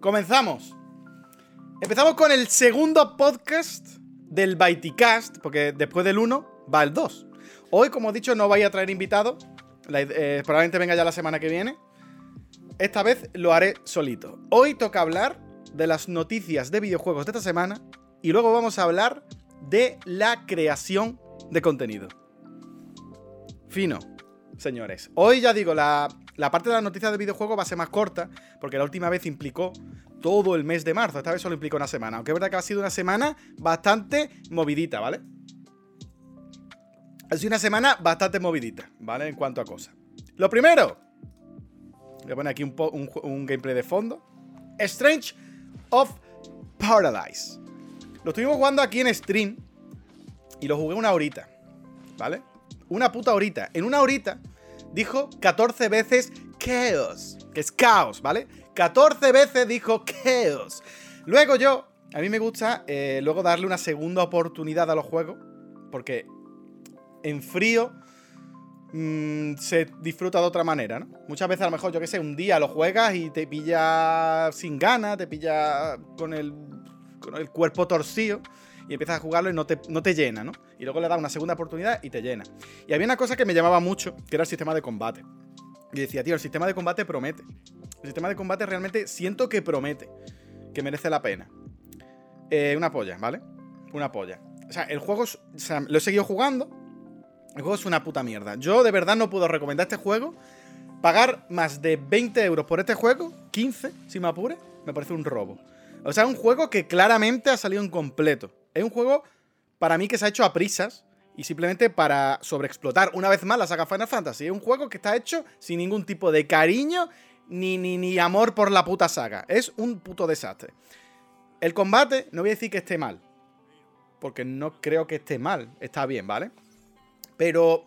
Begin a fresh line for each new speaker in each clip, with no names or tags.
comenzamos. Empezamos con el segundo podcast del Baiticast, porque después del 1 va el 2. Hoy, como he dicho, no voy a traer invitado. Eh, probablemente venga ya la semana que viene. Esta vez lo haré solito. Hoy toca hablar de las noticias de videojuegos de esta semana y luego vamos a hablar de la creación de contenido. Fino, señores. Hoy ya digo, la, la parte de las noticias de videojuegos va a ser más corta, porque la última vez implicó todo el mes de marzo. Esta vez solo implicó una semana. Aunque es verdad que ha sido una semana bastante movidita, ¿vale? Ha sido una semana bastante movidita, ¿vale? En cuanto a cosas. Lo primero. Voy a poner aquí un, un gameplay de fondo. Strange of Paradise. Lo estuvimos jugando aquí en stream. Y lo jugué una horita. ¿Vale? Una puta horita. En una horita dijo 14 veces chaos. Que es caos, ¿vale? 14 veces dijo chaos. Luego yo, a mí me gusta eh, luego darle una segunda oportunidad a los juegos. Porque en frío mm, se disfruta de otra manera, ¿no? Muchas veces a lo mejor, yo qué sé, un día lo juegas y te pilla sin ganas, te pilla con el, con el cuerpo torcido y empiezas a jugarlo y no te, no te llena, ¿no? Y luego le das una segunda oportunidad y te llena. Y había una cosa que me llamaba mucho, que era el sistema de combate. Y decía, tío, el sistema de combate promete. El sistema de combate realmente siento que promete, que merece la pena. Eh, una polla, ¿vale? Una polla. O sea, el juego, o sea, lo he seguido jugando. El juego es una puta mierda. Yo de verdad no puedo recomendar este juego. Pagar más de 20 euros por este juego, 15, si me apure, me parece un robo. O sea, un juego que claramente ha salido incompleto. Es un juego, para mí, que se ha hecho a prisas y simplemente para sobreexplotar una vez más la saga Final Fantasy. Es un juego que está hecho sin ningún tipo de cariño ni, ni, ni amor por la puta saga. Es un puto desastre. El combate, no voy a decir que esté mal. Porque no creo que esté mal. Está bien, ¿vale? Pero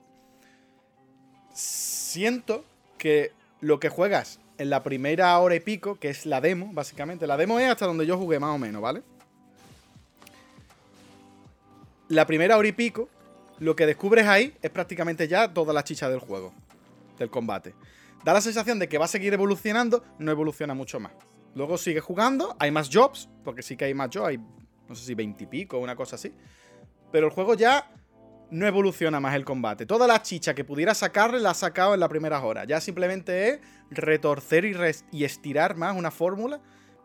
siento que lo que juegas en la primera hora y pico, que es la demo, básicamente. La demo es hasta donde yo jugué más o menos, ¿vale? La primera hora y pico, lo que descubres ahí es prácticamente ya toda la chicha del juego, del combate. Da la sensación de que va a seguir evolucionando, no evoluciona mucho más. Luego sigue jugando, hay más jobs, porque sí que hay más jobs, hay no sé si 20 y pico, una cosa así. Pero el juego ya no evoluciona más el combate. Toda la chicha que pudiera sacarle la ha sacado en la primera hora. Ya simplemente es retorcer y estirar más una fórmula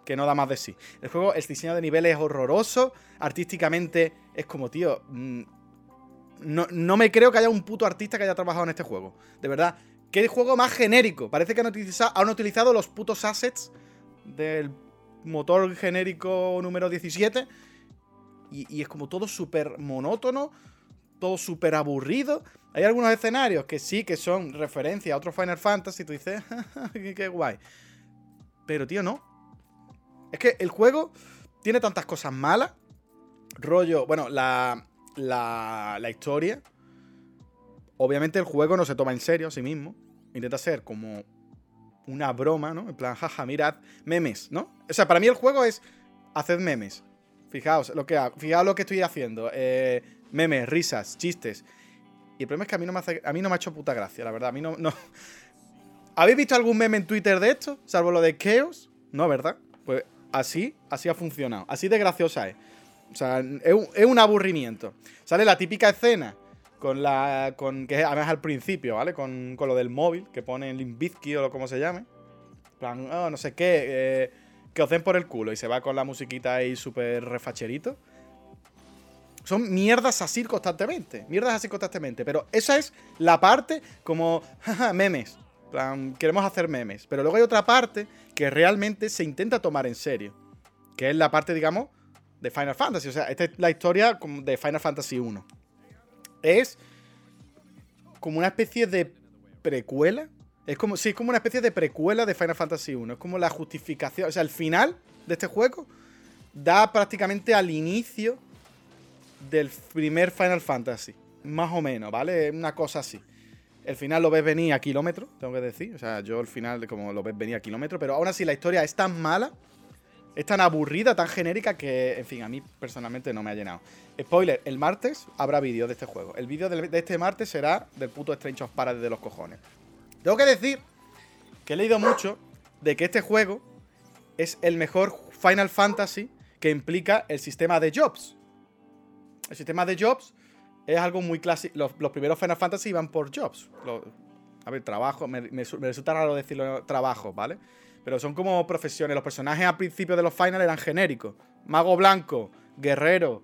que no da más de sí. El juego, el diseño de niveles es horroroso, artísticamente es como, tío, mm, no, me creo que haya un puto artista que haya trabajado en este juego. De verdad, qué juego más genérico. Parece que han utilizado, han utilizado los putos assets del motor genérico número 17 y, es como todo súper monótono, todo súper aburrido. Hay algunos escenarios que sí que son referencia a otro Final Fantasy y tú dices, qué guay. Pero tío, no. Es que el juego tiene tantas cosas malas. Rollo, bueno, la, la, la historia. Obviamente el juego no se toma en serio a sí mismo. Intenta ser como una broma, ¿no? En plan, jaja, mirad, memes, ¿no? O sea, para mí el juego es hacer memes. Fijaos lo que, fijaos lo que estoy haciendo. Eh, memes, risas, chistes. Y el problema es que a mí no me, a mí no me ha hecho puta gracia, la verdad. A mí no, no. ¿Habéis visto algún meme en Twitter de esto? Salvo lo de Chaos. No, ¿verdad? Pues así, así ha funcionado. Así de graciosa es. O sea, es un, aburrimiento. Sale la típica escena con la. con que además al principio, ¿vale? Con, lo del móvil, que pone Limbizky o como se llame. plan, oh, no sé qué. Eh, que os den por el culo. Y se va con la musiquita ahí súper refacherito. Son mierdas así constantemente. Mierdas así constantemente. Pero esa es la parte como. memes. Plan, queremos hacer memes. Pero luego hay otra parte que realmente se intenta tomar en serio. Que es la parte, digamos, de Final Fantasy. O sea, esta es la historia de Final Fantasy 1. Es como una especie de precuela. Es como, sí, es como una especie de precuela de Final Fantasy 1. Es como la justificación. O sea, el final de este juego da prácticamente al inicio del primer Final Fantasy. Más o menos, ¿vale? Una cosa así. El final lo ves venir a kilómetros, tengo que decir. O sea, yo el final como lo ves venir a kilómetros, pero aún así la historia es tan mala, es tan aburrida, tan genérica que, en fin, a mí personalmente no me ha llenado. Spoiler, el martes habrá vídeo de este juego. El vídeo de este martes será del puto Strange of Paradise de los cojones. Tengo que decir que he leído mucho de que este juego es el mejor Final Fantasy que implica el sistema de jobs. El sistema de jobs es algo muy clásico. Los, primeros Final Fantasy iban por jobs. a ver, trabajo. Me, resulta raro decirlo trabajo, ¿vale? Pero son como profesiones. Los personajes al principio de los Final eran genéricos. Mago blanco, guerrero,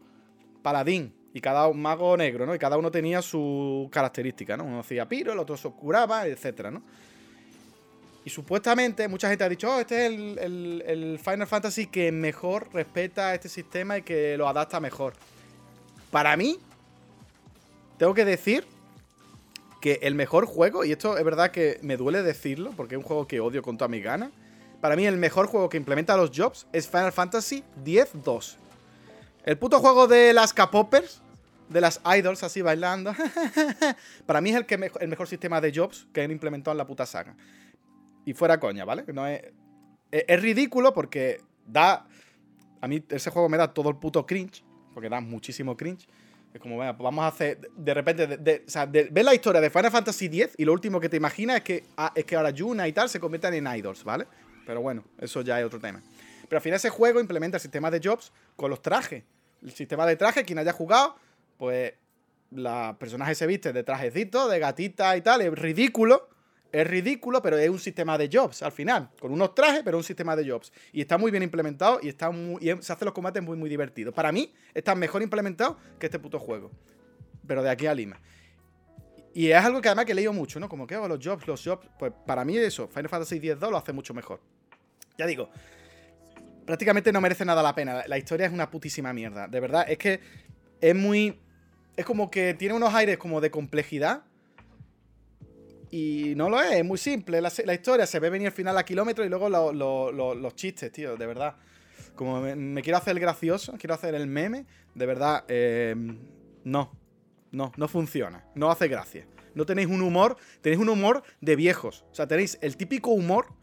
paladín. Y cada un mago negro, ¿no? Y cada uno tenía su característica, ¿no? Uno hacía piro, el otro se curaba, etcétera, ¿no? Y supuestamente mucha gente ha dicho, oh, este es el, Final Fantasy que mejor respeta este sistema y que lo adapta mejor. Para mí, tengo que decir que el mejor juego, y esto es verdad que me duele decirlo, porque es un juego que odio con toda mi gana. Para mí, el mejor juego que implementa los jobs es Final Fantasy X-2. El puto juego de las K-Poppers, de las idols así bailando. Para mí es el, que el mejor sistema de jobs que han implementado en la puta saga. Y fuera coña, ¿vale? No es, es, ridículo porque da. A mí ese juego me da todo el puto cringe. Porque da muchísimo cringe. Es como, venga, pues vamos a hacer. De repente, o sea, ves la historia de Final Fantasy X y lo último que te imaginas es que, ah, es que ahora Yuna y tal se conviertan en idols, ¿vale? Pero bueno, eso ya es otro tema. Pero al final ese juego implementa el sistema de jobs con los trajes. El sistema de trajes, quien haya jugado, pues la personaje se viste de trajecito, de gatita y tal, es ridículo es ridículo, pero es un sistema de jobs al final. Con unos trajes, pero un sistema de jobs. Y está muy bien implementado y, está se hacen los combates muy, muy divertidos. Para mí, está mejor implementado que este puto juego. Pero de aquí a Lima. Y es algo que además que he leído mucho, ¿no? Como que oh, los jobs, los jobs. Pues para mí eso, Final Fantasy X-2 lo hace mucho mejor. Ya digo, prácticamente no merece nada la pena. La historia es una putísima mierda. De verdad, es que es muy... Es como que tiene unos aires como de complejidad y no lo es, es muy simple la, historia. Se ve venir al final a kilómetros y luego los chistes, tío, de verdad. Como me, quiero hacer el gracioso, quiero hacer el meme, de verdad, eh, no, no, no funciona, no hace gracia. No tenéis un humor, tenéis un humor de viejos. O sea, tenéis el típico humor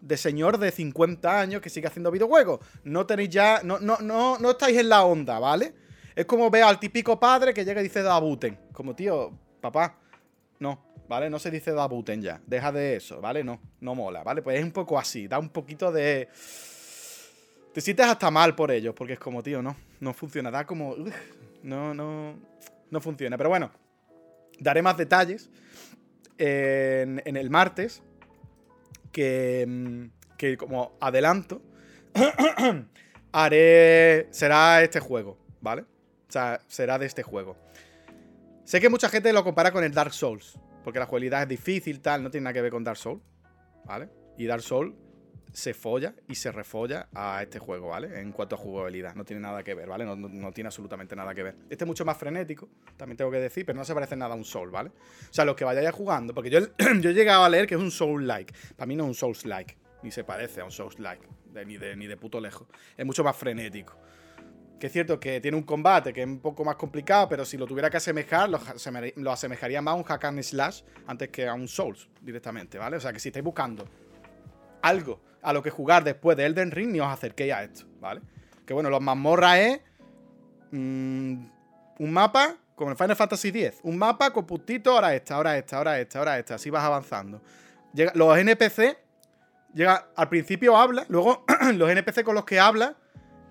de señor de 50 años que sigue haciendo videojuegos. No tenéis ya, no, no, no, no estáis en la onda, ¿vale? Es como ver al típico padre que llega y dice Dabuten. Como, tío, papá, no. ¿Vale? No se dice Dabuten ya. Deja de eso, ¿vale? No, no mola, ¿vale? Pues es un poco así, da un poquito de... Te sientes hasta mal por ellos, porque es como, tío, no, no funciona, da como... no, no, no funciona. Pero bueno, daré más detalles en, en el martes, que, que como adelanto, haré... Será este juego, ¿vale? O sea, será de este juego. Sé que mucha gente lo compara con el Dark Souls. Porque la jugabilidad es difícil, tal, no tiene nada que ver con Dark Souls, ¿vale? Y Dark Souls se folla y se refolla a este juego, ¿vale? En cuanto a jugabilidad, no tiene nada que ver, ¿vale? No, tiene absolutamente nada que ver. Este es mucho más frenético, también tengo que decir, pero no se parece nada a un Soul, ¿vale? O sea, los que vayáis jugando, porque yo, yo he llegado a leer que es un Soul-like. Para mí no es un Souls-like, ni se parece a un Souls-like, ni, de, ni de puto lejos. Es mucho más frenético. Que es cierto que tiene un combate que es un poco más complicado, pero si lo tuviera que asemejar, lo, asemejaría más a un hack and slash antes que a un Souls directamente, ¿vale? O sea que si estáis buscando algo a lo que jugar después de Elden Ring, ni os acerquéis a esto, ¿vale? Que bueno, los mazmorras es mm, un mapa como en Final Fantasy X, un mapa con puntitos, ahora esta, ahora esta, ahora esta, ahora esta, así vas avanzando. los NPC, llega, al principio habla, luego los NPC con los que habla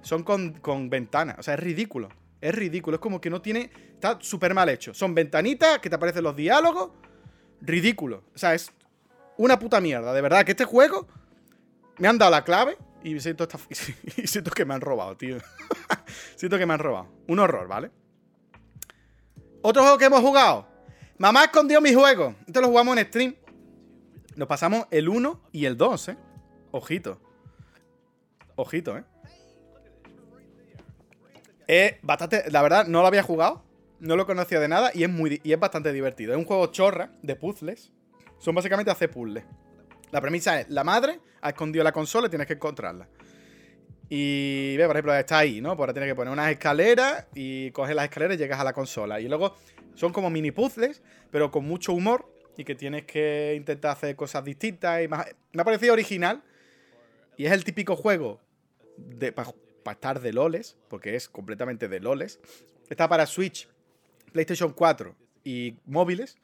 son con, con ventanas. O sea, es ridículo. Es ridículo. Es como que no tiene. Está súper mal hecho. Son ventanitas que te aparecen los diálogos. Ridículo. O sea, es una puta mierda. De verdad, que este juego. Me han dado la clave. Y siento, y siento que me han robado, tío. siento que me han robado. Un horror, ¿vale? Otro juego que hemos jugado. Mamá escondió mi juego. Este lo jugamos en stream. Nos pasamos el 1 y el 2, ¿eh? Ojito. Ojito, ¿eh? Es bastante. La verdad, no lo había jugado. No lo conocía de nada. Y es, muy, y es bastante divertido. Es un juego chorra de puzzles. Son básicamente hacer puzzles. La premisa es: la madre ha escondido la consola y tienes que encontrarla. Y ve, por ejemplo, está ahí, ¿no? Pues ahora tienes que poner unas escaleras y coges las escaleras y llegas a la consola. Y luego son como mini puzzles, pero con mucho humor y que tienes que intentar hacer cosas distintas y más. Me ha parecido original. Y es el típico juego de, para estar de loles, porque es completamente de loles. Está para Switch, PlayStation 4 y móviles.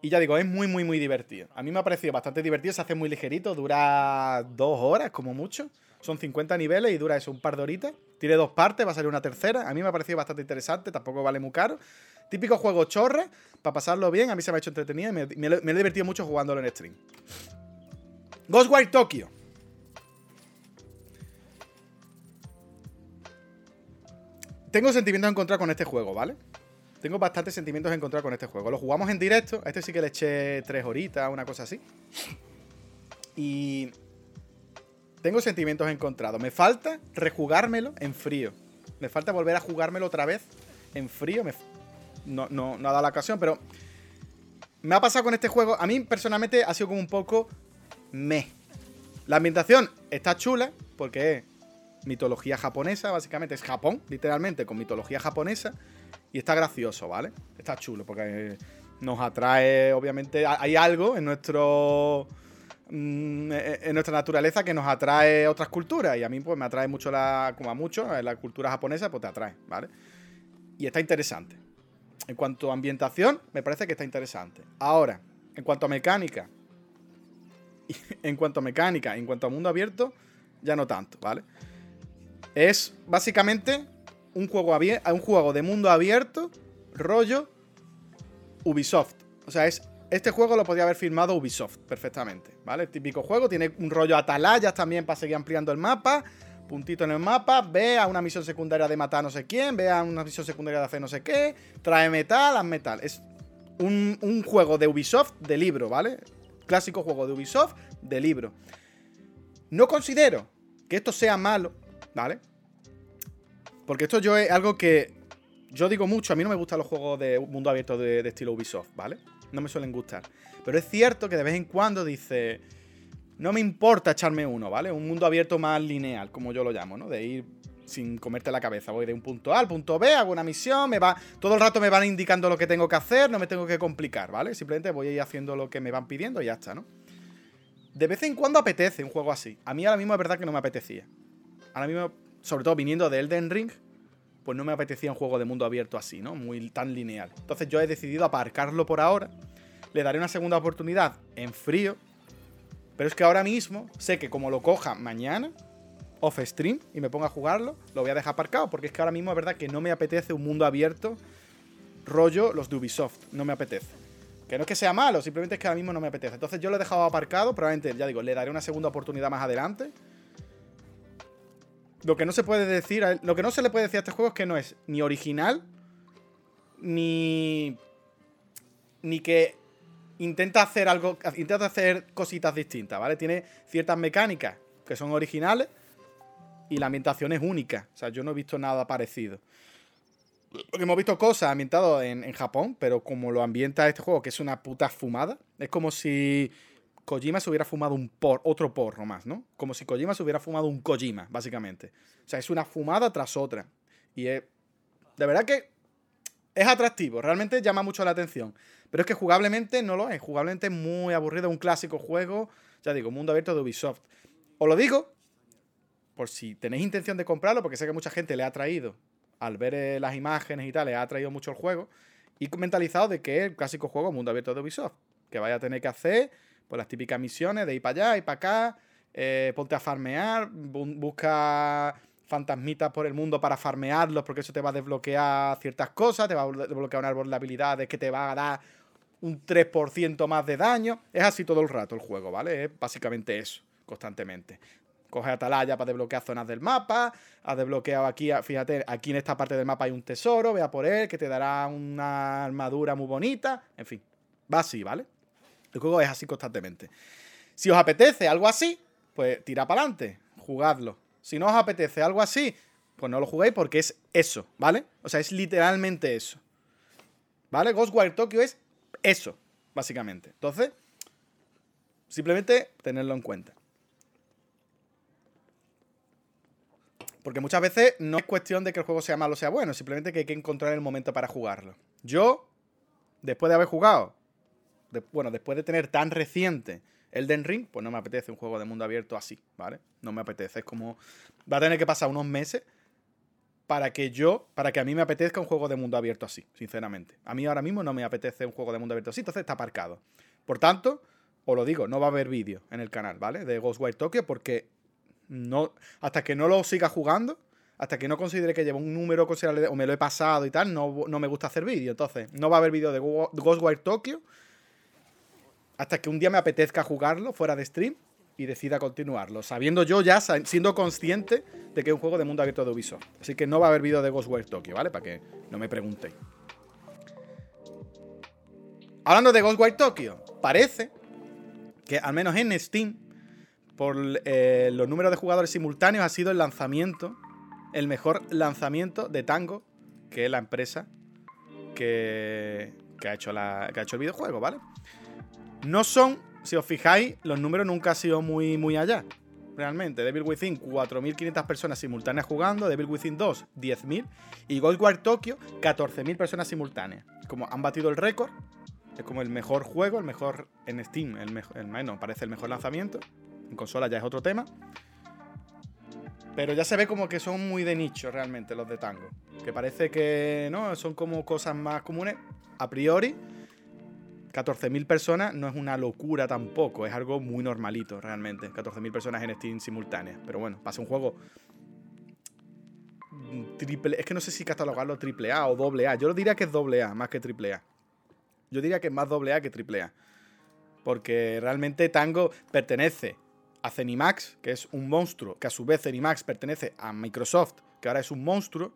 Y ya digo, es muy, muy, muy divertido. A mí me ha parecido bastante divertido, se hace muy ligerito, dura dos horas como mucho. Son 50 niveles y dura eso, un par de horitas. Tiene dos partes, va a salir una tercera. A mí me ha parecido bastante interesante, tampoco vale muy caro. Típico juego chorra, para pasarlo bien. A mí se me ha hecho entretenido y me he divertido mucho jugándolo en stream. Ghostwire Tokyo. Tengo sentimientos encontrados con este juego, ¿vale? Tengo bastantes sentimientos encontrados con este juego. Lo jugamos en directo. A este sí que le eché tres horitas, una cosa así. Y. Tengo sentimientos encontrados. Me falta rejugármelo en frío. Me falta volver a jugármelo otra vez en frío. No, no, no ha dado la ocasión, pero. Me ha pasado con este juego. A mí personalmente ha sido como un poco. Me. La ambientación está chula, porque mitología japonesa, básicamente es Japón, literalmente, con mitología japonesa. Y está gracioso, ¿vale? Está chulo, porque nos atrae, obviamente, hay algo en nuestro. Mm, en nuestra naturaleza que nos atrae otras culturas. Y a mí, pues, me atrae mucho la. como a muchos, la cultura japonesa, pues te atrae, ¿vale? Y está interesante. En cuanto a ambientación, me parece que está interesante. Ahora, en cuanto a mecánica. En cuanto a mecánica, en cuanto a mundo abierto, ya no tanto, ¿vale? Es básicamente un juego, un juego de mundo abierto, rollo Ubisoft. O sea, es este juego lo podía haber firmado Ubisoft perfectamente, ¿vale? Típico juego, tiene un rollo atalayas también para seguir ampliando el mapa, puntito en el mapa, ve a una misión secundaria de matar no sé quién, ve a una misión secundaria de hacer no sé qué, trae metal, haz metal. Es un, un juego de Ubisoft de libro, ¿vale? Clásico juego de Ubisoft de libro. No considero que esto sea malo, ¿vale? Porque esto yo es algo que yo digo mucho, a mí no me gustan los juegos de mundo abierto de, estilo Ubisoft, ¿vale? No me suelen gustar. Pero es cierto que de vez en cuando dice, no me importa echarme uno, ¿vale? Un mundo abierto más lineal, como yo lo llamo, ¿no? De ir sin comerte la cabeza. Voy de un punto A al punto B, hago una misión, me va. Todo el rato me van indicando lo que tengo que hacer, no me tengo que complicar, ¿vale? Simplemente voy a ir haciendo lo que me van pidiendo y ya está, ¿no? De vez en cuando apetece un juego así. A mí ahora mismo es verdad que no me apetecía. Ahora mismo sobre todo viniendo de Elden Ring, pues no me apetecía un juego de mundo abierto así, ¿no? Muy tan lineal. Entonces yo he decidido aparcarlo por ahora. Le daré una segunda oportunidad en frío. Pero es que ahora mismo sé que como lo coja mañana, off stream, y me ponga a jugarlo, lo voy a dejar aparcado. Porque es que ahora mismo es verdad que no me apetece un mundo abierto rollo los de Ubisoft. No me apetece. Que no es que sea malo, simplemente es que ahora mismo no me apetece. Entonces yo lo he dejado aparcado, probablemente, ya digo, le daré una segunda oportunidad más adelante. Lo que no se puede decir, lo que no se le puede decir a este juego es que no es ni original, ni. ni que intenta hacer algo. intenta hacer cositas distintas, ¿vale? Tiene ciertas mecánicas que son originales y la ambientación es única. O sea, yo no he visto nada parecido. Porque hemos visto cosas ambientadas en, en Japón, pero como lo ambienta este juego, que es una puta fumada, es como si Kojima se hubiera fumado un por, otro porro más, ¿no? Como si Kojima se hubiera fumado un Kojima, básicamente. O sea, es una fumada tras otra. Y es. De verdad que. Es atractivo, realmente llama mucho la atención. Pero es que jugablemente no lo es. Jugablemente es muy aburrido, un clásico juego. Ya digo, mundo abierto de Ubisoft. Os lo digo, por si tenéis intención de comprarlo, porque sé que mucha gente le ha traído, al ver eh, las imágenes y tal, le ha traído mucho el juego. Y mentalizado de que es el clásico juego mundo abierto de Ubisoft. Que vaya a tener que hacer pues las típicas misiones de ir para allá, y para acá, eh, ponte a farmear, busca fantasmitas por el mundo para farmearlos, porque eso te va a desbloquear ciertas cosas, te va a desbloquear una árbol de habilidades que te va a dar un 3% más de daño. Es así todo el rato el juego, ¿vale? Es básicamente eso, constantemente. Coge atalaya para desbloquear zonas del mapa. Has desbloqueado aquí, fíjate, aquí en esta parte del mapa hay un tesoro. Vea por él, que te dará una armadura muy bonita. En fin, va así, ¿vale? El juego es así constantemente. Si os apetece algo así, pues tira para adelante, jugadlo. Si no os apetece algo así, pues no lo juguéis porque es eso, ¿vale? O sea, es literalmente eso. ¿Vale? Ghostwire Tokyo es eso, básicamente. Entonces, simplemente tenerlo en cuenta. Porque muchas veces no es cuestión de que el juego sea malo o sea bueno, simplemente que hay que encontrar el momento para jugarlo. Yo, después de haber jugado bueno, después de tener tan reciente Elden Ring, pues no me apetece un juego de mundo abierto así, ¿vale? No me apetece. Es como. Va a tener que pasar unos meses para que yo, para que a mí me apetezca un juego de mundo abierto así, sinceramente. A mí ahora mismo no me apetece un juego de mundo abierto así, entonces está aparcado. Por tanto, os lo digo, no va a haber vídeo en el canal, ¿vale? De Ghostwire Tokyo porque no, hasta que no lo siga jugando, hasta que no considere que lleva un número considerable o me lo he pasado y tal, no, no me gusta hacer vídeo. Entonces, no va a haber vídeo de Ghostwire Tokyo hasta que un día me apetezca jugarlo fuera de stream y decida continuarlo, sabiendo yo ya, siendo consciente de que es un juego de mundo abierto de Ubisoft. Así que no va a haber vídeo de Ghostwire Tokyo, ¿vale? Para que no me preguntéis. Hablando de Ghostwire Tokyo, parece que al menos en Steam, por eh, los números de jugadores simultáneos, ha sido el lanzamiento, el mejor lanzamiento de Tango, que es la empresa que, que ha hecho el videojuego, ¿vale? No son si os fijáis, los números nunca han sido muy, muy allá. Realmente, Devil Within 4.500 personas simultáneas jugando, Devil Within 2 10.000 y Ghostwire Tokyo 14.000 personas simultáneas. Como han batido el récord, es como el mejor juego, el mejor en Steam, el mejor, el, parece el mejor lanzamiento. En consola ya es otro tema. Pero ya se ve como que son muy de nicho realmente los de Tango. Que parece que no, son como cosas más comunes a priori 14.000 personas no es una locura tampoco, es algo muy normalito realmente. 14.000 personas en Steam simultáneas. Pero bueno, pasa un juego triple. Es que no sé si catalogarlo triple A o doble A. Yo lo diría que es doble A más que triple A. Yo diría que es más doble A que triple A. Porque realmente Tango pertenece a Zenimax, que es un monstruo, que a su vez Zenimax pertenece a Microsoft, que ahora es un monstruo.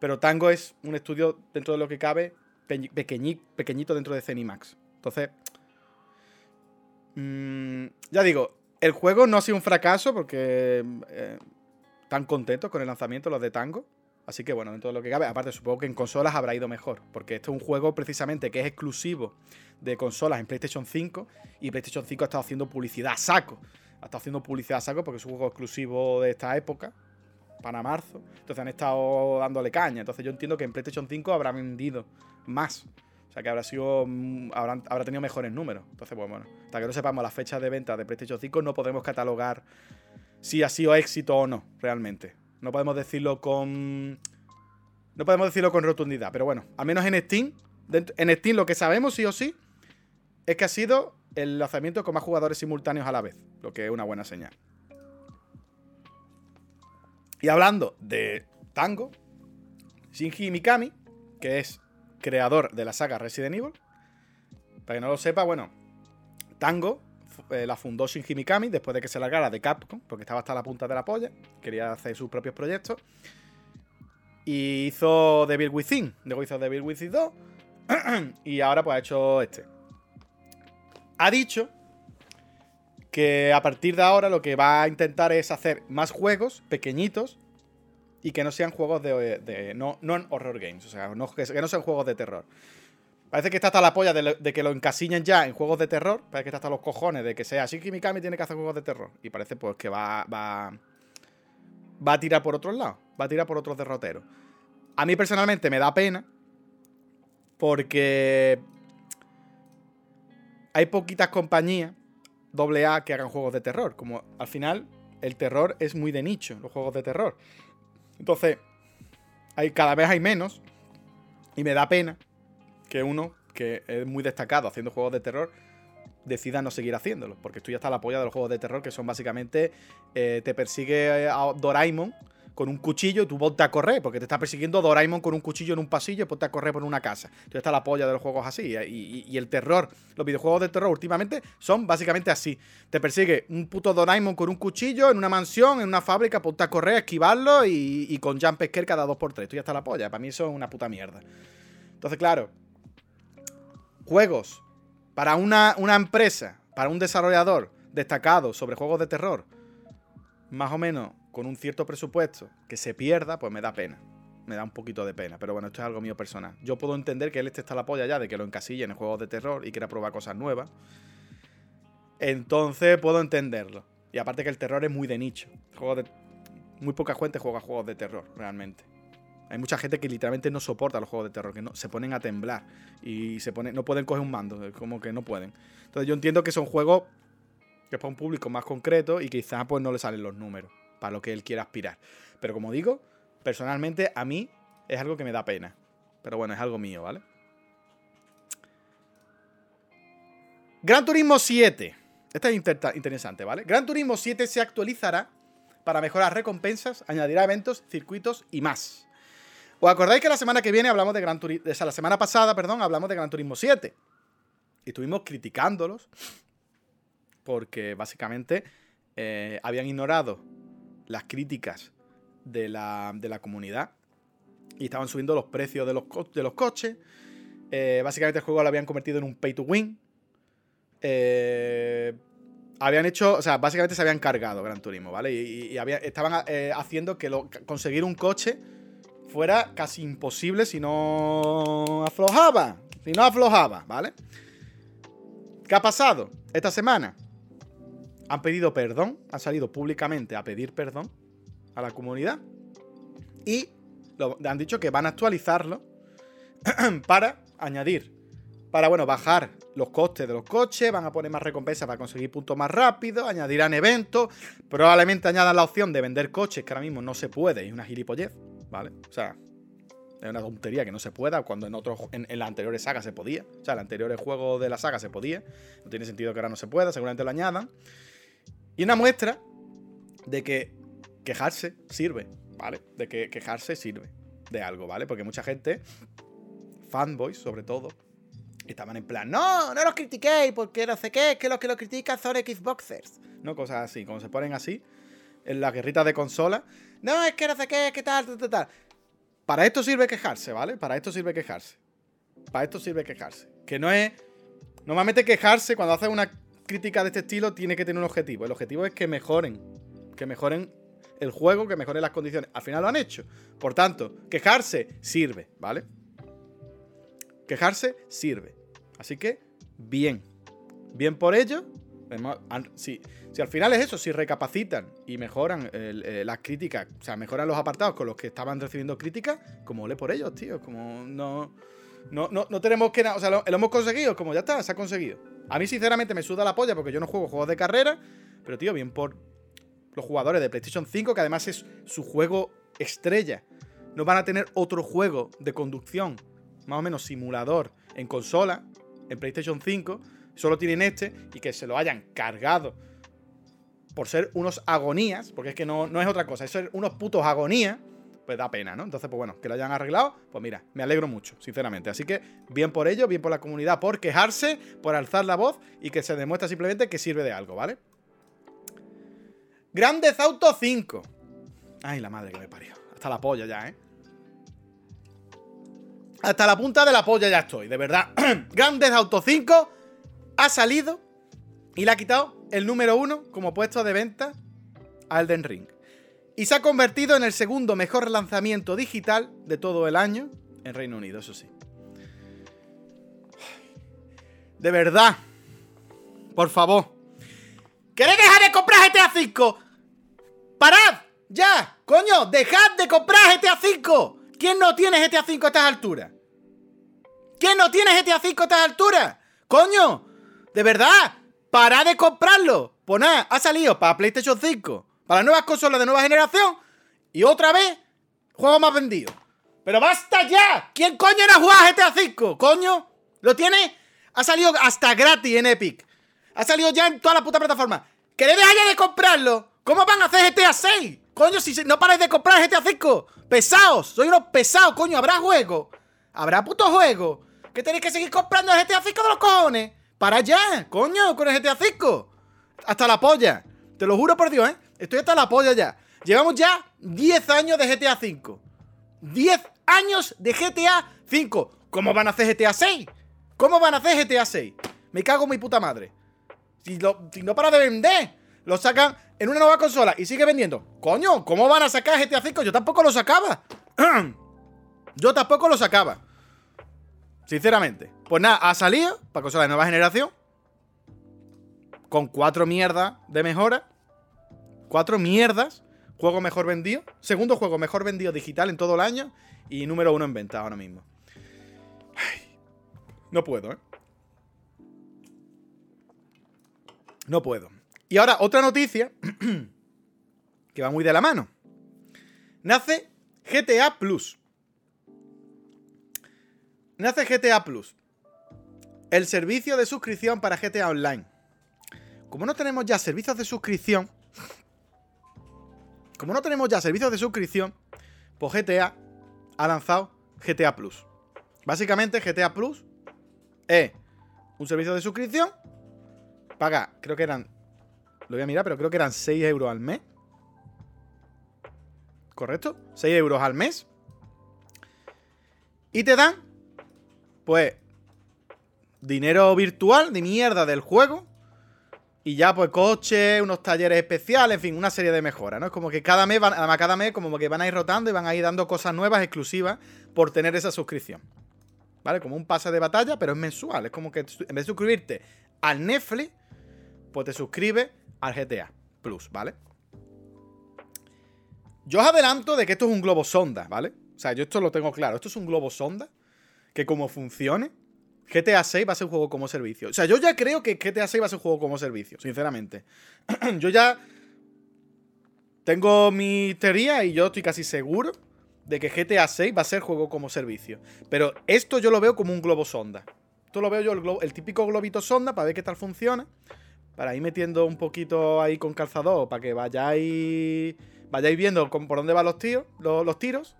Pero Tango es un estudio dentro de lo que cabe pequeñito dentro de Zenimax. Entonces, mm, ya digo, el juego no ha sido un fracaso porque eh, están contentos con el lanzamiento los de Tango. Así que bueno, dentro de lo que cabe, aparte supongo que en consolas habrá ido mejor, porque este es un juego precisamente que es exclusivo de consolas en PlayStation 5 y PlayStation 5 ha estado haciendo publicidad a saco. Ha estado haciendo publicidad a saco porque es un juego exclusivo de esta época, para marzo. Entonces han estado dándole caña. Entonces yo entiendo que en PlayStation 5 habrá vendido más sea que habrá sido. Mm, habrá tenido mejores números. Entonces, pues bueno, hasta que no sepamos la fecha de venta de PlayStation 5, no podemos catalogar si ha sido éxito o no, realmente. No podemos decirlo con. No podemos decirlo con rotundidad. Pero bueno, al menos en Steam. en Steam lo que sabemos sí o sí es que ha sido el lanzamiento con más jugadores simultáneos a la vez. Lo que es una buena señal. Y hablando de Tango, Shinji Mikami, que es creador de la saga Resident Evil. Para que no lo sepa, bueno, Tango eh, la fundó Shinji Mikami después de que se largara de Capcom, porque estaba hasta la punta de la polla, quería hacer sus propios proyectos. Y hizo Devil Within, luego hizo Devil Within 2, y ahora pues ha hecho este. Ha dicho que a partir de ahora lo que va a intentar es hacer más juegos pequeñitos y que no sean juegos de, no, horror games, o sea, que, no sean juegos de terror. Parece que está hasta la polla de, que lo encasillen ya en juegos de terror. Parece que está hasta los cojones de que sea Shinji Mikami tiene que hacer juegos de terror. Y parece pues que va, va, va a tirar por otros lados. Va a tirar por otros derroteros. A mí personalmente me da pena. Porque hay poquitas compañías AA que hagan juegos de terror. Como al final el terror es muy de nicho, los juegos de terror. Entonces, hay, cada vez hay menos. Y me da pena que uno que es muy destacado haciendo juegos de terror decida no seguir haciéndolo. Porque esto ya está la polla de los juegos de terror que son básicamente eh, te persigue a Doraemon con un cuchillo tú ponte a correr, porque te está persiguiendo Doraemon con un cuchillo en un pasillo y ponte a correr por una casa. Entonces está la polla de los juegos así. Y, el terror, los videojuegos de terror últimamente son básicamente así. Te persigue un puto Doraemon con un cuchillo en una mansión, en una fábrica, ponte a correr, esquivarlo y, con jump scare cada 2x3. Esto ya está la polla. Para mí eso es una puta mierda. Entonces, claro, juegos para una, una empresa, para un desarrollador destacado sobre juegos de terror, más o menos con un cierto presupuesto que se pierda, pues me da pena. Me da un poquito de pena. Pero bueno, esto es algo mío personal. Yo puedo entender que él esté hasta la polla ya de que lo encasillen en juegos de terror y quiera probar cosas nuevas. Entonces puedo entenderlo. Y aparte que el terror es muy de nicho. de... Muy poca gente juega juegos de terror, realmente. Hay mucha gente que literalmente no soporta los juegos de terror, que no, se ponen a temblar y se ponen, no pueden coger un mando, como que no pueden. Entonces yo entiendo que son juegos que es para un público más concreto y quizás pues no le salen los números para lo que él quiera aspirar. Pero como digo, personalmente a mí es algo que me da pena. Pero bueno, es algo mío, ¿vale? Gran Turismo 7. Esta es interesante, ¿vale? Gran Turismo 7 se actualizará para mejorar recompensas, añadirá eventos, circuitos y más. ¿Os acordáis que la semana que viene hablamos de Gran Turismo, la semana pasada, perdón, hablamos de Gran Turismo 7? Y estuvimos criticándolos porque básicamente eh, habían ignorado las críticas de la, comunidad y estaban subiendo los precios de los, de los coches. Eh, básicamente el juego lo habían convertido en un pay to win. Eh, habían hecho, o sea, básicamente se habían cargado Gran Turismo, ¿vale? Y, estaban eh, haciendo que conseguir un coche fuera casi imposible si no aflojaba. Si no aflojaba, ¿vale? ¿Qué ha pasado esta semana? Han pedido perdón, han salido públicamente a pedir perdón a la comunidad y han dicho que van a actualizarlo para añadir, para, bueno, bajar los costes de los coches, van a poner más recompensas para conseguir puntos más rápido, añadirán eventos, probablemente añadan la opción de vender coches, que ahora mismo no se puede, es una gilipollez, ¿vale? O sea, es una tontería que no se pueda, cuando en otros, en, en las anteriores sagas se podía. O sea, en los anteriores juegos de la saga se podía. No tiene sentido que ahora no se pueda, seguramente lo añadan. Y una muestra de que quejarse sirve, ¿vale? De que quejarse sirve de algo, ¿vale? Porque mucha gente, fanboys sobre todo, estaban en plan, no, no los critiquéis porque no sé qué, que los que lo critican son Xboxers. No, cosas así, como se ponen así, en las guerritas de consola. No, es que no sé qué, qué tal, tal, tal, tal. Para esto sirve quejarse, ¿vale? Para esto sirve quejarse. Para esto sirve quejarse. Que no es... Normalmente quejarse cuando haces una crítica de este estilo tiene que tener un objetivo. El objetivo es que mejoren. Que mejoren el juego, que mejoren las condiciones. Al final lo han hecho. Por tanto, quejarse sirve, ¿vale? Quejarse sirve. Así que, bien. Bien por ello. Si, si al final es eso, si recapacitan y mejoran eh, las críticas, o sea, mejoran los apartados con los que estaban recibiendo críticas, como le por ellos, tío. Como no. No, no, no tenemos que. O sea, lo, hemos conseguido, como ya está, se ha conseguido. A mí, sinceramente, me suda la polla porque yo no juego juegos de carrera. Pero, tío, bien por los jugadores de PlayStation 5, que además es su juego estrella. No van a tener otro juego de conducción, más o menos simulador, en consola, en PlayStation 5. Solo tienen este y que se lo hayan cargado por ser unos agonías, porque es que no, no es otra cosa, es ser unos putos agonías, pues da pena, ¿no? Entonces, pues bueno, que lo hayan arreglado, pues mira, me alegro mucho, sinceramente. Así que bien por ello, bien por la comunidad, por quejarse, por alzar la voz y que se demuestra simplemente que sirve de algo, ¿vale? Grandes Auto 5. Ay, la madre que me parió. Hasta la polla ya, ¿eh? Hasta la punta de la polla ya estoy, de verdad. Grandes Auto 5 ha salido y le ha quitado el número uno como puesto de venta a Elden Ring. Y se ha convertido en el segundo mejor lanzamiento digital de todo el año en Reino Unido, eso sí. De verdad. Por favor. ¿Queréis dejar de comprar GTA 5? ¡Parad! ¡Ya! ¡Coño! ¡Dejad de comprar GTA V! ¿Quién no tiene GTA V a estas alturas? ¿Quién no tiene GTA V a estas alturas? ¡Coño! ¿De verdad? ¡Parad de comprarlo! Pues nada, ha salido para PlayStation 5, para nuevas consolas de nueva generación y otra vez, juego más vendido. ¡Pero basta ya! ¿Quién coño era jugar GTA V? ¿Coño? ¿Lo tiene? Ha salido hasta gratis en Epic. Ha salido ya en toda la puta plataforma. ¿Queréis dejar de comprarlo? ¿Cómo van a hacer GTA 6? Coño, si no paráis de comprar GTA 5. Pesados. Soy unos pesados, coño. ¿Habrá juego? ¿Habrá puto juego? ¿Que tenéis que seguir comprando el GTA 5 de los cojones? Para ya, coño, con el GTA 5. Hasta la polla. Te lo juro por Dios, ¿eh? Estoy hasta la polla ya. Llevamos ya 10 años de GTA 5. 10 años de GTA 5. ¿Cómo van a hacer GTA 6? ¿Cómo van a hacer GTA 6? Me cago en mi puta madre. Si, si no para de vender, lo sacan en una nueva consola y sigue vendiendo. Coño, ¿cómo van a sacar GTA 5? Yo tampoco lo sacaba. Yo tampoco lo sacaba. Sinceramente. Pues nada, ha salido para consola de nueva generación. Con cuatro mierdas de mejora. Cuatro mierdas. Juego mejor vendido. Segundo juego mejor vendido digital en todo el año. Y número uno en venta ahora mismo. no puedo, ¿eh? No puedo. Y ahora, otra noticia que va muy de la mano. Nace GTA Plus. Nace GTA Plus. El servicio de suscripción para GTA Online. Como no tenemos ya servicios de suscripción, como no tenemos ya servicios de suscripción, pues GTA ha lanzado GTA Plus. Básicamente, GTA Plus es un servicio de suscripción. Paga, creo que eran. Lo voy a mirar, pero creo que eran 6 euros al mes. ¿Correcto? 6 euros al mes. Y te dan, pues, dinero virtual de mierda del juego. Y ya, pues, coches, unos talleres especiales, en fin, una serie de mejoras, ¿no? Es como que cada mes, además, cada mes, como que van a ir rotando y van a ir dando cosas nuevas, exclusivas, por tener esa suscripción. ¿Vale? Como un pase de batalla, pero es mensual. Es como que en vez de suscribirte al Netflix, pues te suscribes al GTA Plus, ¿vale? Yo os adelanto de que esto es un globo sonda, ¿vale? O sea, yo esto lo tengo claro. Esto es un globo sonda que como funcione, GTA 6 va a ser un juego como servicio. O sea, yo ya creo que GTA 6 va a ser un juego como servicio, sinceramente. yo ya tengo mi teoría y yo estoy casi seguro de que GTA 6 va a ser juego como servicio. Pero esto yo lo veo como un globo sonda. Esto lo veo yo, el, típico globito sonda, para ver qué tal funciona. Para ir metiendo un poquito ahí con calzador, para que vayáis, vayáis viendo por dónde van los, tíos, los tiros.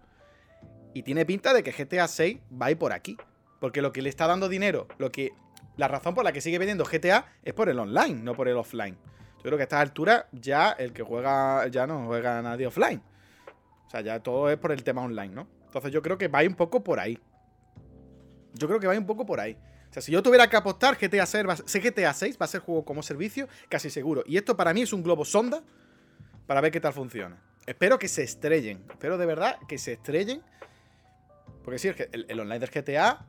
Y tiene pinta de que GTA 6 va a ir por aquí. Porque lo que le está dando dinero, lo que. La razón por la que sigue vendiendo GTA es por el online, no por el offline. Yo creo que a esta altura ya el que juega. ya no juega nadie offline. O sea, ya todo es por el tema online, ¿no? Entonces yo creo que va a un poco por ahí. Yo creo que va a un poco por ahí. O sea, si yo tuviera que apostar, GTA 6 va, GTA 6 va a ser juego como servicio, casi seguro. Y esto para mí es un globo sonda para ver qué tal funciona. Espero que se estrellen. Espero de verdad que se estrellen porque sí, el, el online del GTA,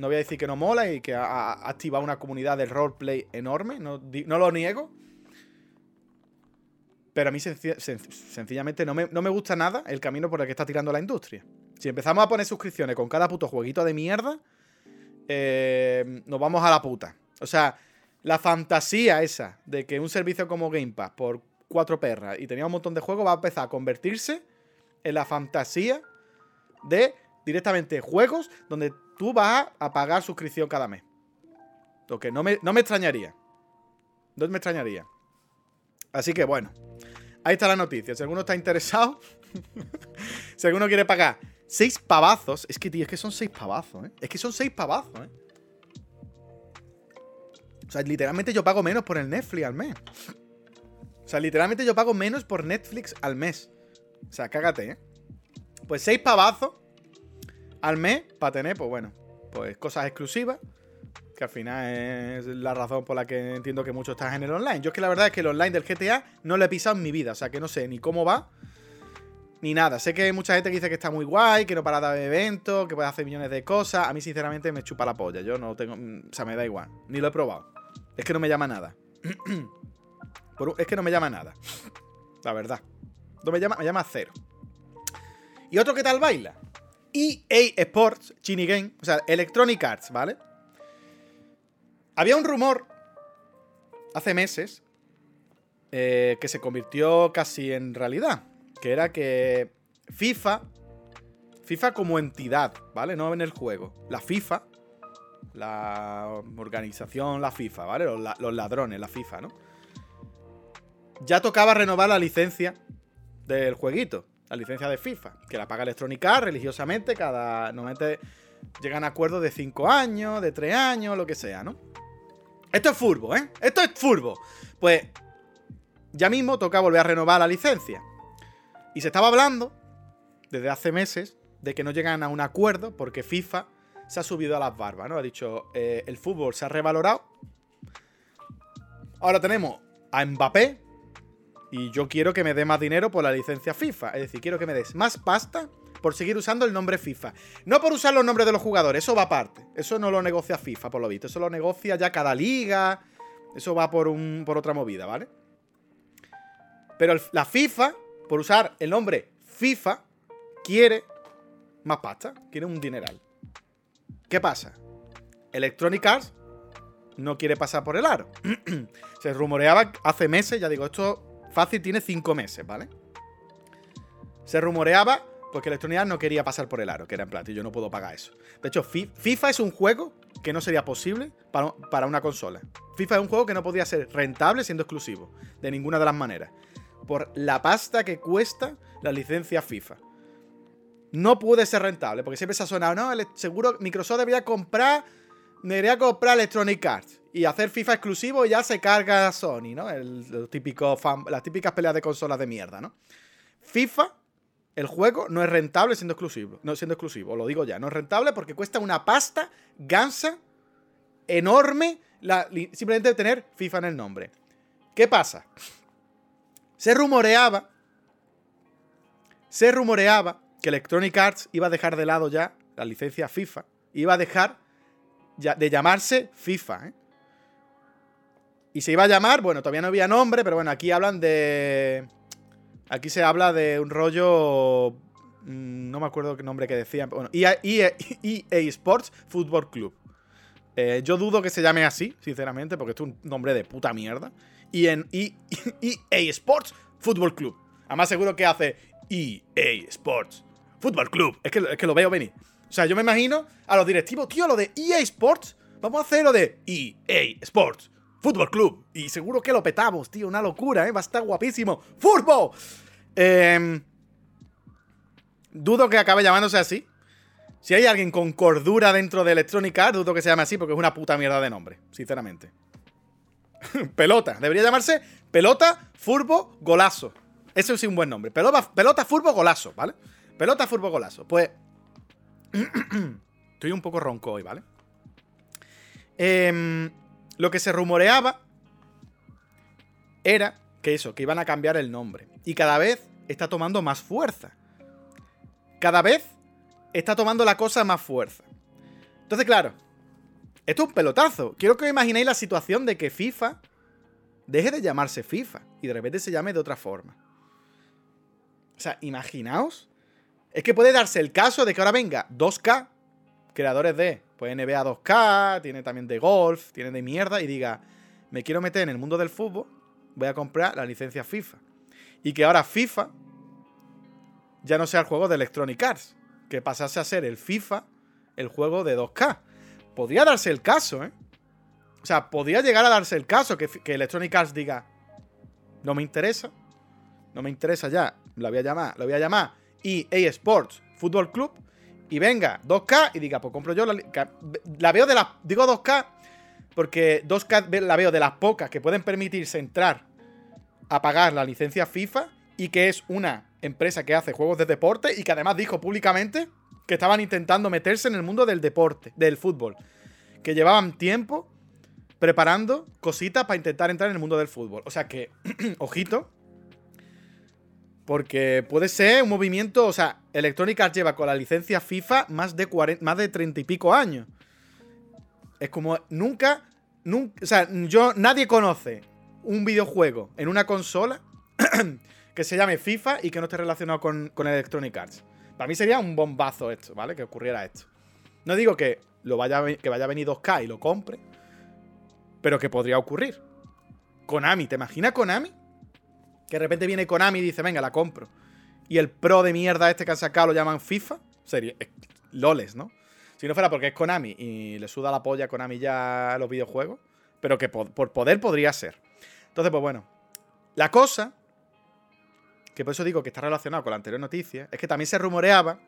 no voy a decir que no mola y que ha, activado una comunidad de roleplay enorme, no, lo niego. Pero a mí sencillamente no me, gusta nada el camino por el que está tirando la industria. Si empezamos a poner suscripciones con cada puto jueguito de mierda, eh, nos vamos a la puta. O sea, la fantasía esa de que un servicio como Game Pass por cuatro perras y tenía un montón de juegos va a empezar a convertirse en la fantasía de directamente juegos donde tú vas a pagar suscripción cada mes. Lo que no me, no me extrañaría. No me extrañaría. Así que bueno, ahí está la noticia. Si alguno está interesado, si alguno quiere pagar seis pavazos, es que, tío, es que son seis pavazos, ¿eh? Es que son seis pavazos, ¿eh? O sea, literalmente yo pago menos por el Netflix al mes. O sea, literalmente yo pago menos por Netflix al mes. O sea, cágate, ¿eh? Pues seis pavazos al mes para tener, pues bueno, pues cosas exclusivas. Que al final es la razón por la que entiendo que mucho estás en el online. Yo es que la verdad es que el online del GTA no lo he pisado en mi vida. O sea que no sé ni cómo va, ni nada. Sé que hay mucha gente que dice que está muy guay, que no para de eventos, que puede hacer millones de cosas. A mí, sinceramente, me chupa la polla. Yo no tengo. O sea, me da igual. Ni lo he probado. Es que no me llama nada. es que no me llama nada. La verdad. No me llama, me llama cero. ¿Y otro que tal baila? EA Sports, Chini Game, o sea, Electronic Arts, ¿vale? Había un rumor hace meses eh, que se convirtió casi en realidad, que era que FIFA, FIFA como entidad, ¿vale? No en el juego, la FIFA, la organización, la FIFA, ¿vale? Los, los ladrones, la FIFA, ¿no? Ya tocaba renovar la licencia del jueguito la licencia de FIFA, que la paga Electronic religiosamente, cada. Normalmente llegan a acuerdos de 5 años, de 3 años, lo que sea, ¿no? Esto es furbo, ¿eh? Esto es furbo. Pues ya mismo toca volver a renovar la licencia. Y se estaba hablando, desde hace meses, de que no llegan a un acuerdo porque FIFA se ha subido a las barbas, ¿no? Ha dicho, eh, el fútbol se ha revalorado. Ahora tenemos a Mbappé, y yo quiero que me dé más dinero por la licencia FIFA. Es decir, quiero que me des más pasta por seguir usando el nombre FIFA. No por usar los nombres de los jugadores, eso va aparte. Eso no lo negocia FIFA, por lo visto. Eso lo negocia ya cada liga. Eso va por, un, por otra movida, ¿vale? Pero la FIFA, por usar el nombre FIFA, quiere más pasta. Quiere un dineral. ¿Qué pasa? Electronic Arts no quiere pasar por el aro. Se rumoreaba hace meses, ya digo, esto Fácil tiene 5 meses, ¿vale? Se rumoreaba porque Electronic no quería pasar por el aro, que era en plata, y yo no puedo pagar eso. De hecho, FIFA es un juego que no sería posible para, una consola. FIFA es un juego que no podía ser rentable siendo exclusivo, de ninguna de las maneras. por la pasta que cuesta la licencia FIFA. No puede ser rentable, porque siempre se ha sonado, no, seguro Microsoft debería comprar, debería comprar Electronic Arts y hacer FIFA exclusivo ya se carga Sony, ¿no? Típico las típicas peleas de consolas de mierda, ¿no? FIFA, el juego, no es rentable siendo exclusivo. No siendo exclusivo, lo digo ya. No es rentable porque cuesta una pasta gansa enorme simplemente tener FIFA en el nombre. ¿Qué pasa? Se rumoreaba. Se rumoreaba que Electronic Arts iba a dejar de lado ya la licencia FIFA. Iba a dejar de llamarse FIFA. ¿eh? Y se iba a llamar, bueno, todavía no había nombre, pero bueno, aquí hablan de. Aquí se habla de un rollo. Mm, no me acuerdo qué nombre que decían. Bueno, EA, EA, EA Sports Football Club. Eh, yo dudo que se llame así, sinceramente, porque esto es un nombre de puta mierda. Y en EA Sports Football Club. Además, seguro que hace EA Sports Football Club. Es que, es que lo veo venir. O sea, yo me imagino a los directivos, tío, lo de EA Sports. Vamos a hacer lo de EA Sports Football Club. Y seguro que lo petamos, tío. Una locura, ¿eh? Va a estar guapísimo. ¡Fútbol! Em, dudo que acabe llamándose así. Si hay alguien con cordura dentro de Electronic Arts, dudo que se llame así porque es una puta mierda de nombre, sinceramente. pelota. Debería llamarse Pelota, Furbo, Golazo. Eso sí un buen nombre. Pelota, pelota Furbo, Golazo, ¿vale? Pelota, Furbo, Golazo. Pues... Estoy un poco ronco hoy, ¿vale? Eh, lo que se rumoreaba era que eso, que iban a cambiar el nombre. Y cada vez está tomando más fuerza. Cada vez está tomando la cosa más fuerza. Entonces, claro, esto es un pelotazo. Quiero que os imaginéis la situación de que FIFA deje de llamarse FIFA y de repente se llame de otra forma. O sea, imaginaos. Es que puede darse el caso de que ahora venga 2K, creadores de pues NBA 2K, tiene también de golf, tiene de mierda, y diga, me quiero meter en el mundo del fútbol, voy a comprar la licencia FIFA. Y que ahora FIFA ya no sea el juego de Electronic Arts, que pasase a ser el FIFA, el juego de 2K. Podría darse el caso, ¿eh? O sea, podría llegar a darse el caso que, que Electronic Arts diga, no me interesa, no me interesa ya, la voy a llamar, lo voy a llamar EA Sports Football Club y venga 2K y diga, pues compro yo la, la veo de las. Digo 2K porque 2K la veo de las pocas que pueden permitirse entrar a pagar la licencia FIFA y que es una empresa que hace juegos de deporte y que además dijo públicamente que estaban intentando meterse en el mundo del deporte, del fútbol. Que llevaban tiempo preparando cositas para intentar entrar en el mundo del fútbol. O sea que, ojito, porque puede ser un movimiento, o sea, Electronic Arts lleva con la licencia FIFA más de, 40, más de 30 y pico años. Es como nunca, nunca, o sea, yo, nadie conoce un videojuego en una consola que se llame FIFA y que no esté relacionado con, con Electronic Arts. Para mí sería un bombazo esto, ¿vale? Que ocurriera esto. No digo que, lo vaya, que vaya a venir 2K y lo compre, pero que podría ocurrir. Konami, ¿te imaginas Konami? Que de repente viene Konami y dice, venga, la compro. Y el pro de mierda este que han sacado lo llaman FIFA. Sería. loles, ¿no? Si no fuera porque es Konami y le suda la polla a Konami ya los videojuegos. Pero que por, poder podría ser. Entonces, pues bueno. La cosa. Que por eso digo que está relacionado con la anterior noticia. Es que también se rumoreaba.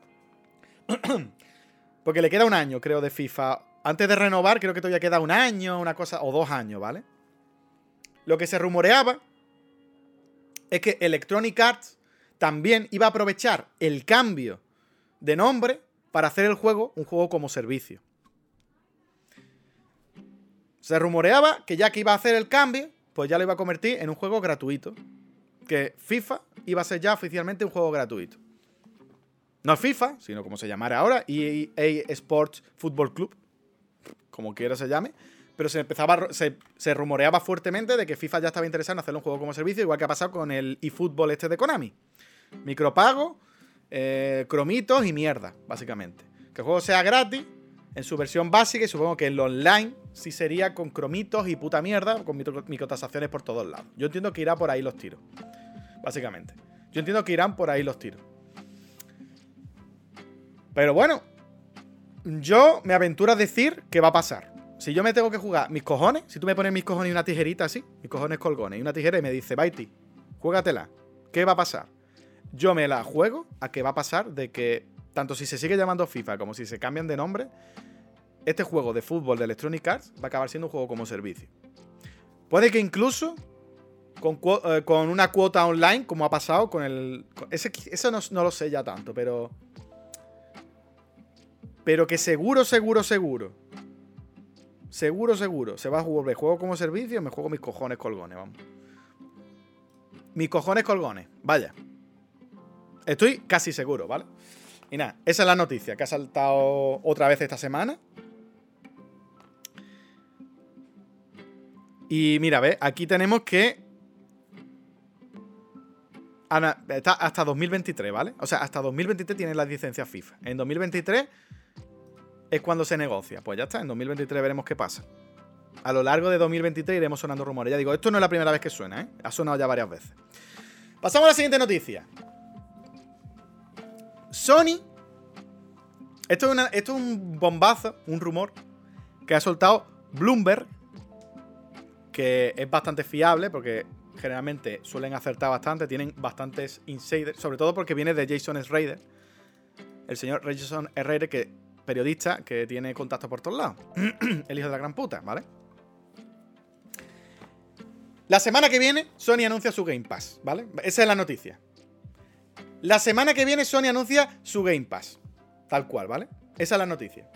porque le queda un año, creo, de FIFA. Antes de renovar, creo que todavía queda un año, una cosa. O dos años, ¿vale? Lo que se rumoreaba es que Electronic Arts también iba a aprovechar el cambio de nombre para hacer el juego un juego como servicio. Se rumoreaba que ya que iba a hacer el cambio, pues ya lo iba a convertir en un juego gratuito. Que FIFA iba a ser ya oficialmente un juego gratuito. No FIFA, sino como se llamara ahora, EA Sports Football Club, como quiera se llame, pero se empezaba se, rumoreaba fuertemente de que FIFA ya estaba interesado en hacer un juego como servicio, igual que ha pasado con el eFootball este de Konami. Micropago, eh, cromitos y mierda, básicamente. Que el juego sea gratis en su versión básica y supongo que en lo online sí sería con cromitos y puta mierda, con microtasaciones por todos lados. Yo entiendo que irá por ahí los tiros, básicamente. Yo entiendo que irán por ahí los tiros. Pero bueno, yo me aventuro a decir que va a pasar. Si yo me tengo que jugar mis cojones, si tú me pones mis cojones y una tijerita así, mis cojones colgones y una tijera y me dice, Baiti, juégatela. ¿Qué va a pasar? Yo me la juego a que va a pasar de que, tanto si se sigue llamando FIFA como si se cambian de nombre, este juego de fútbol de Electronic Arts va a acabar siendo un juego como servicio. Puede que incluso con, eh, una cuota online, como ha pasado con el. ese, eso no, no, lo sé ya tanto, pero. Pero que seguro, seguro, seguro. Seguro, seguro. Se va a jugar. juego como servicio me juego mis cojones colgones, vamos. Mis cojones colgones. Vaya. Estoy casi seguro, ¿vale? Y nada, esa es la noticia que ha saltado otra vez esta semana. Y mira, ve, aquí tenemos que. Está hasta 2023, ¿vale? O sea, hasta 2023 tiene la licencia FIFA. En 2023 es cuando se negocia. Pues ya está, en 2023 veremos qué pasa. A lo largo de 2023 iremos sonando rumores. Ya digo, esto no es la primera vez que suena, ¿eh? Ha sonado ya varias veces. Pasamos a la siguiente noticia. Sony. Esto es, esto es un bombazo, un rumor que ha soltado Bloomberg que es bastante fiable porque generalmente suelen acertar bastante, tienen bastantes insiders, sobre todo porque viene de Jason Schrader, el señor Jason Schrader, que periodista que tiene contacto por todos lados, el hijo de la gran puta, ¿vale? La semana que viene Sony anuncia su Game Pass, ¿vale? Esa es la noticia. La semana que viene Sony anuncia su Game Pass, tal cual, ¿vale? Esa es la noticia.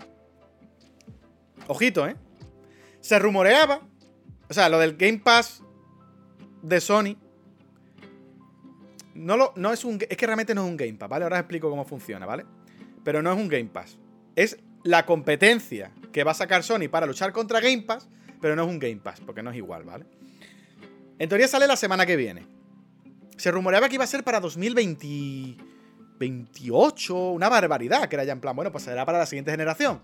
Ojito, ¿eh? Se rumoreaba o sea, lo del Game Pass de Sony. No, lo, no es un. Es que realmente no es un Game Pass, ¿vale? Ahora os explico cómo funciona, ¿vale? Pero no es un Game Pass. Es la competencia que va a sacar Sony para luchar contra Game Pass, pero no es un Game Pass, porque no es igual, ¿vale? En teoría sale la semana que viene. Se rumoreaba que iba a ser para 2028, una barbaridad, que era ya en plan, bueno, pues será para la siguiente generación.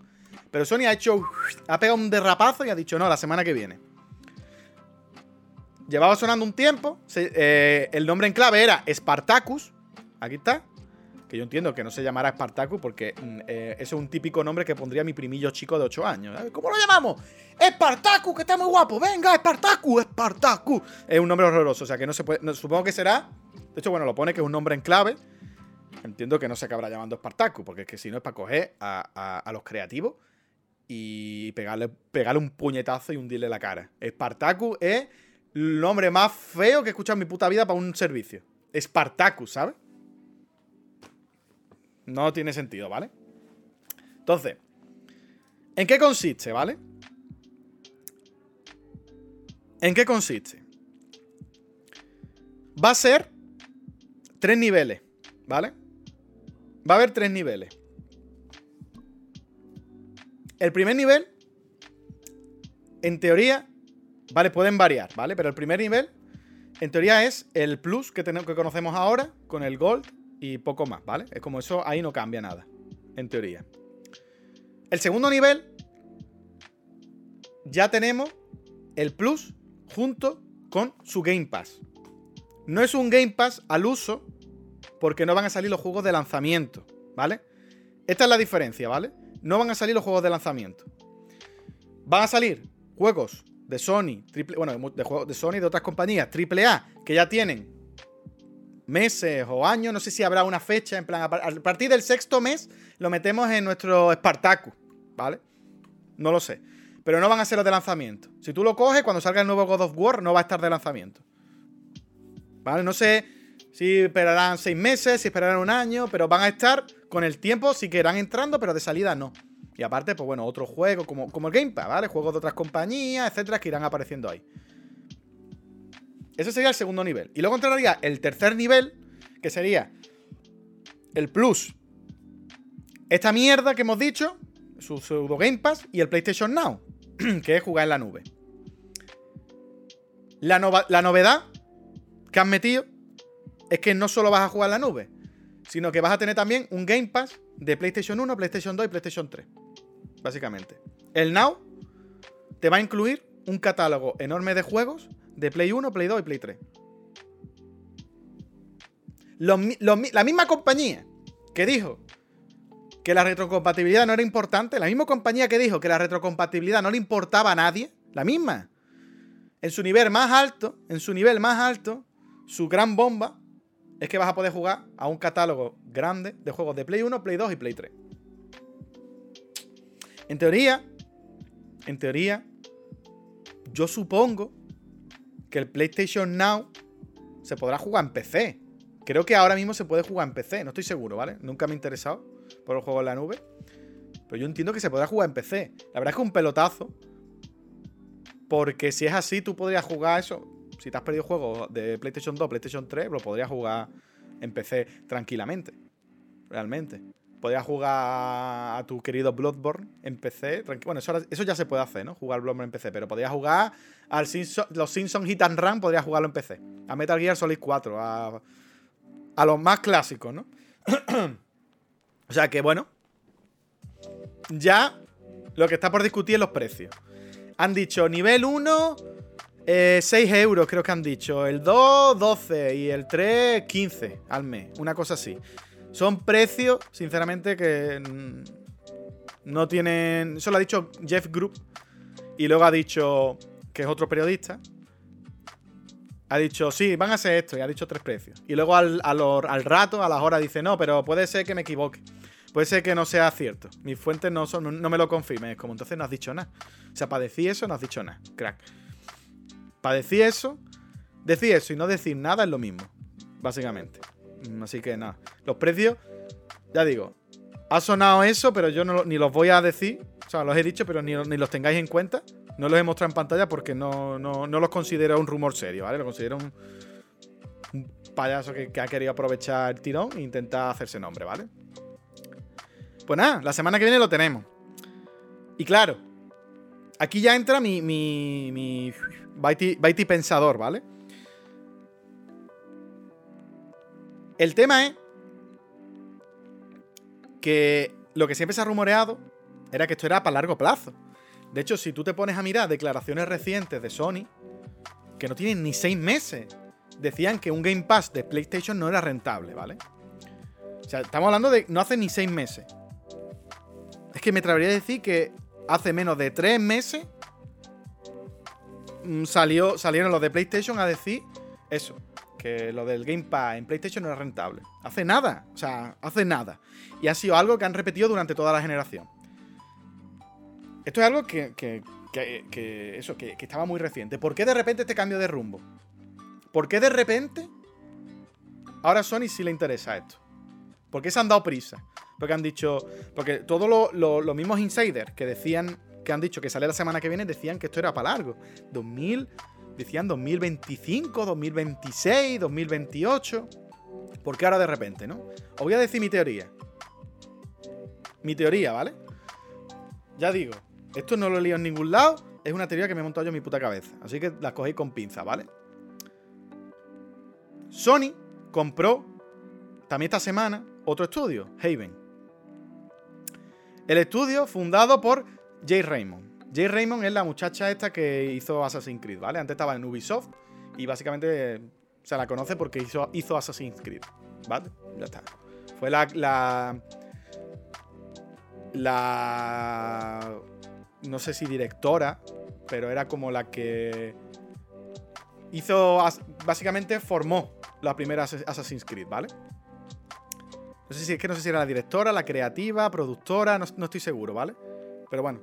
Pero Sony ha hecho. Ha pegado un derrapazo y ha dicho, no, la semana que viene. Llevaba sonando un tiempo. Eh, el nombre en clave era Spartacus. Aquí está. Que yo entiendo que no se llamará Spartacus porque mm, eh, ese es un típico nombre que pondría mi primillo chico de 8 años. ¿Cómo lo llamamos? Spartacus, que está muy guapo. Venga, Spartacus, Spartacus. Es un nombre horroroso, o sea que no se puede. supongo que será. De hecho, bueno, lo pone que es un nombre en clave. Entiendo que no se acabará llamando Spartacus, porque es que si no es para coger a, los creativos y pegarle, pegarle un puñetazo y hundirle la cara. Spartacus es el nombre más feo que he escuchado en mi puta vida para un servicio. Spartacus, ¿sabes? No tiene sentido, ¿vale? Entonces, ¿en qué consiste, ¿vale? ¿En qué consiste? Va a ser tres niveles, ¿vale? Va a haber tres niveles. El primer nivel, en teoría, Vale, pueden variar, ¿vale? Pero el primer nivel, en teoría, es el plus que, tenemos, que conocemos ahora con el gold y poco más, ¿vale? Es como eso, ahí no cambia nada, en teoría. El segundo nivel, ya tenemos el plus junto con su Game Pass. No es un Game Pass al uso porque no van a salir los juegos de lanzamiento, ¿vale? Esta es la diferencia, ¿vale? No van a salir los juegos de lanzamiento. Van a salir juegos de Sony, triple, bueno, de, juegos de Sony de otras compañías, AAA, que ya tienen meses o años, no sé si habrá una fecha, en plan, a partir del sexto mes lo metemos en nuestro Spartacus, ¿vale? No lo sé. Pero no van a ser los de lanzamiento. Si tú lo coges, cuando salga el nuevo God of War, no va a estar de lanzamiento. ¿Vale? No sé si esperarán seis meses, si esperarán un año, pero van a estar con el tiempo, si que irán entrando, pero de salida no. Y aparte, pues bueno, otros juegos como, como el Game ¿vale? Juegos de otras compañías, etcétera, que irán apareciendo ahí. Ese sería el segundo nivel. Y luego entraría el tercer nivel, que sería el Plus. Esta mierda que hemos dicho, su pseudo Game Pass, y el PlayStation Now, que es jugar en la nube. La, novedad que han metido es que no solo vas a jugar en la nube, sino que vas a tener también un Game Pass de PlayStation 1, PlayStation 2 y PlayStation 3 básicamente. El Now te va a incluir un catálogo enorme de juegos de Play 1, Play 2 y Play 3. la misma compañía que dijo que la retrocompatibilidad no era importante, la misma compañía que dijo que la retrocompatibilidad no le importaba a nadie, la misma. En su nivel más alto, en su nivel más alto, su gran bomba es que vas a poder jugar a un catálogo grande de juegos de Play 1, Play 2 y Play 3. En teoría, en teoría, yo supongo que el PlayStation Now se podrá jugar en PC. Creo que ahora mismo se puede jugar en PC, no estoy seguro, ¿vale? Nunca me he interesado por el juego en la nube. Pero yo entiendo que se podrá jugar en PC. La verdad es que un pelotazo. Porque si es así, tú podrías jugar eso. Si te has perdido juegos de PlayStation 2, PlayStation 3, lo podrías jugar en PC tranquilamente. Realmente. Podrías jugar a tu querido Bloodborne en PC. Bueno, eso, eso, ya se puede hacer, ¿no? Jugar Bloodborne en PC. Pero podrías jugar a los Simpsons Hit and Run, podrías jugarlo en PC. A Metal Gear Solid 4. A, a los más clásicos, ¿no? o sea que, bueno. Ya lo que está por discutir es los precios. Han dicho nivel 1, 6 eh, euros creo que han dicho. El 2, 12. Y el 3, 15 al mes. Una cosa así. Son precios, sinceramente, que no tienen... Eso lo ha dicho Jeff Group. Y luego ha dicho, que es otro periodista, ha dicho, sí, van a hacer esto, y ha dicho tres precios. Y luego al, al, rato, a las horas, dice, no, pero puede ser que me equivoque. Puede ser que no sea cierto. Mis fuentes no, son, no me lo confirmen. Es como, entonces no has dicho nada. O sea, para decir eso, no has dicho nada, crack. Para decir eso, decir eso y no decir nada es lo mismo, básicamente. Mm, así que nada. Los precios, ya digo, ha sonado eso, pero yo no, ni los voy a decir. O sea, los he dicho, pero ni, ni los tengáis en cuenta. No los he mostrado en pantalla porque no, los considero un rumor serio, ¿vale? Lo considero un, payaso que, ha querido aprovechar el tirón e intentar hacerse nombre, ¿vale? Pues nada, la semana que viene lo tenemos. Y claro, aquí ya entra mi, mi, mi Baiti pensador, ¿vale? El tema es que lo que siempre se ha rumoreado era que esto era para largo plazo. De hecho, si tú te pones a mirar declaraciones recientes de Sony, que no tienen ni seis meses, decían que un Game Pass de PlayStation no era rentable, ¿vale? O sea, estamos hablando de no hace ni seis meses. Es que me atrevería a decir que hace menos de tres meses mm, salió, salieron los de PlayStation a decir eso, que lo del Game Pass en PlayStation no era rentable. Hace nada, o sea, hace nada. Y ha sido algo que han repetido durante toda la generación. Esto es algo que, eso, que, estaba muy reciente. ¿Por qué de repente este cambio de rumbo? ¿Por qué de repente ahora Sony sí le interesa esto? ¿Por qué se han dado prisa? Porque han dicho. Porque todos los mismos insiders que decían. Que han dicho que sale la semana que viene decían que esto era para largo. 2000. Decían 2025, 2026, 2028. ¿Por qué ahora de repente, no? Os voy a decir mi teoría. Mi teoría, ¿vale? Ya digo, esto no lo he leído en ningún lado. Es una teoría que me he montado yo en mi puta cabeza. Así que la cogéis con pinza, ¿vale? Sony compró también esta semana otro estudio, Haven. El estudio fundado por Jay Raymond. Jay Raymond es la muchacha esta que hizo Assassin's Creed, ¿vale? Antes estaba en Ubisoft y básicamente se la conoce porque hizo, hizo Assassin's Creed, ¿vale? Ya está. Fue la, la, la no sé si directora, pero era como la que hizo, básicamente formó la primera Assassin's Creed, ¿vale? No sé si es que no sé si era la directora, la creativa, productora, no, estoy seguro, ¿vale? Pero bueno,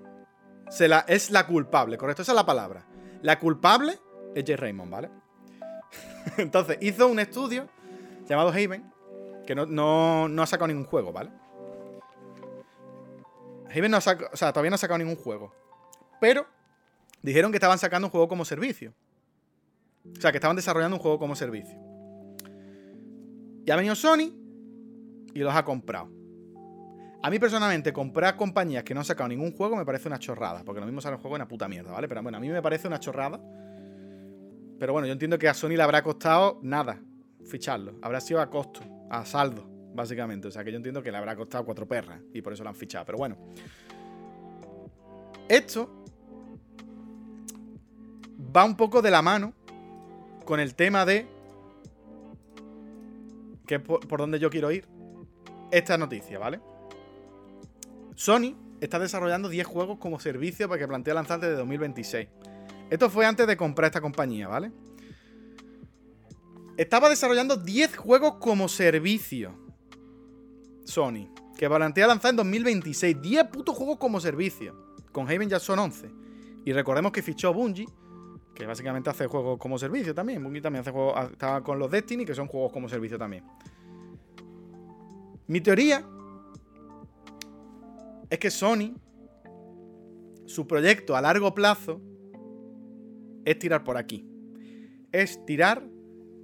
es la culpable, correcto, esa es la palabra. La culpable es J. Raymond, ¿vale? Entonces, hizo un estudio llamado Haven, que no, no ha sacado ningún juego, ¿vale? Haven no ha sacado, o sea, todavía no ha sacado ningún juego. Pero dijeron que estaban sacando un juego como servicio. O sea, que estaban desarrollando un juego como servicio. Y ha venido Sony y los ha comprado. A mí personalmente, comprar compañías que no han sacado ningún juego me parece una chorrada. Porque lo mismo sale el juego es una puta mierda, ¿vale? Pero bueno, a mí me parece una chorrada. Pero bueno, yo entiendo que a Sony le habrá costado nada ficharlo. Habrá sido a costo, a saldo básicamente. O sea que yo entiendo que le habrá costado cuatro perras y por eso lo han fichado. Pero bueno. Esto va un poco de la mano con el tema de. Que es por, donde yo quiero ir. Esta noticia, ¿vale? Sony está desarrollando 10 juegos como servicio para que plantea lanzar desde 2026. Esto fue antes de comprar esta compañía, ¿vale? Estaba desarrollando 10 juegos como servicio. Sony. Que plantea lanzar en 2026. 10 putos juegos como servicio. Con Haven ya son 11. Y recordemos que fichó Bungie. Que básicamente hace juegos como servicio también. Bungie también hace juegos. Estaba con los Destiny, que son juegos como servicio también. Mi teoría es que Sony, su proyecto a largo plazo, es tirar por aquí. Es tirar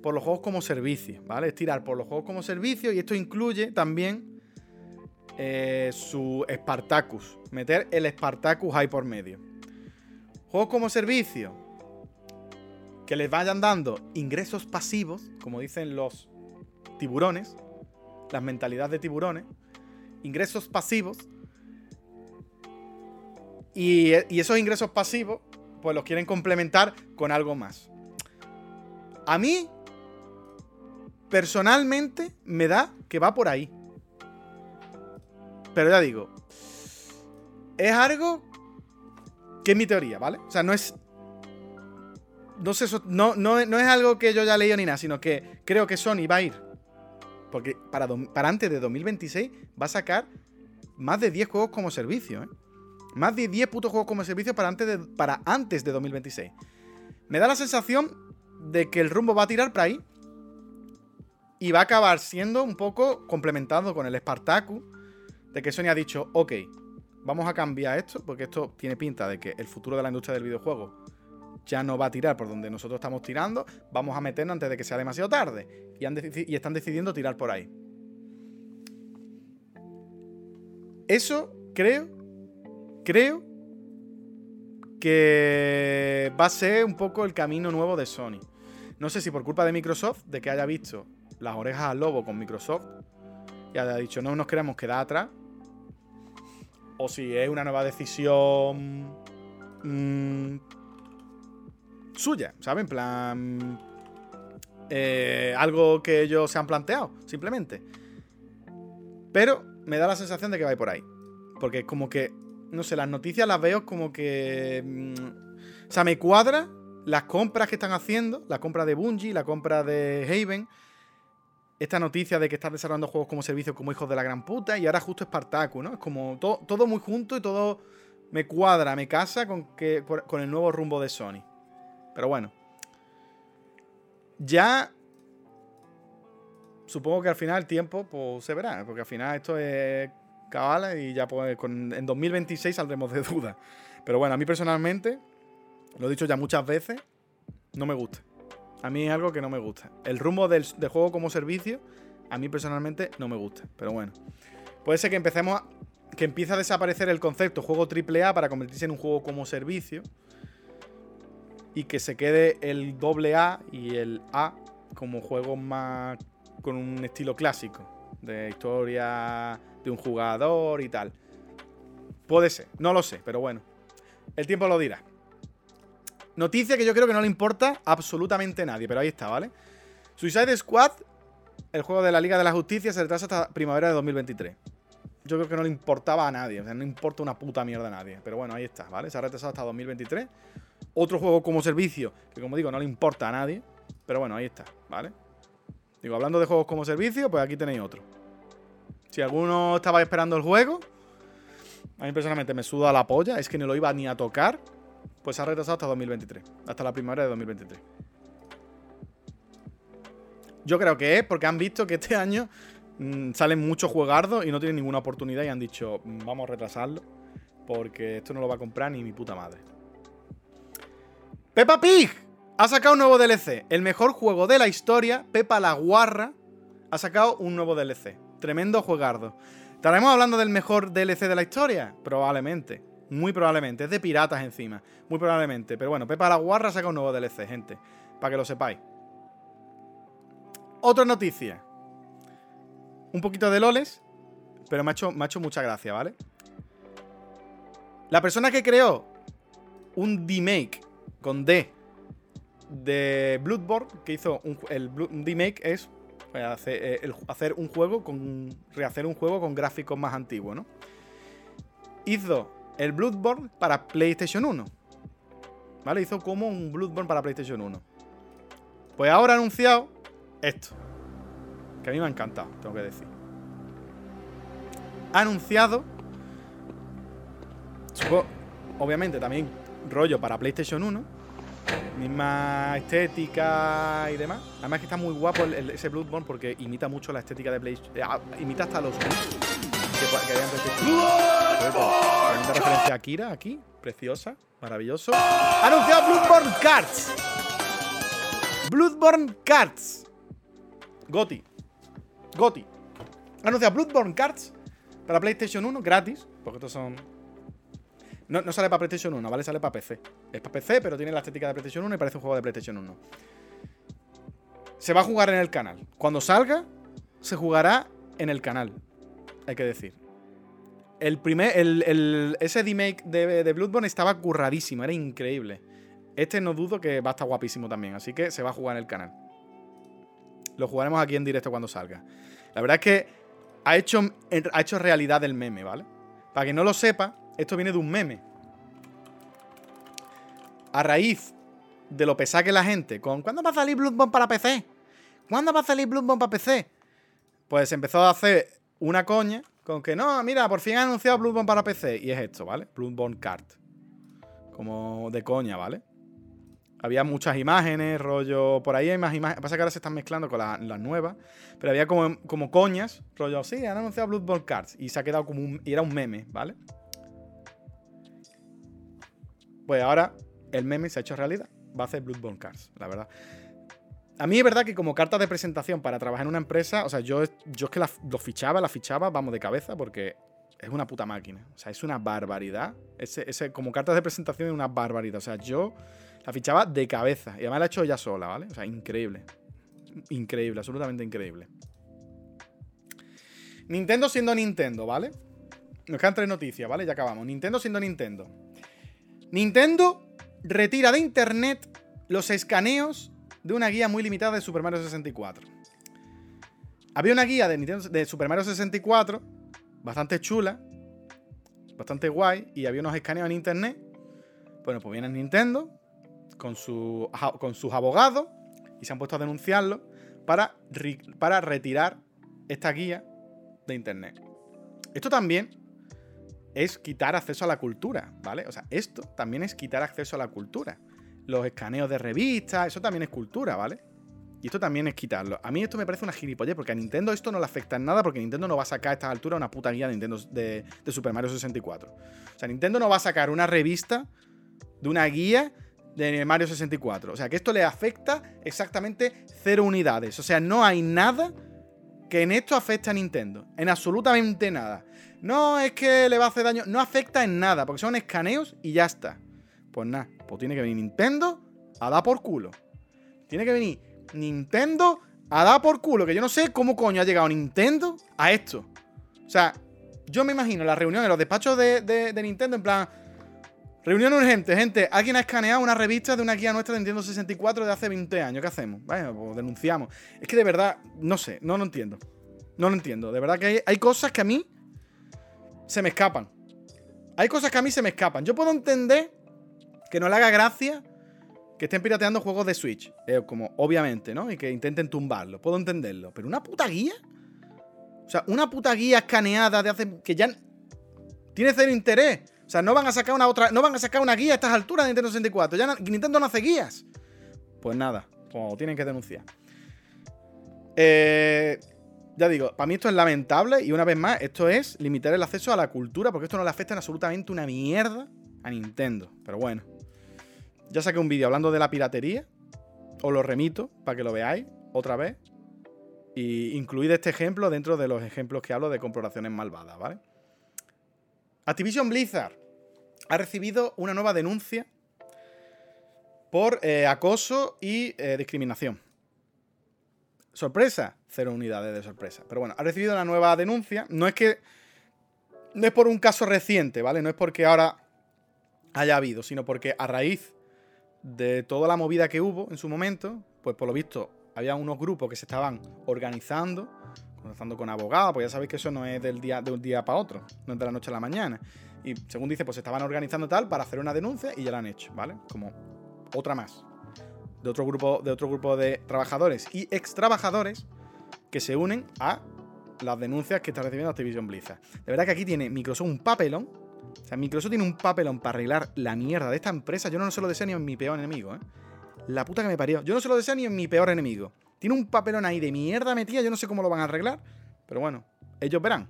por los juegos como servicio, ¿vale? Es tirar por los juegos como servicio y esto incluye también eh, su Spartacus. Meter el Spartacus ahí por medio. Juegos como servicio que les vayan dando ingresos pasivos, como dicen los tiburones, las mentalidades de tiburones, ingresos pasivos. Y, esos ingresos pasivos, pues los quieren complementar con algo más. A mí, personalmente, me da que va por ahí. Pero ya digo, es algo que es mi teoría, ¿vale? O sea, no es. No, sé, no, no, no es algo que yo haya leído ni nada, sino que creo que Sony va a ir porque para, para antes de 2026 va a sacar más de 10 juegos como servicio, ¿eh? Más de 10 putos juegos como servicio para antes, de, para antes de 2026. Me da la sensación de que el rumbo va a tirar para ahí. Y va a acabar siendo un poco complementado con el Spartacus. De que Sony ha dicho, ok, vamos a cambiar esto. Porque esto tiene pinta de que el futuro de la industria del videojuego ya no va a tirar por donde nosotros estamos tirando, vamos a meternos antes de que sea demasiado tarde. Y, y están decidiendo tirar por ahí. Eso creo, creo que va a ser un poco el camino nuevo de Sony. No sé si por culpa de Microsoft, de que haya visto las orejas al lobo con Microsoft y haya dicho no nos queremos quedar atrás, o si es una nueva decisión mmm, suya, ¿saben? En plan. Eh, algo que ellos se han planteado, simplemente. Pero me da la sensación de que va por ahí. Porque como que. No sé, las noticias las veo como que. Mm, o sea, me cuadra las compras que están haciendo, la compra de Bungie, la compra de Haven, esta noticia de que están desarrollando juegos como servicio como hijos de la gran puta, y ahora justo Spartacus, ¿no? Es como todo muy junto y todo me cuadra, me casa con, que, con el nuevo rumbo de Sony. Pero bueno. Ya. Supongo que al final el tiempo pues, se verá. Porque al final esto es cabala y ya pues, en 2026 saldremos de duda. Pero bueno, a mí personalmente, lo he dicho ya muchas veces, no me gusta. A mí es algo que no me gusta. El rumbo del, juego como servicio, a mí personalmente no me gusta. Pero bueno. Puede ser que empecemos a, que empiece a desaparecer el concepto juego AAA para convertirse en un juego como servicio y que se quede el doble A y el A como juegos más con un estilo clásico de historia de un jugador y tal. Puede ser, no lo sé, pero bueno. El tiempo lo dirá. Noticia que yo creo que no le importa absolutamente a nadie, pero ahí está, ¿vale? Suicide Squad, el juego de la Liga de la Justicia, se retrasa hasta primavera de 2023. Yo creo que no le importaba a nadie, o sea, no importa una puta mierda a nadie. Pero bueno, ahí está, ¿vale? Se ha retrasado hasta 2023 otro juego como servicio, que como digo, no le importa a nadie. Pero bueno, ahí está, ¿vale? Digo, hablando de juegos como servicio, pues aquí tenéis otro. Si alguno estaba esperando el juego, a mí personalmente me suda la polla, es que no lo iba ni a tocar, pues se ha retrasado hasta 2023, hasta la primavera de 2023. Yo creo que es porque han visto que este año mm, salen muchos juegardos y no tienen ninguna oportunidad y han dicho, mm, vamos a retrasarlo, porque esto no lo va a comprar ni mi puta madre. Peppa Pig ha sacado un nuevo DLC. El mejor juego de la historia, Peppa la Guarra, ha sacado un nuevo DLC. Tremendo juegardo. ¿Estaremos hablando del mejor DLC de la historia? Probablemente. Muy probablemente. Es de piratas encima. Muy probablemente. Pero bueno, Peppa la Guarra ha sacado un nuevo DLC, gente. Para que lo sepáis. Otra noticia. Un poquito de loles. Pero me ha hecho, me ha hecho mucha gracia, ¿vale? La persona que creó un remake con D de Bloodborne, que hizo un, el remake es eh, hacer, un juego con. rehacer un juego con gráficos más antiguos, ¿no? Hizo el Bloodborne para PlayStation 1. ¿Vale? Hizo como un Bloodborne para PlayStation 1. Pues ahora ha anunciado esto. Que a mí me ha encantado, tengo que decir. Ha anunciado. obviamente también rollo para PlayStation 1 Misma estética y demás. Además que está muy guapo ese Bloodborne porque imita mucho la estética de PlayStation. Eh, imita hasta los que, que Una referencia a Kira aquí. Preciosa. Maravilloso. ¡Ha anunciado Bloodborne Cards! Bloodborne Cards. Goti. Goti. Ha anunciado Bloodborne Cards para PlayStation 1 gratis. Porque estos son no, sale para PlayStation 1, ¿vale? Sale para PC. Es para PC, pero tiene la estética de PlayStation 1 y parece un juego de PlayStation 1. Se va a jugar en el canal. Cuando salga, se jugará en el canal. Hay que decir. El primer. El, ese remake de, de Bloodborne estaba curradísimo, era increíble. Este no dudo que va a estar guapísimo también, así que se va a jugar en el canal. Lo jugaremos aquí en directo cuando salga. La verdad es que ha hecho, ha hecho realidad el meme, ¿vale? Para que no lo sepa, esto viene de un meme. A raíz de lo pesada que la gente con ¿Cuándo va a salir Bloodborne para PC? ¿Cuándo va a salir Bloodborne para PC? Pues empezó a hacer una coña con que no, mira, por fin han anunciado Bloodborne para PC. Y es esto, ¿vale? Bloodborne Card. Como de coña, ¿vale? Había muchas imágenes, rollo. Por ahí hay más imágenes. Pasa que ahora se están mezclando con las nuevas. Pero había como, como coñas, rollo. Sí, han anunciado Bloodborne Cards. Y se ha quedado como un. Y era un meme, ¿vale? Pues ahora el meme se ha hecho realidad. Va a hacer Bloodborne Cards, la verdad. A mí es verdad que como carta de presentación para trabajar en una empresa, o sea, yo, yo es que lo fichaba, la fichaba, vamos, de cabeza, porque es una puta máquina. O sea, es una barbaridad. Ese, ese, como carta de presentación es una barbaridad. O sea, yo la fichaba de cabeza. Y además la he hecho ella sola, ¿vale? O sea, increíble. Increíble, absolutamente increíble. Nintendo siendo Nintendo, ¿vale? Nos quedan tres noticias, ¿vale? Ya acabamos. Nintendo siendo Nintendo. Nintendo retira de internet los escaneos de una guía muy limitada de Super Mario 64. Había una guía de, de Super Mario 64 bastante chula, bastante guay, y había unos escaneos en internet. Bueno, pues viene Nintendo con, su, con sus abogados y se han puesto a denunciarlo para, para retirar esta guía de internet. Esto también es quitar acceso a la cultura, ¿vale? O sea, esto también es quitar acceso a la cultura. Los escaneos de revistas, eso también es cultura, ¿vale? Y esto también es quitarlo. A mí esto me parece una gilipollez, porque a Nintendo esto no le afecta en nada, porque Nintendo no va a sacar a estas alturas una puta guía de, Nintendo de, de Super Mario 64. O sea, Nintendo no va a sacar una revista de una guía de Mario 64. O sea, que esto le afecta exactamente cero unidades. O sea, no hay nada que en esto afecte a Nintendo. En absolutamente nada. No es que le va a hacer daño. No afecta en nada, porque son escaneos y ya está. Pues nada, pues tiene que venir Nintendo a dar por culo. Tiene que venir Nintendo a dar por culo. Que yo no sé cómo coño ha llegado Nintendo a esto. O sea, yo me imagino la reunión en los despachos de, de Nintendo en plan. Reunión urgente, gente. Alguien ha escaneado una revista de una guía nuestra de Nintendo 64 de hace 20 años. ¿Qué hacemos? Bueno, pues denunciamos. Es que de verdad, no sé, no lo entiendo. No lo entiendo. De verdad que hay, cosas que a mí se me escapan. Hay cosas que a mí se me escapan. Yo puedo entender que no le haga gracia que estén pirateando juegos de Switch. Eh, como, obviamente, ¿no? Y que intenten tumbarlo. Puedo entenderlo. Pero una puta guía. O sea, una puta guía escaneada de hace. que ya. Tiene cero interés. O sea, no van a sacar una otra. No van a sacar una guía a estas alturas de Nintendo 64. Ya Nintendo no hace guías. Pues nada, pues tienen que denunciar. Eh, ya digo, para mí esto es lamentable y una vez más, esto es limitar el acceso a la cultura porque esto no le afecta en absolutamente una mierda a Nintendo. Pero bueno, ya saqué un vídeo hablando de la piratería. Os lo remito para que lo veáis otra vez. Y incluid este ejemplo dentro de los ejemplos que hablo de comprobaciones malvadas, ¿vale? Activision Blizzard ha recibido una nueva denuncia por eh, acoso y eh, discriminación. Sorpresa, cero unidades de sorpresa. Pero bueno, ha recibido una nueva denuncia. No es que. No es por un caso reciente, ¿vale? No es porque ahora haya habido, sino porque a raíz de toda la movida que hubo en su momento, pues por lo visto había unos grupos que se estaban organizando conversando con abogados, pues ya sabéis que eso no es del día, de un día para otro, no es de la noche a la mañana. Y según dice, pues se estaban organizando tal para hacer una denuncia y ya la han hecho, ¿vale? Como otra más. de otro grupo de, otro grupo de trabajadores y ex trabajadores que se unen a las denuncias que está recibiendo Activision Blizzard. De verdad que aquí tiene Microsoft un papelón. O sea, Microsoft tiene un papelón para arreglar la mierda de esta empresa. Yo no se lo deseo ni en mi peor enemigo, ¿eh? La puta que me parió. Yo no se lo deseo ni en mi peor enemigo. Tiene un papelón ahí de mierda metida. Yo no sé cómo lo van a arreglar. Pero bueno, ellos verán.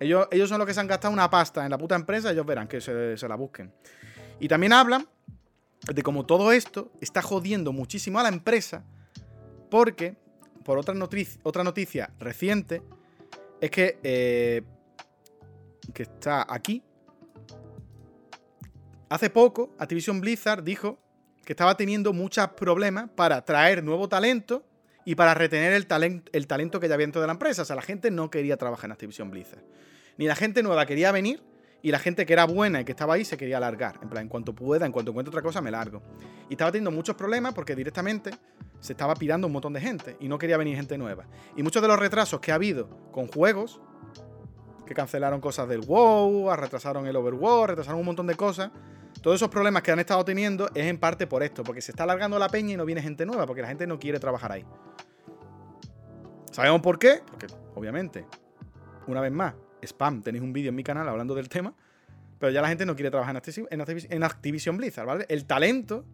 Ellos, ellos son los que se han gastado una pasta en la puta empresa. Ellos verán que se, la busquen. Y también hablan de cómo todo esto está jodiendo muchísimo a la empresa. Porque, por otra, noticia, otra noticia reciente, es que, eh, que está aquí. Hace poco, Activision Blizzard dijo que estaba teniendo muchos problemas para traer nuevo talento y para retener el, talento que ya había dentro de la empresa. O sea, la gente no quería trabajar en Activision Blizzard. Ni la gente nueva quería venir, y la gente que era buena y que estaba ahí se quería largar. En plan, en cuanto pueda, en cuanto encuentre otra cosa, me largo. Y estaba teniendo muchos problemas porque directamente se estaba pirando un montón de gente y no quería venir gente nueva. Y muchos de los retrasos que ha habido con juegos, que cancelaron cosas del WoW, retrasaron el Overworld, retrasaron un montón de cosas. Todos esos problemas que han estado teniendo es en parte por esto, porque se está alargando la peña y no viene gente nueva, porque la gente no quiere trabajar ahí. ¿Sabemos por qué? Porque, obviamente, una vez más, spam, tenéis un vídeo en mi canal hablando del tema, pero ya la gente no quiere trabajar en Activision, Blizzard, ¿vale? El talento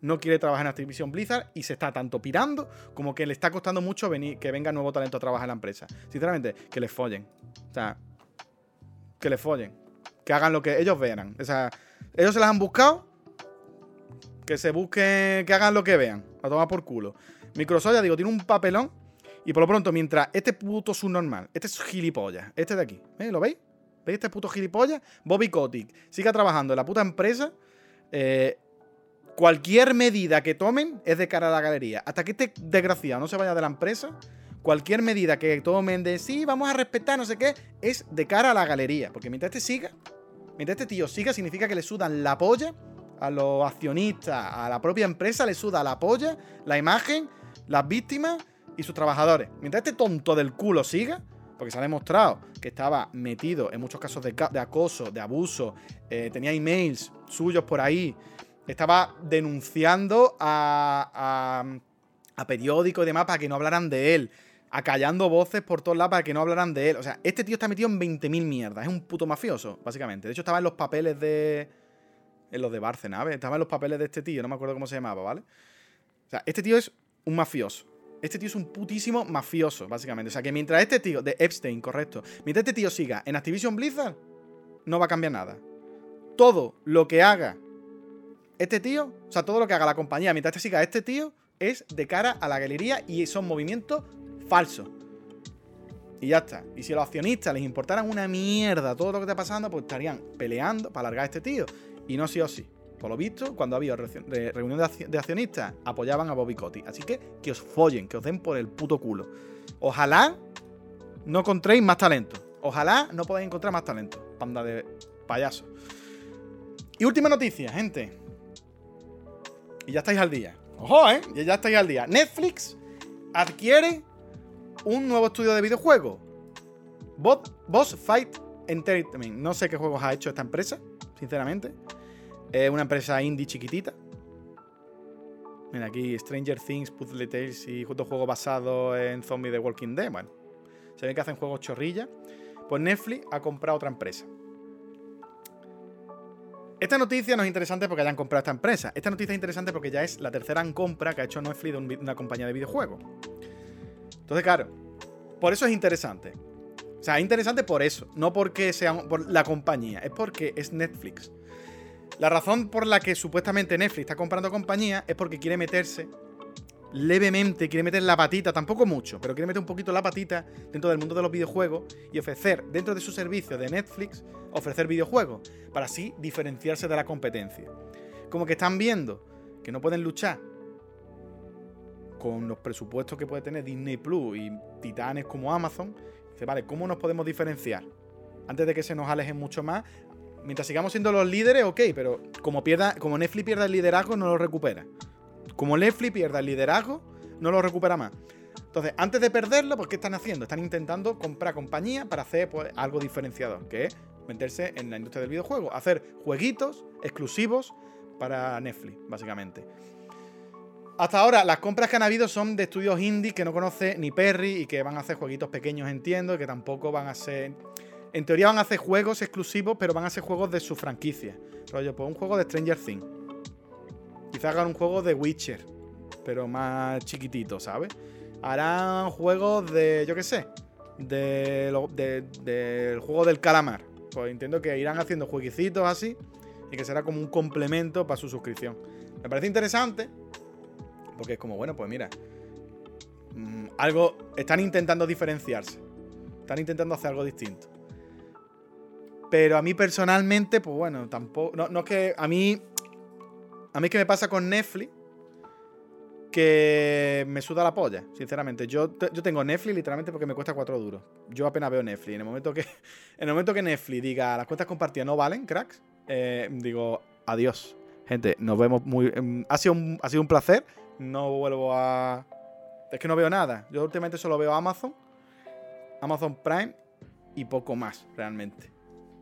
no quiere trabajar en Activision Blizzard y se está tanto pirando como que le está costando mucho venir, que venga nuevo talento a trabajar en la empresa. Sinceramente, que les follen. O sea, que les follen. Que hagan lo que ellos vean. O sea, ellos se las han buscado. Que se busquen, que hagan lo que vean. A tomar por culo. Microsoft, ya digo, tiene un papelón y por lo pronto, mientras este puto subnormal, este es gilipollas, este de aquí, ¿eh? ¿lo veis? ¿Veis este puto gilipollas? Bobby Kotick siga trabajando en la puta empresa. Eh, cualquier medida que tomen es de cara a la galería. Hasta que este desgraciado no se vaya de la empresa, cualquier medida que tomen de sí, vamos a respetar, no sé qué, es de cara a la galería. Porque mientras este siga, mientras este tío siga, significa que le sudan la polla a los accionistas, a la propia empresa, le suda la polla, la imagen, las víctimas y sus trabajadores. Mientras este tonto del culo siga, porque se ha demostrado que estaba metido en muchos casos de, acoso, de abuso, eh, tenía emails suyos por ahí, estaba denunciando a, a, periódicos y demás para que no hablaran de él, acallando voces por todos lados para que no hablaran de él. O sea, este tío está metido en 20.000 mierdas, es un puto mafioso, básicamente. De hecho, estaba en los papeles de... En los de Bárcena, Estaba en los papeles de este tío, no me acuerdo cómo se llamaba, ¿vale? O sea, este tío es un mafioso. Este tío es un putísimo mafioso, básicamente. O sea que mientras este tío, de Epstein, correcto, mientras este tío siga en Activision Blizzard, no va a cambiar nada. Todo lo que haga este tío, o sea, todo lo que haga la compañía mientras este siga este tío, es de cara a la galería y son movimientos falsos. Y ya está. Y si a los accionistas les importaran una mierda todo lo que está pasando, pues estarían peleando para largar a este tío. Y no sí o sí. Por lo visto, cuando había reunión de accionistas, apoyaban a Bobby Cotti. Así que que os follen, que os den por el puto culo. Ojalá no encontréis más talento. Ojalá no podáis encontrar más talento. Panda de payaso. Y última noticia, gente. Y ya estáis al día. Ojo, ¿eh? Y ya estáis al día. Netflix adquiere un nuevo estudio de videojuegos. Boss Fight Entertainment. No sé qué juegos ha hecho esta empresa, sinceramente. Es una empresa indie chiquitita. Mira, aquí Stranger Things, Puzzle Tales y otros juegos basados en zombies de Walking Dead. Bueno, se ven que hacen juegos chorrilla. Pues Netflix ha comprado otra empresa. Esta noticia no es interesante porque hayan comprado esta empresa. Esta noticia es interesante porque ya es la tercera compra que ha hecho Netflix de una compañía de videojuegos. Entonces, claro, por eso es interesante. O sea, es interesante por eso, no porque sea por la compañía, es porque es Netflix. La razón por la que supuestamente Netflix está comprando compañía es porque quiere meterse levemente, quiere meter la patita, tampoco mucho, pero quiere meter un poquito la patita dentro del mundo de los videojuegos y ofrecer dentro de su servicio de Netflix, ofrecer videojuegos, para así diferenciarse de la competencia. Como que están viendo que no pueden luchar con los presupuestos que puede tener Disney Plus y titanes como Amazon. Dice, vale, ¿cómo nos podemos diferenciar? Antes de que se nos alejen mucho más, Mientras sigamos siendo los líderes, ok, pero como, pierda, como Netflix pierda el liderazgo, no lo recupera. Como Netflix pierda el liderazgo, no lo recupera más. Entonces, antes de perderlo, pues ¿qué están haciendo? Están intentando comprar compañía para hacer pues, algo diferenciador, que es meterse en la industria del videojuego, hacer jueguitos exclusivos para Netflix, básicamente. Hasta ahora, las compras que han habido son de estudios indie que no conoce ni Perry y que van a hacer jueguitos pequeños, entiendo, y que tampoco van a ser. En teoría van a hacer juegos exclusivos, pero van a ser juegos de su franquicia. Rollo, pues un juego de Stranger Things. Quizás hagan un juego de Witcher, pero más chiquitito, ¿sabes? Harán juegos de, yo qué sé, de, del juego del calamar. Pues entiendo que irán haciendo jueguecitos así y que será como un complemento para su suscripción. Me parece interesante porque es como, bueno, pues mira, mm, algo, están intentando diferenciarse, están intentando hacer algo distinto. Pero a mí personalmente, pues bueno, tampoco, no, no es que a mí, a mí que me pasa con Netflix, que me suda la polla, sinceramente. Yo, yo tengo Netflix literalmente porque me cuesta 4 duros. Yo apenas veo Netflix. En el momento que, en el momento que Netflix diga las cuentas compartidas no valen, cracks, eh, digo adiós. Gente, nos vemos muy. Em, ha, sido ha sido un placer. No vuelvo a. Es que no veo nada. Yo últimamente solo veo Amazon, Amazon Prime y poco más, realmente.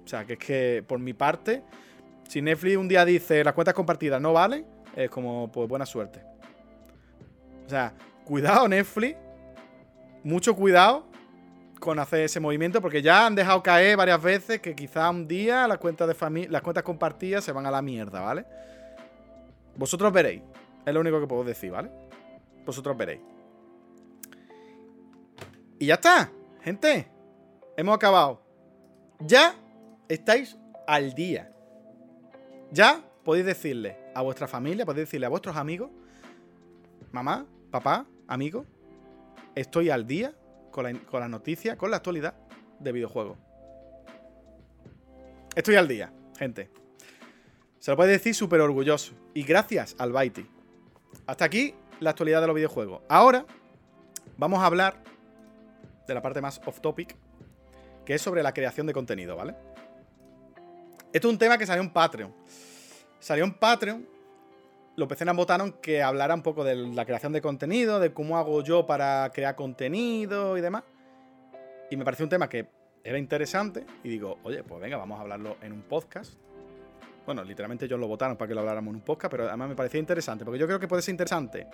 O sea, que es que por mi parte, si Netflix un día dice las cuentas compartidas no valen, es como, pues buena suerte. O sea, cuidado Netflix, mucho cuidado con hacer ese movimiento porque ya han dejado caer varias veces que quizá un día las cuentas de las cuentas compartidas se van a la mierda, ¿vale? Vosotros veréis. Es lo único que puedo decir, ¿vale? Vosotros veréis. Y ya está, gente. Hemos acabado. Ya estáis al día. Ya podéis decirle a vuestra familia, podéis decirle a vuestros amigos, mamá, papá, amigo, estoy al día con la, con noticia, con la actualidad de videojuegos. Estoy al día, gente. Se lo puede decir súper orgulloso. Y gracias al Baiti. Hasta aquí la actualidad de los videojuegos. Ahora vamos a hablar de la parte más off topic, que es sobre la creación de contenido, ¿vale? Esto es un tema que salió en Patreon. Salió en Patreon los pecenas votaron que hablara un poco de la creación de contenido, de cómo hago yo para crear contenido y demás. Y me pareció un tema que era interesante y digo, oye, pues venga, vamos a hablarlo en un podcast. Bueno, literalmente ellos lo votaron para que lo habláramos en un podcast, pero además me parecía interesante, porque yo creo que puede ser interesante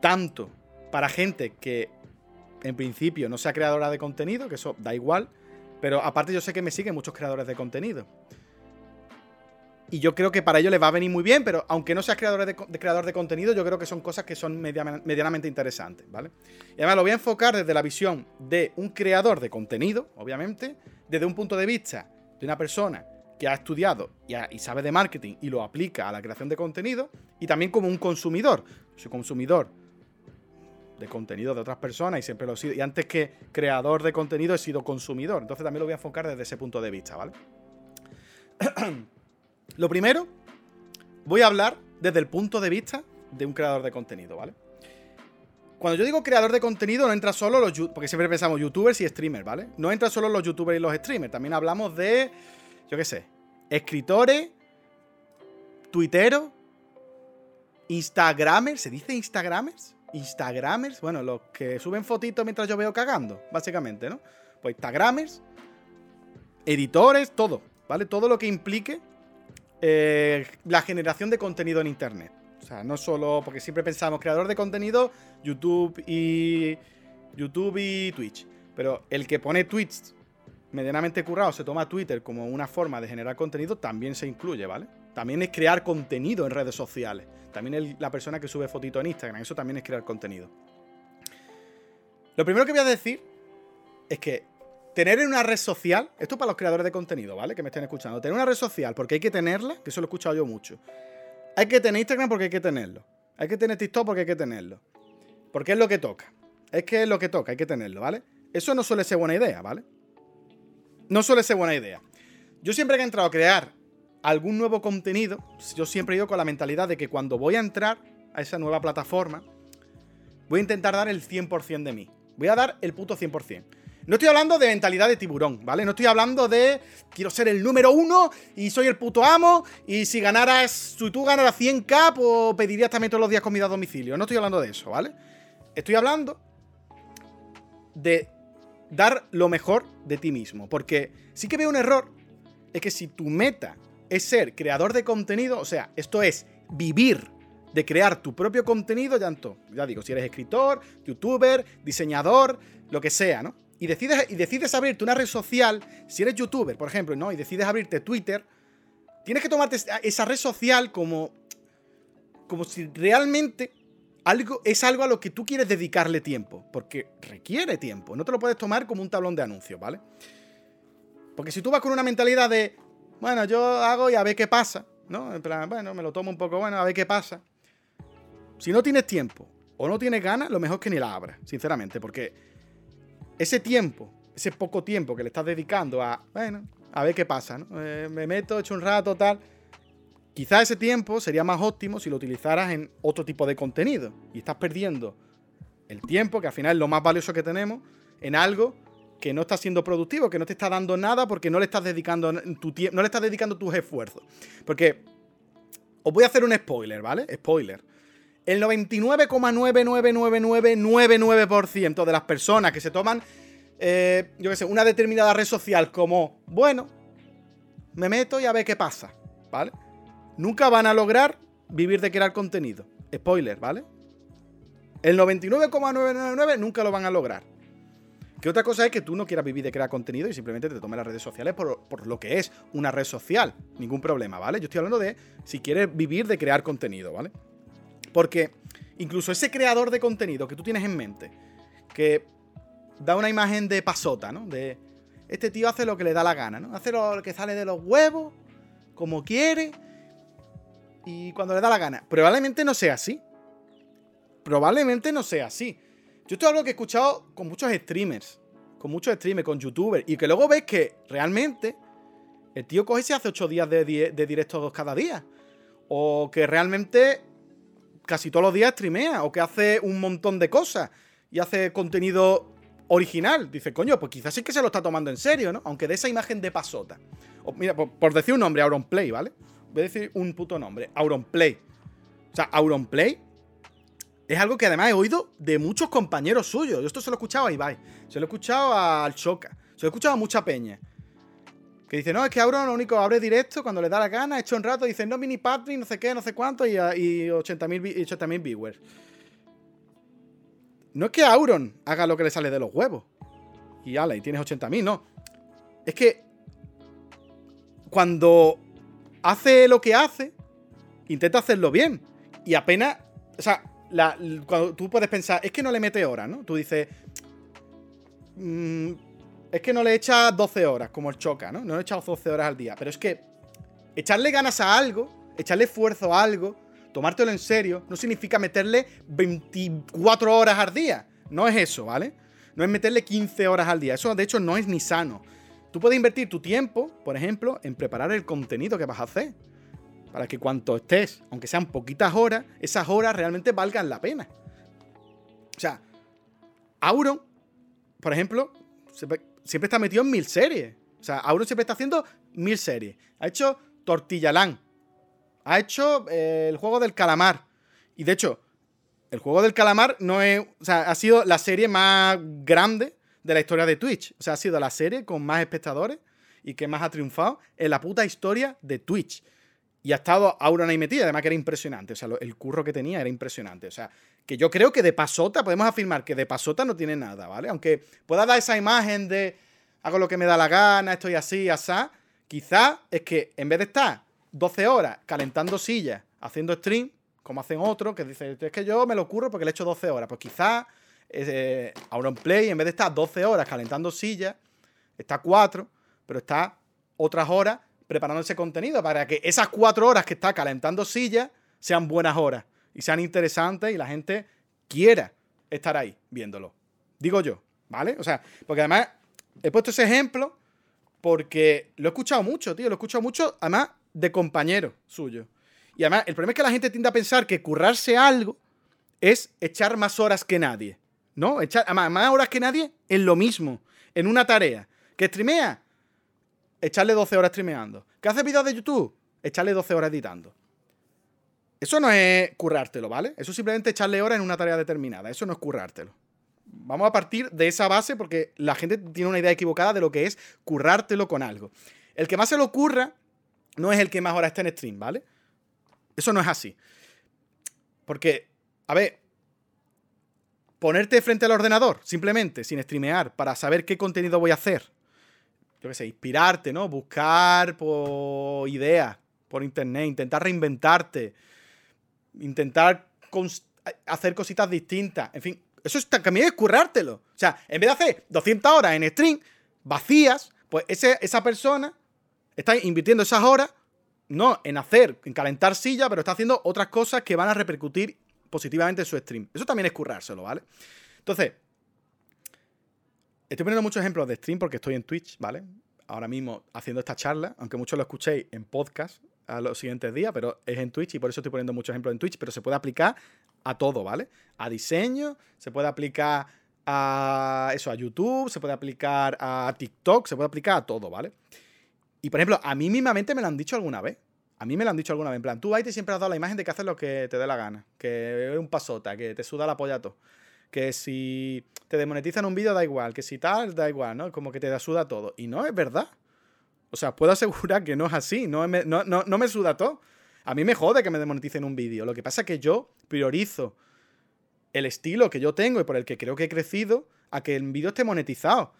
tanto para gente que en principio no sea creadora de contenido, que eso da igual, pero aparte yo sé que me siguen muchos creadores de contenido. Y yo creo que para ello les va a venir muy bien, pero aunque no seas creador de, creador de contenido, yo creo que son cosas que son medianamente interesantes, ¿vale? Y además lo voy a enfocar desde la visión de un creador de contenido, obviamente, desde un punto de vista de una persona que ha estudiado y, sabe de marketing y lo aplica a la creación de contenido, y también como un consumidor. soy consumidor de contenido de otras personas y siempre lo he sido. Y antes que creador de contenido he sido consumidor. Entonces también lo voy a enfocar desde ese punto de vista, ¿vale? Lo primero, voy a hablar desde el punto de vista de un creador de contenido, ¿vale? Cuando yo digo creador de contenido, no entra solo los porque siempre pensamos youtubers y streamers, ¿vale? No entra solo los youtubers y los streamers, también hablamos de, yo qué sé, escritores, tuiteros, instagramers, ¿se dice instagramers? Instagramers, bueno, los que suben fotitos mientras yo veo cagando, básicamente, ¿no? Pues instagramers, editores, todo, ¿vale? Todo lo que implique eh, la generación de contenido en Internet. O sea, no solo, porque siempre pensamos creador de contenido, YouTube y YouTube y Twitch. Pero el que pone tweets medianamente currado, se toma Twitter como una forma de generar contenido, también se incluye, ¿vale? También es crear contenido en redes sociales. También es la persona que sube fotito en Instagram, eso también es crear contenido. Lo primero que voy a decir es que tener en una red social, esto para los creadores de contenido, ¿vale? Que me estén escuchando, tener una red social porque hay que tenerla, que eso lo he escuchado yo mucho. Hay que tener Instagram porque hay que tenerlo. Hay que tener TikTok porque hay que tenerlo. Porque es lo que toca. Es que es lo que toca, hay que tenerlo, ¿vale? Eso no suele ser buena idea, ¿vale? No suele ser buena idea. Yo siempre que he entrado a crear algún nuevo contenido, yo siempre he ido con la mentalidad de que cuando voy a entrar a esa nueva plataforma, voy a intentar dar el 100% de mí. Voy a dar el puto 100%. No estoy hablando de mentalidad de tiburón, ¿vale? No estoy hablando de quiero ser el número uno y soy el puto amo y si ganaras, si tú ganaras 100k, pues pedirías también todos los días comida a domicilio. No estoy hablando de eso, ¿vale? Estoy hablando de dar lo mejor de ti mismo. Porque sí que veo un error, es que si tu meta es ser creador de contenido, o sea, esto es vivir de crear tu propio contenido, ya, ya digo, si eres escritor, youtuber, diseñador, lo que sea, ¿no? Y decides, y decides abrirte una red social, si eres youtuber, por ejemplo, ¿no? Y decides abrirte Twitter, tienes que tomarte esa red social como, como si realmente algo, es algo a lo que tú quieres dedicarle tiempo, porque requiere tiempo, no te lo puedes tomar como un tablón de anuncios, ¿vale? Porque si tú vas con una mentalidad de, bueno, yo hago y a ver qué pasa, ¿no? En plan, bueno, me lo tomo un poco, bueno, a ver qué pasa. Si no tienes tiempo o no tienes ganas, lo mejor es que ni la abras, sinceramente, porque ese tiempo, ese poco tiempo que le estás dedicando a, bueno, a ver qué pasa, ¿no? Eh, me meto, echo un rato, tal. Quizá ese tiempo sería más óptimo si lo utilizaras en otro tipo de contenido. Y estás perdiendo el tiempo, que al final es lo más valioso que tenemos, en algo que no está siendo productivo, que no te está dando nada porque no le estás dedicando tu no le estás dedicando tus esfuerzos. Porque os voy a hacer un spoiler, ¿vale? Spoiler. El 99,99999% de las personas que se toman, eh, yo qué sé, una determinada red social como, bueno, me meto y a ver qué pasa, ¿vale? Nunca van a lograr vivir de crear contenido. Spoiler, ¿vale? El 99,999 nunca lo van a lograr. Que otra cosa es que tú no quieras vivir de crear contenido y simplemente te tomes las redes sociales por, por, lo que es una red social. Ningún problema, ¿vale? Yo estoy hablando de si quieres vivir de crear contenido, ¿vale? Porque incluso ese creador de contenido que tú tienes en mente, que da una imagen de pasota, ¿no? De este tío hace lo que le da la gana, ¿no? Hace lo que sale de los huevos, como quiere, y cuando le da la gana. Probablemente no sea así. Probablemente no sea así. Yo esto es algo que he escuchado con muchos streamers, con muchos streamers, con youtubers, y que luego ves que realmente el tío coge y se hace 8 días de, de directos cada día. O que realmente casi todos los días streamea o que hace un montón de cosas y hace contenido original. Dice, coño, pues quizás sí que se lo está tomando en serio, ¿no? Aunque de esa imagen de pasota. mira, por, decir un nombre, Auronplay, ¿vale? Voy a decir un puto nombre, Auronplay. O sea, Auronplay es algo que además he oído de muchos compañeros suyos. Yo esto se lo he escuchado a Ibai, se lo he escuchado al Choca, se lo he escuchado a mucha peña. Que dice, no, es que Auron lo único abre directo cuando le da la gana, hecho un rato, dice, no, mini Patrick, no sé qué, no sé cuánto, y, y 80.000 viewers. No es que Auron haga lo que le sale de los huevos. Y ala, y tienes 80.000, no. Es que cuando hace lo que hace, intenta hacerlo bien. Y apenas. O sea, cuando tú puedes pensar, es que no le mete horas, ¿no? Tú dices. Mmm, es que no le echa 12 horas, como el choca, ¿no? No le echa 12 horas al día. Pero es que echarle ganas a algo, echarle esfuerzo a algo, tomártelo en serio, no significa meterle 24 horas al día. No es eso, ¿vale? No es meterle 15 horas al día. Eso, de hecho, no es ni sano. Tú puedes invertir tu tiempo, por ejemplo, en preparar el contenido que vas a hacer. Para que cuando estés, aunque sean poquitas horas, esas horas realmente valgan la pena. O sea, Auron, por ejemplo, siempre está metido en mil series. O sea, Auron siempre está haciendo mil series. Ha hecho Tortillalán. Ha hecho eh, el juego del calamar. Y de hecho, el juego del calamar no es. O sea, ha sido la serie más grande de la historia de Twitch. O sea, ha sido la serie con más espectadores y que más ha triunfado en la puta historia de Twitch. Y ha estado Auron ahí metida, además que era impresionante. O sea, el curro que tenía era impresionante. O sea, que yo creo que de pasota, podemos afirmar que de pasota no tiene nada, ¿vale? Aunque pueda dar esa imagen de hago lo que me da la gana, estoy así, asá, quizá es que en vez de estar 12 horas calentando sillas, haciendo stream, como hacen otros, que dicen, es que yo me lo ocurro porque le he hecho 12 horas. Pues quizá eh, Play, en vez de estar 12 horas calentando sillas, está 4, pero está otras horas preparando ese contenido para que esas 4 horas que está calentando sillas sean buenas horas y sean interesantes y la gente quiera estar ahí viéndolo. Digo yo, ¿vale? O sea, porque además he puesto ese ejemplo porque lo he escuchado mucho, tío, lo he escuchado mucho, además de compañeros suyos. Y además, el problema es que la gente tiende a pensar que currarse algo es echar más horas que nadie. ¿No? Echar más horas que nadie en lo mismo, en una tarea. ¿Que streamea? Echarle 12 horas streameando. ¿Que hace videos de YouTube? Echarle 12 horas editando. Eso no es currártelo, ¿vale? Eso es simplemente echarle horas en una tarea determinada. Eso no es currártelo. Vamos a partir de esa base porque la gente tiene una idea equivocada de lo que es currártelo con algo. El que más se lo curra no es el que más horas está en stream, ¿vale? Eso no es así. Porque, a ver, ponerte frente al ordenador, simplemente, sin streamear, para saber qué contenido voy a hacer. Yo qué sé, inspirarte, ¿no? Buscar por ideas por internet, intentar reinventarte, intentar hacer cositas distintas, en fin, eso está, también es currártelo. O sea, en vez de hacer 200 horas en stream vacías, pues esa persona está invirtiendo esas horas no en hacer, en calentar silla, pero está haciendo otras cosas que van a repercutir positivamente en su stream. Eso también es currárselo, ¿vale? Entonces, estoy poniendo muchos ejemplos de stream porque estoy en Twitch, ¿vale? Ahora mismo haciendo esta charla, aunque muchos lo escuchéis en podcast a los siguientes días, pero es en Twitch y por eso estoy poniendo muchos ejemplos en Twitch, pero se puede aplicar a todo, ¿vale? A diseño, se puede aplicar a eso, a YouTube, se puede aplicar a TikTok, se puede aplicar a todo, ¿vale? Y por ejemplo, a mí mismamente me lo han dicho alguna vez. A mí me lo han dicho alguna vez. En plan, tú, te siempre has dado la imagen de que haces lo que te dé la gana. Que es un pasota, que te suda la polla todo. Que si te demonetizan un vídeo da igual. Que si tal, da igual, ¿no? Como que te da suda todo. Y no es verdad. O sea, puedo asegurar que no es así. No me, no, no, me suda todo. A mí me jode que me demoneticen un vídeo. Lo que pasa es que yo priorizo el estilo que yo tengo y por el que creo que he crecido a que el vídeo esté monetizado.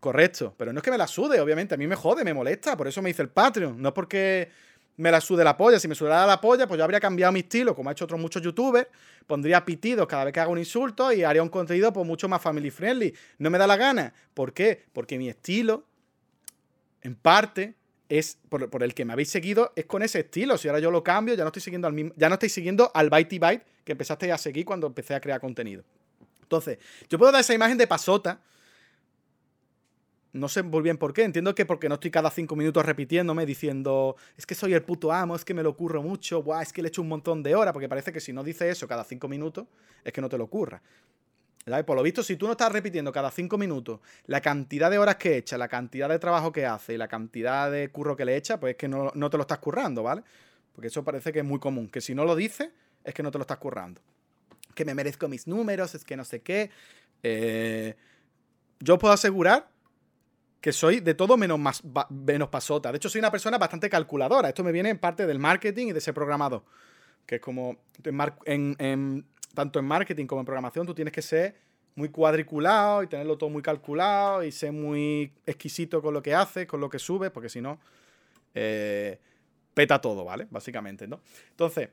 Correcto. Pero no es que me la sude, obviamente. A mí me jode, me molesta. Por eso me hice el Patreon. No es porque me la sude la polla. Si me sudara la polla, pues yo habría cambiado mi estilo, como ha hecho otros muchos youtubers. Pondría pitidos cada vez que hago un insulto y haría un contenido pues, mucho más family friendly. No me da la gana. ¿Por qué? Porque mi estilo, en parte, es por, el que me habéis seguido, es con ese estilo. Si ahora yo lo cambio, ya no estoy siguiendo al mismo, ya no estoy siguiendo al Byte Byte que empezaste a seguir cuando empecé a crear contenido. Entonces, yo puedo dar esa imagen de pasota no sé muy bien por qué. Entiendo que porque no estoy cada cinco minutos repitiéndome diciendo, es que soy el puto amo, es que me lo ocurro mucho, Buah, es que le echo un montón de horas, porque parece que si no dice eso cada cinco minutos, es que no te lo ocurra. Por lo visto, si tú no estás repitiendo cada cinco minutos la cantidad de horas que echa, la cantidad de trabajo que hace y la cantidad de curro que le echa, pues es que no, te lo estás currando, ¿vale? Porque eso parece que es muy común. Que si no lo dices, es que no te lo estás currando. Que me merezco mis números, es que no sé qué. Eh, yo puedo asegurar que soy de todo menos, menos pasota. De hecho, soy una persona bastante calculadora. Esto me viene en parte del marketing y de ser programado. Que es como, en, tanto en marketing como en programación, tú tienes que ser muy cuadriculado y tenerlo todo muy calculado y ser muy exquisito con lo que haces, con lo que subes, porque si no, eh, peta todo, ¿vale? Básicamente, ¿no? Entonces,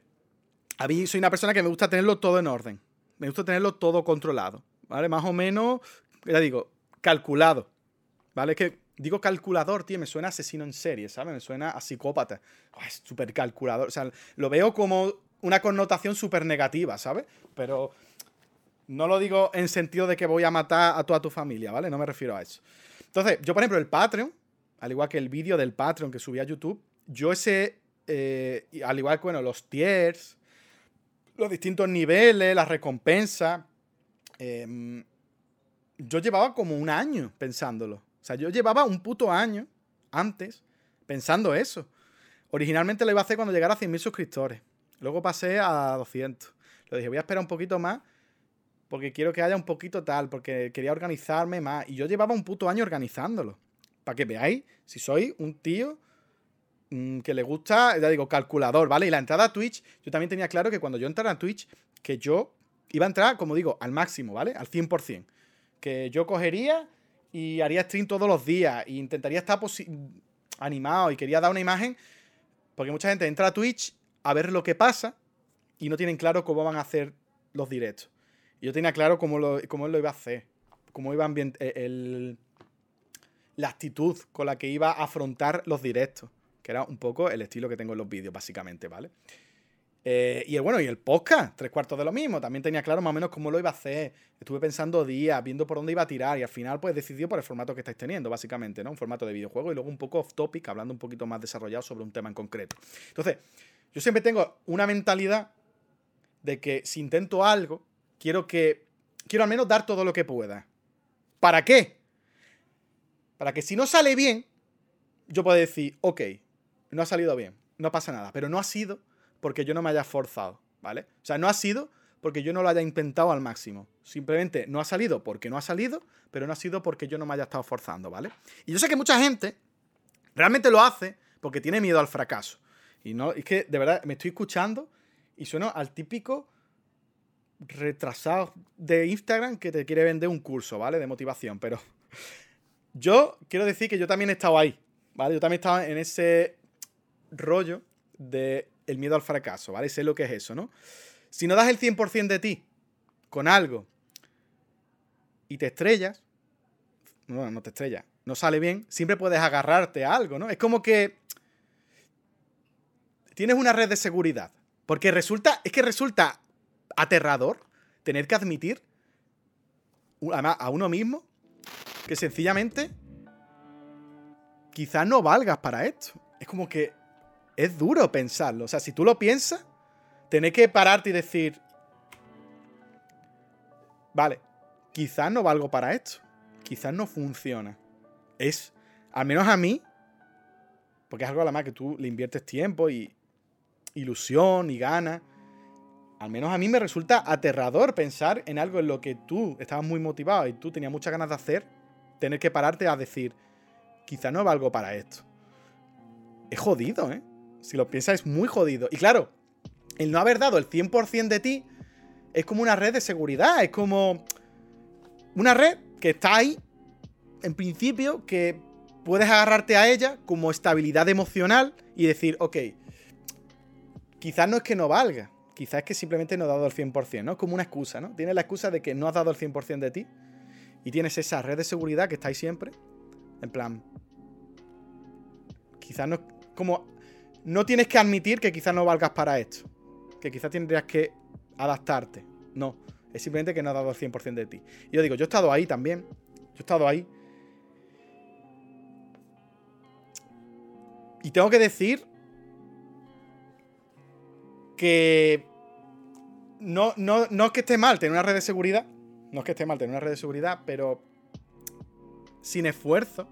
a mí soy una persona que me gusta tenerlo todo en orden. Me gusta tenerlo todo controlado, ¿vale? Más o menos, ya digo, calculado. ¿Vale? Que digo calculador, tío, me suena asesino en serie, ¿sabes? Me suena a psicópata. es súper calculador. O sea, lo veo como una connotación súper negativa, ¿sabes? Pero no lo digo en sentido de que voy a matar a toda tu familia, ¿vale? No me refiero a eso. Entonces, yo, por ejemplo, el Patreon, al igual que el vídeo del Patreon que subí a YouTube, yo ese, eh, al igual que, bueno, los tiers, los distintos niveles, las recompensas, em, yo llevaba como un año pensándolo. O sea, yo llevaba un puto año antes pensando eso. Originalmente lo iba a hacer cuando llegara a 100.000 suscriptores. Luego pasé a 200. Lo dije, voy a esperar un poquito más porque quiero que haya un poquito tal, porque quería organizarme más. Y yo llevaba un puto año organizándolo. Para que veáis si soy un tío mm, que le gusta, ya digo, calculador, ¿vale? Y la entrada a Twitch, yo también tenía claro que cuando yo entrara a Twitch, que yo iba a entrar, como digo, al máximo, ¿vale? Al 100%. Que yo cogería y haría stream todos los días e intentaría estar animado y quería dar una imagen porque mucha gente entra a Twitch a ver lo que pasa y no tienen claro cómo van a hacer los directos. Y yo tenía claro cómo, lo, cómo lo iba a hacer, cómo iba a eh, el, la actitud con la que iba a afrontar los directos, que era un poco el estilo que tengo en los vídeos, básicamente, ¿vale? Eh, y el, bueno, y el podcast, tres cuartos de lo mismo. También tenía claro más o menos cómo lo iba a hacer. Estuve pensando días, viendo por dónde iba a tirar. Y al final, pues decidió por el formato que estáis teniendo, básicamente, ¿no? Un formato de videojuego y luego un poco off topic, hablando un poquito más desarrollado sobre un tema en concreto. Entonces, yo siempre tengo una mentalidad de que si intento algo, quiero que. Quiero al menos dar todo lo que pueda. ¿Para qué? Para que si no sale bien, yo pueda decir, ok, no ha salido bien, no pasa nada, pero no ha sido porque yo no me haya forzado, ¿vale? O sea, no ha sido porque yo no lo haya intentado al máximo. Simplemente no ha salido porque no ha salido, pero no ha sido porque yo no me haya estado forzando, ¿vale? Y yo sé que mucha gente realmente lo hace porque tiene miedo al fracaso. Y no, es que de verdad me estoy escuchando y sueno al típico retrasado de Instagram que te quiere vender un curso, ¿vale? De motivación, pero yo quiero decir que yo también he estado ahí, ¿vale? Yo también he estado en ese rollo de el miedo al fracaso, ¿vale? Sé lo que es eso, ¿no? Si no das el 100% de ti con algo y te estrellas, no, no te estrellas, no sale bien, siempre puedes agarrarte a algo, ¿no? Es como que tienes una red de seguridad. Porque resulta, es que resulta aterrador tener que admitir a uno mismo que sencillamente quizás no valgas para esto. Es como que es duro pensarlo. O sea, si tú lo piensas, tener que pararte y decir, vale, quizás no valgo para esto. Quizás no funciona. Es, al menos a mí, porque es algo a la más que tú le inviertes tiempo y ilusión y ganas. Al menos a mí me resulta aterrador pensar en algo en lo que tú estabas muy motivado y tú tenías muchas ganas de hacer, tener que pararte a decir, quizá no valgo para esto. Es jodido, ¿eh? Si lo piensas, es muy jodido. Y claro, el no haber dado el 100% de ti es como una red de seguridad, es como una red que está ahí, en principio, que puedes agarrarte a ella como estabilidad emocional y decir, ok, quizás no es que no valga, quizás es que simplemente no ha dado el 100%, ¿no? Es como una excusa, ¿no? Tienes la excusa de que no has dado el 100% de ti y tienes esa red de seguridad que está ahí siempre. En plan, quizás no como no tienes que admitir que quizás no valgas para esto, que quizás tendrías que adaptarte. No, es simplemente que no has dado el 100% de ti. Y yo digo, yo he estado ahí también. Yo he estado ahí. Y tengo que decir que no, no, no es que esté mal tener una red de seguridad, no es que esté mal tener una red de seguridad, pero sin esfuerzo,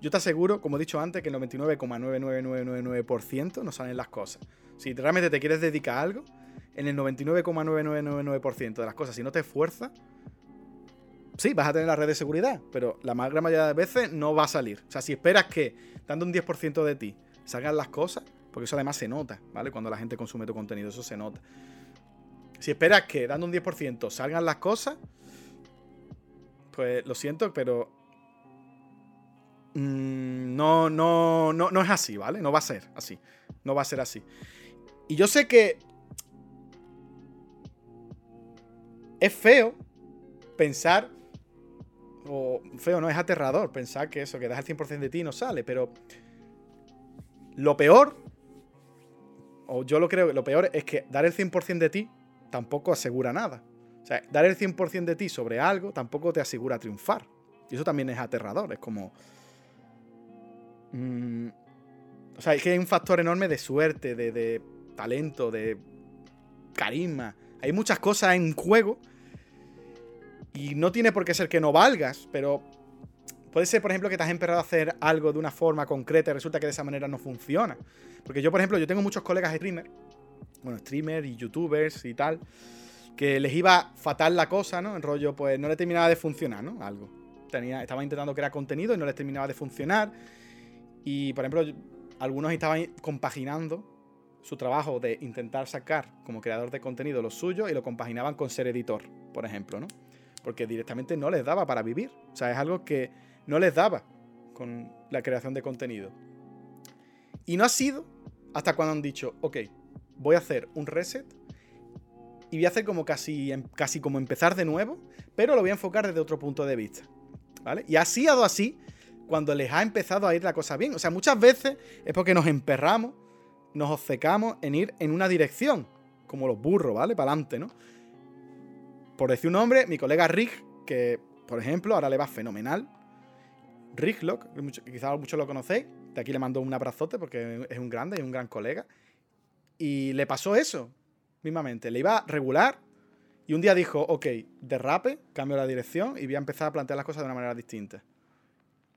yo te aseguro, como he dicho antes, que el 99,99999% no salen las cosas. Si realmente te quieres dedicar a algo, en el 99,9999% de las cosas, si no te esfuerzas, sí, vas a tener la red de seguridad, pero la más gran mayoría de veces no va a salir. O sea, si esperas que dando un 10% de ti salgan las cosas, porque eso además se nota, ¿vale? Cuando la gente consume tu contenido, eso se nota. Si esperas que dando un 10% salgan las cosas, pues lo siento, pero no, no, no, no es así, ¿vale? No va a ser así. No va a ser así. Y yo sé que es feo pensar, o feo no, es aterrador pensar que eso, que das el 100% de ti no sale, pero lo peor o yo lo creo que lo peor es que dar el 100% de ti tampoco asegura nada. O sea, dar el 100% de ti sobre algo tampoco te asegura triunfar. Y eso también es aterrador. Es como. Mm, o sea, es que hay un factor enorme de suerte, de, talento, de carisma. Hay muchas cosas en juego. Y no tiene por qué ser que no valgas, pero Puede ser, por ejemplo, que te has emperrado a hacer algo de una forma concreta y resulta que de esa manera no funciona. Porque yo, por ejemplo, yo tengo muchos colegas streamers, bueno, streamers y youtubers y tal, que les iba fatal la cosa, ¿no? En rollo, pues no le terminaba de funcionar, ¿no? Algo. Tenía, estaba intentando crear contenido y no les terminaba de funcionar. Y, por ejemplo, algunos estaban compaginando su trabajo de intentar sacar como creador de contenido lo suyo y lo compaginaban con ser editor, por ejemplo, ¿no? Porque directamente no les daba para vivir. O sea, es algo que no les daba con la creación de contenido. Y no ha sido hasta cuando han dicho, ok, voy a hacer un reset y voy a hacer como casi, em, casi como empezar de nuevo, pero lo voy a enfocar desde otro punto de vista. ¿Vale? Y así ha dado así cuando les ha empezado a ir la cosa bien. O sea, muchas veces es porque nos emperramos, nos obcecamos en ir en una dirección, como los burros, ¿vale? Para adelante, ¿no? Por decir un nombre, mi colega Rick, que por ejemplo ahora le va fenomenal, Ricklock, que quizás muchos lo conocéis. De aquí le mando un abrazote porque es un grande y un gran colega. Y le pasó eso, mismamente. Le iba regular y un día dijo, ok, derrape, cambio la dirección y voy a empezar a plantear las cosas de una manera distinta.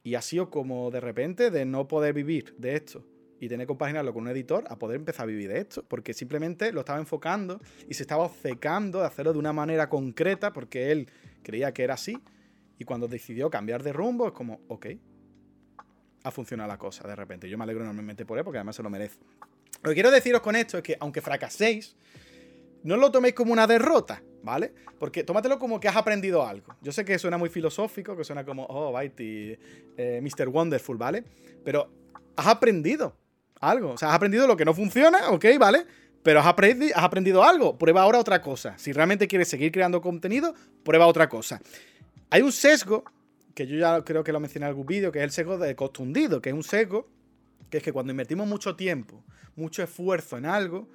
Y ha sido como de repente de no poder vivir de esto y tener que compaginarlo con un editor a poder empezar a vivir de esto, porque simplemente lo estaba enfocando y se estaba obcecando de hacerlo de una manera concreta porque él creía que era así y cuando decidió cambiar de rumbo, es como, ok, ha funcionado la cosa de repente. Yo me alegro enormemente por él porque además se lo merece. Lo que quiero deciros con esto es que, aunque fracaséis, no lo toméis como una derrota, ¿vale? Porque tómatelo como que has aprendido algo. Yo sé que suena muy filosófico, que suena como, oh, Bitey, eh, Mr. Wonderful, ¿vale? Pero has aprendido algo. O sea, has aprendido lo que no funciona, ¿ok? ¿Vale? Pero has, has aprendido algo. Prueba ahora otra cosa. Si realmente quieres seguir creando contenido, prueba otra cosa. Hay un sesgo, que yo ya creo que lo mencioné en algún vídeo, que es el sesgo de costo hundido, que es un sesgo que es que cuando invertimos mucho tiempo, mucho esfuerzo en algo,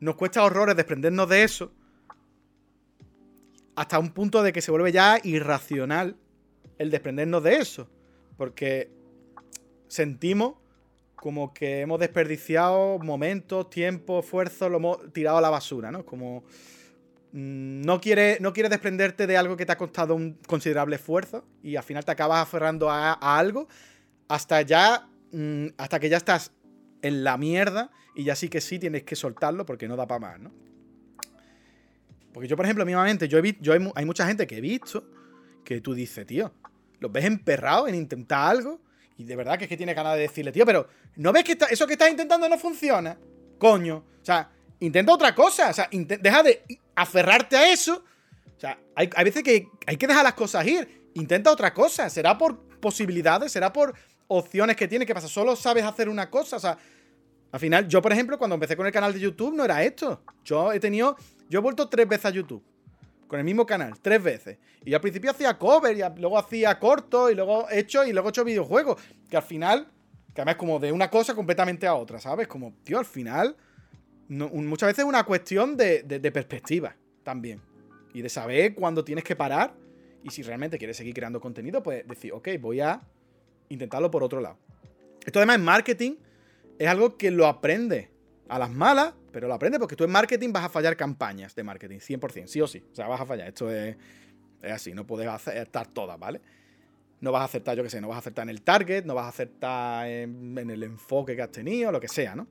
nos cuesta horrores desprendernos de eso hasta un punto de que se vuelve ya irracional el desprendernos de eso. Porque sentimos como que hemos desperdiciado momentos, tiempo, esfuerzo, lo hemos tirado a la basura, ¿no? Como mm, no quieres no quiere desprenderte de algo que te ha costado un considerable esfuerzo y al final te acabas aferrando a, algo hasta ya, mm, hasta que ya estás en la mierda y ya sí que sí tienes que soltarlo porque no da para más, ¿no? Porque yo, por ejemplo, mismamente, yo, he yo hay, hay mucha gente que he visto que tú dices, tío, los ves emperrados en intentar algo y de verdad que es que tiene ganas de decirle, tío, pero ¿no ves que eso que estás intentando no funciona? Coño. O sea, intenta otra cosa. O sea, deja de aferrarte a eso. O sea, hay, veces que hay que dejar las cosas ir. Intenta otra cosa. Será por posibilidades, será por opciones que tiene. que pasa? Solo sabes hacer una cosa. O sea, al final, yo, por ejemplo, cuando empecé con el canal de YouTube, no era esto. Yo he tenido. Yo he vuelto tres veces a YouTube con el mismo canal, tres veces. Y al principio hacía cover, y luego hacía corto, y luego hecho, y luego hecho videojuegos. Que al final, que además como de una cosa completamente a otra, ¿sabes? Como, tío, al final, muchas veces es una cuestión de, de, perspectiva también. Y de saber cuándo tienes que parar. Y si realmente quieres seguir creando contenido, pues decir, ok, voy a intentarlo por otro lado. Esto además en marketing es algo que lo aprende a las malas, pero lo aprendes porque tú en marketing vas a fallar campañas de marketing, 100%, sí o sí. O sea, vas a fallar. Esto es, así, no puedes acertar todas, ¿vale? No vas a acertar, yo qué sé, no vas a acertar en el target, no vas a acertar en, el enfoque que has tenido, lo que sea, ¿no?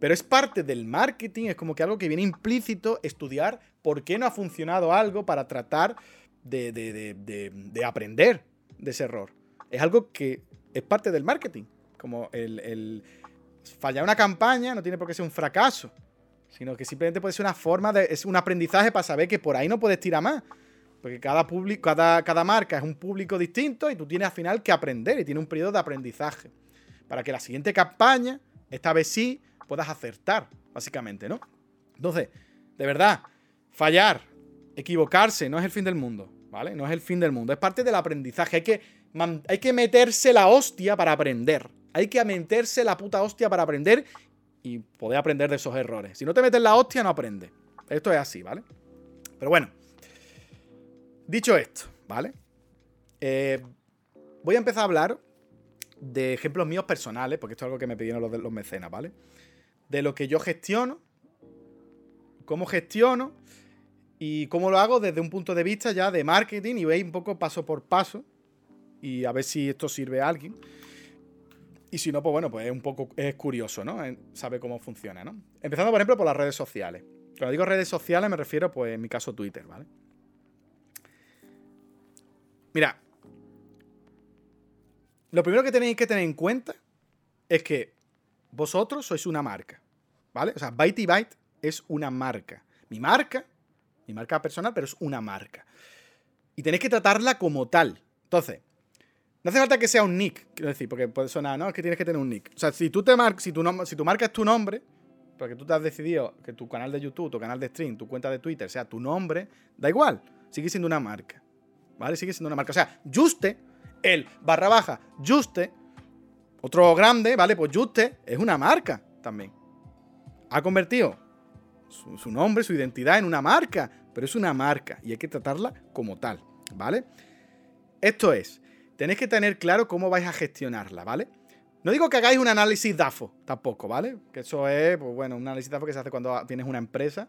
Pero es parte del marketing, es como que algo que viene implícito estudiar por qué no ha funcionado algo para tratar de, de aprender de ese error. Es algo que es parte del marketing. Como el, fallar una campaña no tiene por qué ser un fracaso, sino que simplemente puede ser una forma de. es un aprendizaje para saber que por ahí no puedes tirar más. Porque cada, público, cada, cada marca es un público distinto y tú tienes al final que aprender y tiene un periodo de aprendizaje. Para que la siguiente campaña, esta vez sí, puedas acertar, básicamente, ¿no? Entonces, de verdad, fallar, equivocarse, no es el fin del mundo, ¿vale? No es el fin del mundo, es parte del aprendizaje. Hay que, hay que meterse la hostia para aprender. Hay que meterse la puta hostia para aprender y poder aprender de esos errores. Si no te metes la hostia, no aprendes. Esto es así, ¿vale? Pero bueno, dicho esto, ¿vale? Eh, voy a empezar a hablar de ejemplos míos personales, porque esto es algo que me pidieron los, los mecenas, ¿vale? De lo que yo gestiono, cómo gestiono y cómo lo hago desde un punto de vista ya de marketing y veis un poco paso por paso y a ver si esto sirve a alguien. Y si no, pues bueno, pues es un poco es curioso, ¿no? Sabe cómo funciona, ¿no? Empezando, por ejemplo, por las redes sociales. Cuando digo redes sociales me refiero, pues en mi caso, Twitter, ¿vale? Mira, lo primero que tenéis que tener en cuenta es que vosotros sois una marca, ¿vale? O sea, Byte Byte es una marca. Mi marca, mi marca personal, pero es una marca. Y tenéis que tratarla como tal. Entonces, no hace falta que sea un nick, quiero decir, porque puede sonar, no, es que tienes que tener un nick. O sea, si tú te si tu, si tu marca es tu nombre, porque tú te has decidido que tu canal de YouTube, tu canal de stream, tu cuenta de Twitter sea tu nombre, da igual, sigue siendo una marca. ¿Vale? Sigue siendo una marca. O sea, Juste, el barra baja, Juste, otro grande, ¿vale? Pues Juste es una marca también. Ha convertido su nombre, su identidad en una marca, pero es una marca y hay que tratarla como tal, ¿vale? Esto es, tenéis que tener claro cómo vais a gestionarla, ¿vale? No digo que hagáis un análisis DAFO tampoco, ¿vale? Que eso es, pues bueno, un análisis DAFO que se hace cuando tienes una empresa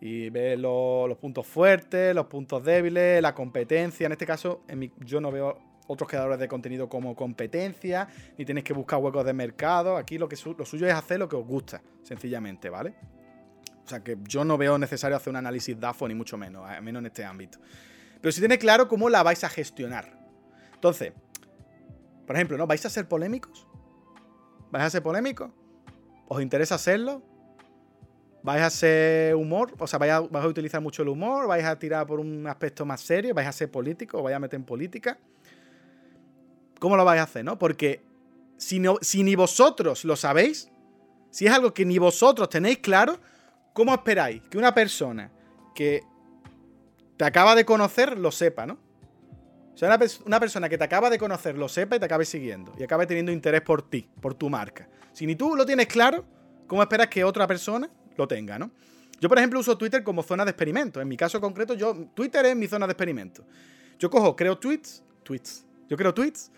y ves los puntos fuertes, los puntos débiles, la competencia. En este caso, yo no veo otros creadores de contenido como competencia, ni tenéis que buscar huecos de mercado. Aquí lo, que lo suyo es hacer lo que os gusta, sencillamente, ¿vale? O sea que yo no veo necesario hacer un análisis DAFO, ni mucho menos, al menos en este ámbito. Pero si tenéis claro cómo la vais a gestionar. Entonces, por ejemplo, ¿no? ¿Vais a ser polémicos? ¿Vais a ser polémicos? ¿Os interesa hacerlo? ¿Vais a hacer humor? O sea, ¿vais a, utilizar mucho el humor? ¿Vais a tirar por un aspecto más serio? ¿Vais a ser político? ¿O vais a meter en política? ¿Cómo lo vais a hacer, no? Porque si, no, si ni vosotros lo sabéis, si es algo que ni vosotros tenéis claro, ¿cómo esperáis que una persona que te acaba de conocer lo sepa, no? O sea, una, persona que te acaba de conocer lo sepa y te acabe siguiendo y acabe teniendo interés por ti, por tu marca. Si ni tú lo tienes claro, ¿cómo esperas que otra persona lo tenga, no? Yo, por ejemplo, uso Twitter como zona de experimento. En mi caso concreto, yo Twitter es mi zona de experimento. Yo cojo, creo tweets, tweets. Yo creo tweets,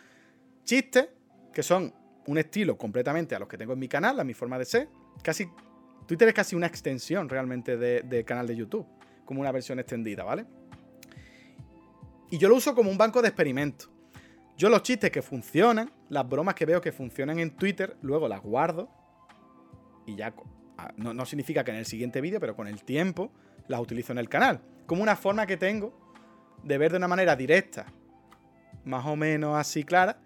chistes, que son un estilo completamente a los que tengo en mi canal, a mi forma de ser. Casi, Twitter es casi una extensión realmente del de canal de YouTube, como una versión extendida, ¿vale? Y yo lo uso como un banco de experimentos. Yo los chistes que funcionan, las bromas que veo que funcionan en Twitter, luego las guardo y ya no, no significa que en el siguiente vídeo, pero con el tiempo las utilizo en el canal. Como una forma que tengo de ver de una manera directa, más o menos así clara,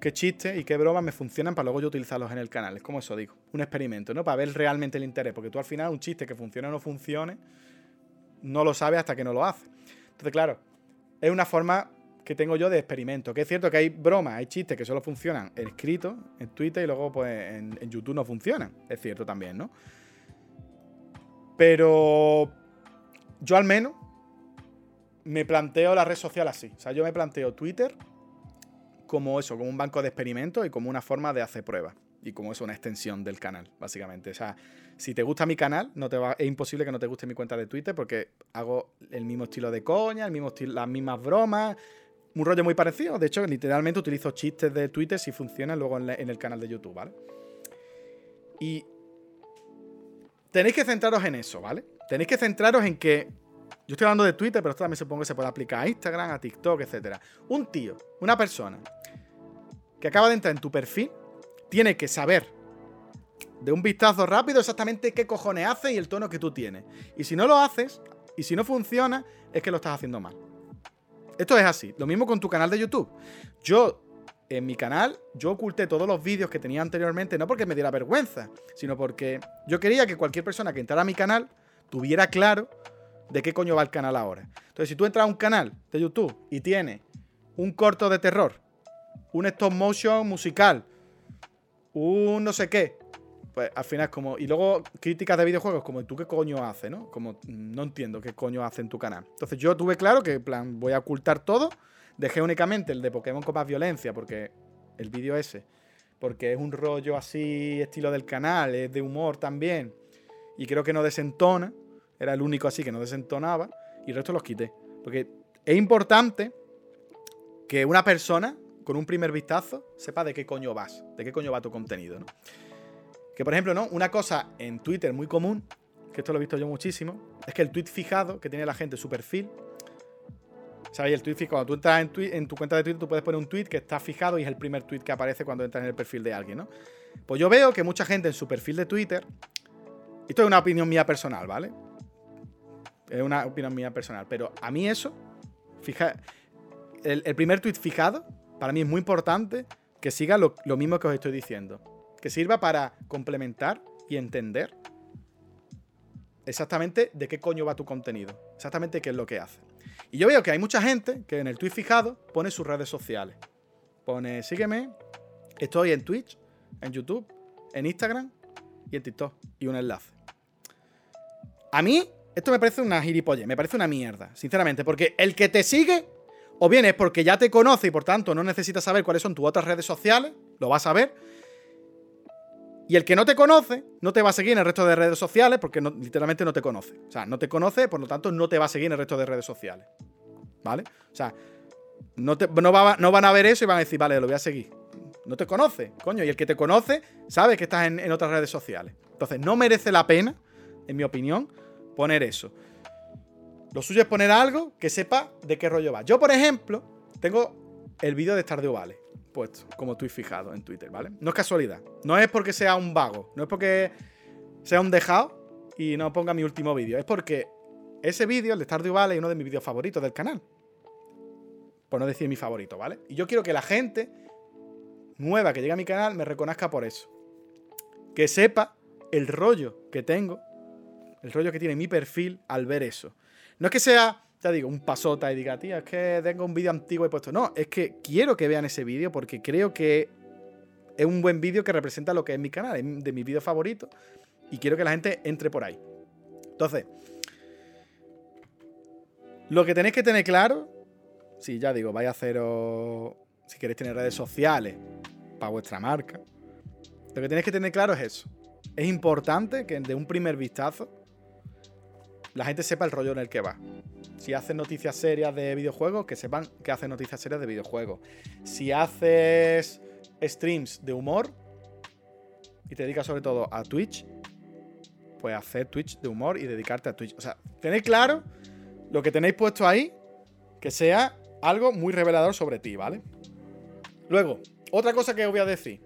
qué chistes y qué bromas me funcionan para luego yo utilizarlos en el canal. Es como eso digo, un experimento, ¿no? Para ver realmente el interés, porque tú al final un chiste que funcione o no funcione, no lo sabes hasta que no lo haces. Entonces, claro, es una forma que tengo yo de experimento. Que es cierto que hay bromas, hay chistes que solo funcionan escritos en Twitter y luego pues en, en, YouTube no funcionan. Es cierto también, ¿no? Pero yo al menos me planteo la red social así. O sea, yo me planteo Twitter como eso, como un banco de experimentos y como una forma de hacer pruebas. Y como eso, una extensión del canal, básicamente. O sea, si te gusta mi canal, no te va, es imposible que no te guste mi cuenta de Twitter porque hago el mismo estilo de coña, el mismo estilo, las mismas bromas, un rollo muy parecido. De hecho, literalmente utilizo chistes de Twitter si funcionan luego en, en el canal de YouTube, ¿vale? Y tenéis que centraros en eso, ¿vale? Tenéis que centraros en que. Yo estoy hablando de Twitter, pero esto también supongo que se puede aplicar a Instagram, a TikTok, etc. Un tío, una persona que acaba de entrar en tu perfil, tiene que saber de un vistazo rápido exactamente qué cojones hace y el tono que tú tienes. Y si no lo haces, y si no funciona, es que lo estás haciendo mal. Esto es así. Lo mismo con tu canal de YouTube. Yo, en mi canal, yo oculté todos los vídeos que tenía anteriormente, no porque me diera vergüenza, sino porque yo quería que cualquier persona que entrara a mi canal tuviera claro de qué coño va el canal ahora. Entonces, si tú entras a un canal de YouTube y tiene un corto de terror, un stop motion musical, un no sé qué, pues al final como. Y luego críticas de videojuegos, como tú qué coño haces, ¿no? Como no entiendo qué coño hace en tu canal. Entonces yo tuve claro que, en plan, voy a ocultar todo. Dejé únicamente el de Pokémon con más violencia, porque el vídeo ese, porque es un rollo así, estilo del canal, es de humor también. Y creo que no desentona. Era el único así que no desentonaba. Y el resto los quité. Porque es importante que una persona, con un primer vistazo, sepa de qué coño vas, de qué coño va tu contenido, ¿no? Que por ejemplo, ¿no? Una cosa en Twitter muy común, que esto lo he visto yo muchísimo, es que el tweet fijado que tiene la gente en su perfil. ¿Sabes? El tweet fijado, cuando tú entras en, tu cuenta de Twitter, tú puedes poner un tweet que está fijado y es el primer tweet que aparece cuando entras en el perfil de alguien, ¿no? Pues yo veo que mucha gente en su perfil de Twitter. Esto es una opinión mía personal, ¿vale? Es una opinión mía personal. Pero a mí eso, fija. El, el primer tweet fijado, para mí es muy importante que siga lo, lo mismo que os estoy diciendo que sirva para complementar y entender exactamente de qué coño va tu contenido, exactamente qué es lo que hace. Y yo veo que hay mucha gente que en el tweet fijado pone sus redes sociales. Pone, sígueme, estoy en Twitch, en YouTube, en Instagram y en TikTok. Y un enlace. A mí, esto me parece una gilipolle, me parece una mierda, sinceramente, porque el que te sigue, o bien es porque ya te conoce y por tanto no necesita saber cuáles son tus otras redes sociales, lo vas a ver, y el que no te conoce, no te va a seguir en el resto de redes sociales porque literalmente no te conoce. O sea, no te conoce, por lo tanto, no te va a seguir en el resto de redes sociales. ¿Vale? O sea, no, te, no, va, no van a ver eso y van a decir, vale, lo voy a seguir. No te conoce, coño. Y el que te conoce sabe que estás en, en otras redes sociales. Entonces, no merece la pena, en mi opinión, poner eso. Lo suyo es poner algo que sepa de qué rollo va. Yo, por ejemplo, tengo el vídeo de Stardew Valley puesto como tweet fijado en Twitter, ¿vale? No es casualidad. No es porque sea un vago. No es porque sea un dejado y no ponga mi último vídeo. Es porque ese vídeo, el de Stardew Valley, es uno de mis vídeos favoritos del canal. Por no decir mi favorito, ¿vale? Y yo quiero que la gente nueva que llegue a mi canal me reconozca por eso. Que sepa el rollo que tengo, el rollo que tiene mi perfil al ver eso. No es que sea, ya digo, un pasota y diga, tío, es que tengo un vídeo antiguo y puesto. No, es que quiero que vean ese vídeo porque creo que es un buen vídeo que representa lo que es mi canal, es de mis vídeos favoritos. Y quiero que la gente entre por ahí. Entonces, lo que tenéis que tener claro, si ya digo, vais a haceros, si queréis tener redes sociales para vuestra marca, lo que tenéis que tener claro es eso. Es importante que de un primer vistazo la gente sepa el rollo en el que va. Si haces noticias serias de videojuegos, que sepan que haces noticias serias de videojuegos. Si haces streams de humor y te dedicas sobre todo a Twitch, pues hacer Twitch de humor y dedicarte a Twitch. O sea, tenéis claro lo que tenéis puesto ahí, que sea algo muy revelador sobre ti, ¿vale? Luego, otra cosa que os voy a decir.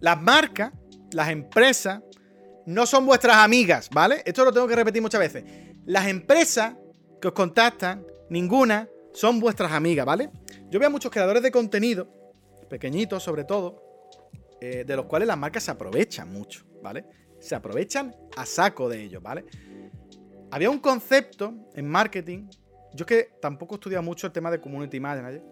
Las marcas, las empresas, no son vuestras amigas, ¿vale? Esto lo tengo que repetir muchas veces. Las empresas que os contactan, ninguna, son vuestras amigas, ¿vale? Yo veo a muchos creadores de contenido, pequeñitos sobre todo, eh, de los cuales las marcas se aprovechan mucho, ¿vale? Se aprovechan a saco de ellos, ¿vale? Había un concepto en marketing, yo que tampoco he estudiado mucho el tema de community manager,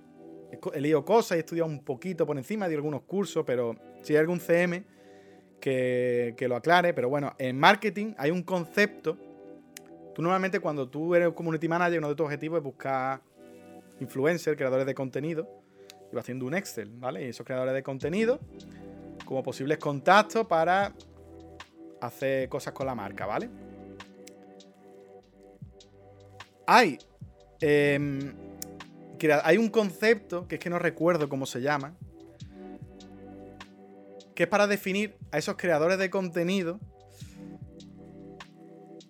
he leído cosas, he estudiado un poquito por encima de algunos cursos, pero si hay algún CM que, lo aclare, pero bueno, en marketing hay un concepto. Tú normalmente cuando tú eres community manager, uno de tus objetivos es buscar influencers, creadores de contenido, y vas haciendo un Excel, ¿vale? Y esos creadores de contenido como posibles contactos para hacer cosas con la marca, ¿vale? Hay, em, hay un concepto que es que no recuerdo cómo se llama, que es para definir a esos creadores de contenido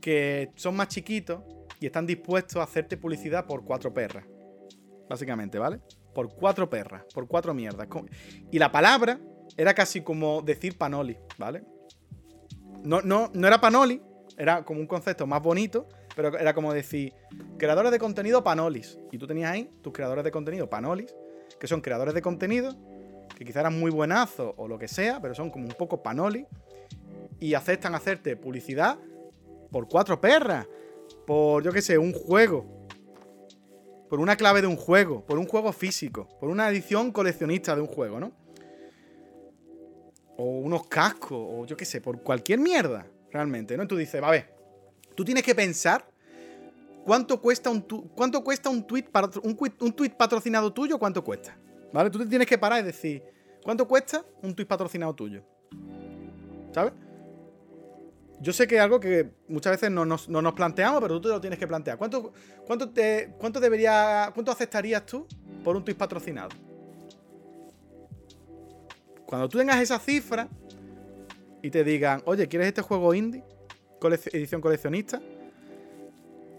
que son más chiquitos y están dispuestos a hacerte publicidad por cuatro perras. Básicamente, ¿vale? Por cuatro perras, por cuatro mierdas. Y la palabra era casi como decir panoli, ¿vale? No, no, no era panoli, era como un concepto más bonito, pero era como decir creadores de contenido panolis. Y tú tenías ahí tus creadores de contenido panolis, que son creadores de contenido que quizá eran muy buenazos o lo que sea, pero son como un poco panoli y aceptan hacerte publicidad por cuatro perras, por yo qué sé, un juego, por una clave de un juego, por un juego físico, por una edición coleccionista de un juego, ¿no? O unos cascos, o yo qué sé, por cualquier mierda, realmente, ¿no? tú dices, va a ver, tú tienes que pensar cuánto cuesta un, cuánto cuesta un tweet, un, un tweet patrocinado tuyo, cuánto cuesta. ¿Vale? Tú te tienes que parar y decir, ¿cuánto cuesta un tweet patrocinado tuyo? ¿Sabes? Yo sé que es algo que muchas veces no nos, planteamos, pero tú te lo tienes que plantear. ¿Cuánto, cuánto, te, cuánto debería, cuánto aceptarías tú por un tweet patrocinado? Cuando tú tengas esa cifra y te digan, oye, ¿quieres este juego indie? edición coleccionista.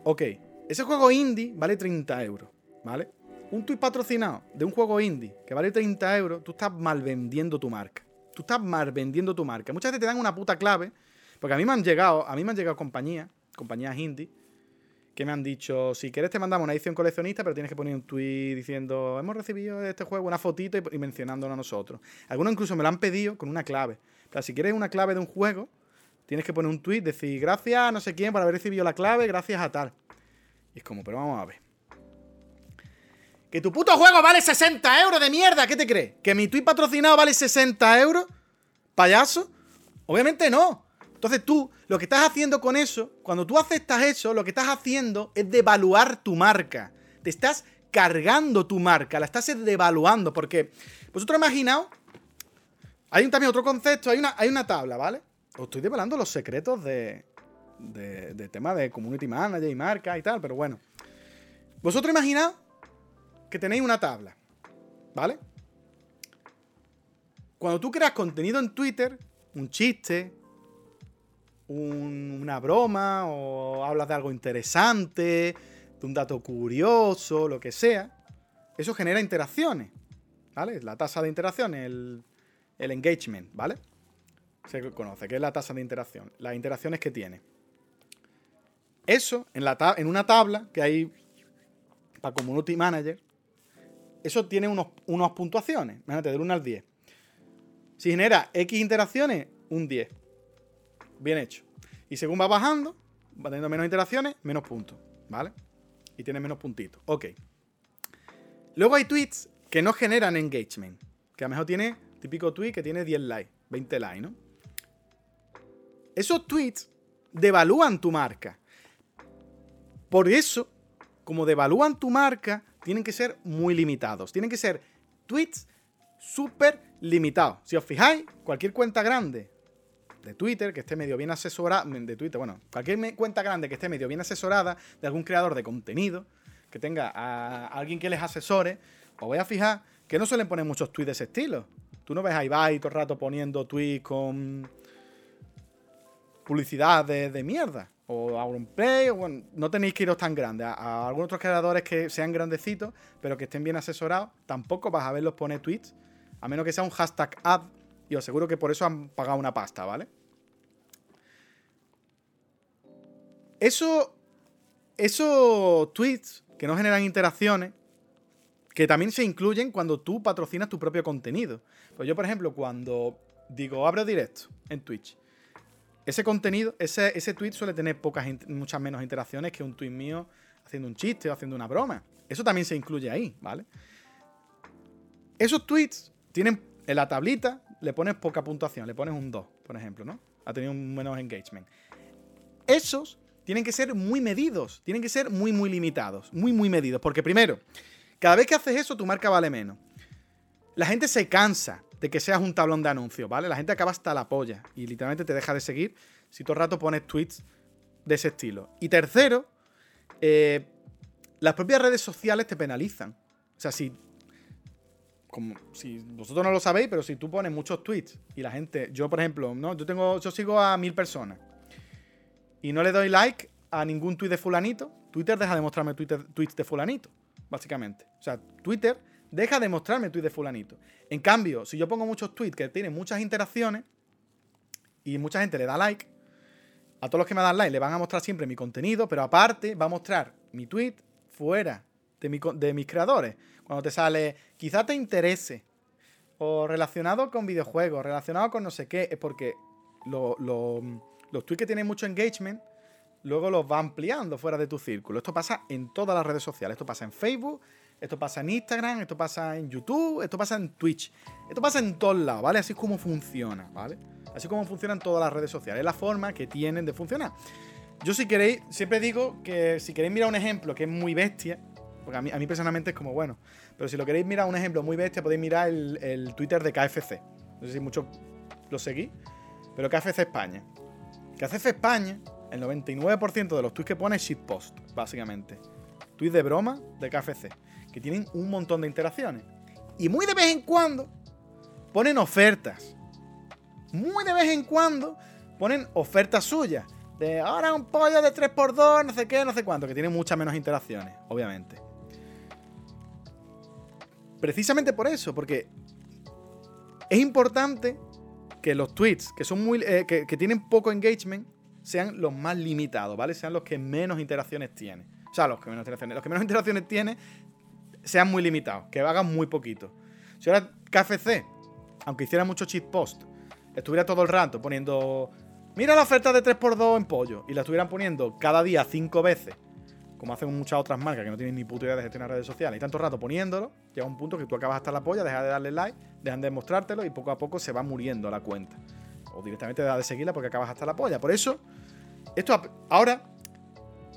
Ok, ese juego indie vale 30 euros, ¿vale? Un tweet patrocinado de un juego indie que vale 30 euros, tú estás mal vendiendo tu marca. Tú estás mal vendiendo tu marca. Muchas veces te dan una puta clave, porque a mí me han llegado, a mí me han llegado compañías, compañías indie, que me han dicho, si quieres te mandamos una edición coleccionista, pero tienes que poner un tweet diciendo, hemos recibido este juego, una fotito y, mencionándolo a nosotros. Algunos incluso me lo han pedido con una clave. O sea, si quieres una clave de un juego, tienes que poner un tweet, decir, gracias a no sé quién por haber recibido la clave, gracias a tal. Y es como, pero vamos a ver. Que tu puto juego vale 60 euros de mierda, ¿qué te crees? ¿Que mi tweet patrocinado vale 60 euros? ¿Payaso? Obviamente no. Entonces tú, lo que estás haciendo con eso, cuando tú aceptas eso, lo que estás haciendo es devaluar tu marca. Te estás cargando tu marca, la estás devaluando, porque vosotros imaginaos, hay también otro concepto, hay una, hay una tabla, ¿vale? Os estoy develando los secretos de, de, de tema de community manager y marca y tal, pero bueno. Vosotros imaginaos que tenéis una tabla, ¿vale? Cuando tú creas contenido en Twitter, un chiste, una broma, o hablas de algo interesante, de un dato curioso, lo que sea, eso genera interacciones, ¿vale? La tasa de interacción, el, engagement, ¿vale? Se conoce, que es la tasa de interacción, las interacciones que tiene. Eso, en, en una tabla que hay para Community Manager, eso tiene unos, unas puntuaciones. Imagínate, del 1 al 10. Si genera X interacciones, un 10. bien hecho. Y según va bajando, va teniendo menos interacciones, menos puntos, ¿vale? Y tiene menos puntitos. Ok. Luego hay tweets que no generan engagement. Que a lo mejor tiene, típico tweet que tiene 10 likes, 20 likes, ¿no? Esos tweets devalúan tu marca. Por eso, como devalúan tu marca, tienen que ser muy limitados. Tienen que ser tweets súper limitados. Si os fijáis, cualquier cuenta grande de Twitter que esté medio bien asesorada, de Twitter, bueno, cualquier cuenta grande que esté medio bien asesorada de algún creador de contenido, que tenga a alguien que les asesore, os voy a fijar que no suelen poner muchos tweets de ese estilo. Tú no ves a Ibai todo el rato poniendo tweets con publicidad de, mierda. O Auronplay, o bueno, no tenéis que iros tan grandes. A, algunos otros creadores que sean grandecitos, pero que estén bien asesorados, tampoco vas a verlos poner tweets, a menos que sea un hashtag ad, y os aseguro que por eso han pagado una pasta, ¿vale? Eso, esos tweets que no generan interacciones, que también se incluyen cuando tú patrocinas tu propio contenido. Pues yo, por ejemplo, cuando digo abro directo en Twitch ese contenido, ese, ese tweet suele tener pocas, muchas menos interacciones que un tweet mío haciendo un chiste o haciendo una broma. Eso también se incluye ahí, ¿vale? Esos tweets tienen en la tablita, le pones poca puntuación, le pones un 2, por ejemplo, ¿no? Ha tenido un menos engagement. Esos tienen que ser muy medidos, tienen que ser muy, muy limitados, muy, muy medidos. Porque primero, cada vez que haces eso, tu marca vale menos. La gente se cansa de que seas un tablón de anuncios, ¿vale? La gente acaba hasta la polla y literalmente te deja de seguir si todo el rato pones tweets de ese estilo. Y tercero, eh, las propias redes sociales te penalizan. O sea, si, como, si vosotros no lo sabéis, pero si tú pones muchos tweets y la gente, yo por ejemplo, ¿no? Yo tengo, yo sigo a mil personas y no le doy like a ningún tweet de fulanito, Twitter deja de mostrarme tweets de fulanito, básicamente. O sea, Twitter deja de mostrarme tweets de fulanito. En cambio, si yo pongo muchos tweets que tienen muchas interacciones y mucha gente le da like, a todos los que me dan like le van a mostrar siempre mi contenido, pero aparte va a mostrar mi tweet fuera de, mis creadores. Cuando te sale, quizá te interese, o relacionado con videojuegos, relacionado con no sé qué, es porque los tweets que tienen mucho engagement luego los va ampliando fuera de tu círculo. Esto pasa en todas las redes sociales. Esto pasa en Facebook, esto pasa en Instagram, esto pasa en YouTube, esto pasa en Twitch. Esto pasa en todos lados, ¿vale? Así es como funciona, ¿vale? Así es como funcionan todas las redes sociales. Es la forma que tienen de funcionar. Yo si queréis, siempre digo que si queréis mirar un ejemplo que es muy bestia, porque a mí, personalmente es como, bueno, pero si lo queréis mirar un ejemplo muy bestia, podéis mirar el, el Twitter de KFC. No sé si muchos lo seguís, pero KFC España. KFC España, el 99% de los tweets que pone es shitpost, básicamente. Tweets de broma de KFC que tienen un montón de interacciones. Y muy de vez en cuando ponen ofertas. Muy de vez en cuando ponen ofertas suyas. De ahora un pollo de 3x2, no sé qué, no sé cuánto, que tienen muchas menos interacciones, obviamente. Precisamente por eso, porque es importante que los tweets que son muy. Eh, que, que, tienen poco engagement sean los más limitados, ¿vale? Sean los que menos interacciones tienen. O sea, los que menos interacciones. Los que menos interacciones tienen sean muy limitados, que hagan muy poquito. Si ahora KFC, aunque hiciera mucho cheat post, estuviera todo el rato poniendo, mira la oferta de 3x2 en pollo, y la estuvieran poniendo cada día 5 veces, como hacen muchas otras marcas que no tienen ni puta idea de gestionar redes sociales, y tanto rato poniéndolo, llega un punto que tú acabas hasta la polla, dejas de darle like, dejan de mostrártelo y poco a poco se va muriendo la cuenta. O directamente dejas de seguirla porque acabas hasta la polla. Por eso, esto ahora,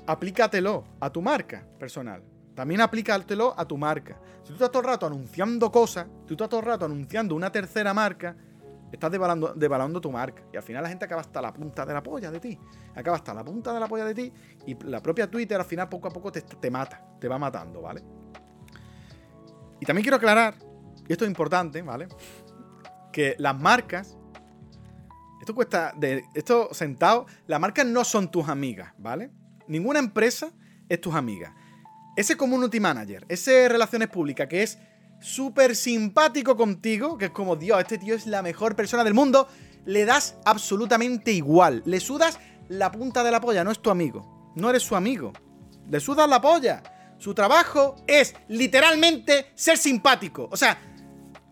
aplícatelo a tu marca personal. También aplícatelo a tu marca. Si tú estás todo el rato anunciando cosas, tú estás todo el rato anunciando una tercera marca, estás devaluando, tu marca. Y al final la gente acaba hasta la punta de la polla de ti. Acaba hasta la punta de la polla de ti. Y la propia Twitter al final poco a poco te, te mata. Te va matando, ¿vale? Y también quiero aclarar, y esto es importante, ¿vale? Que las marcas. Esto cuesta. De, esto sentado. Las marcas no son tus amigas, ¿vale? Ninguna empresa es tus amigas ese community manager, ese relaciones públicas que es súper simpático contigo, que es como, Dios, este tío es la mejor persona del mundo, le das absolutamente igual. Le sudas la punta de la polla, no es tu amigo. No eres su amigo. Le sudas la polla. Su trabajo es literalmente ser simpático. O sea,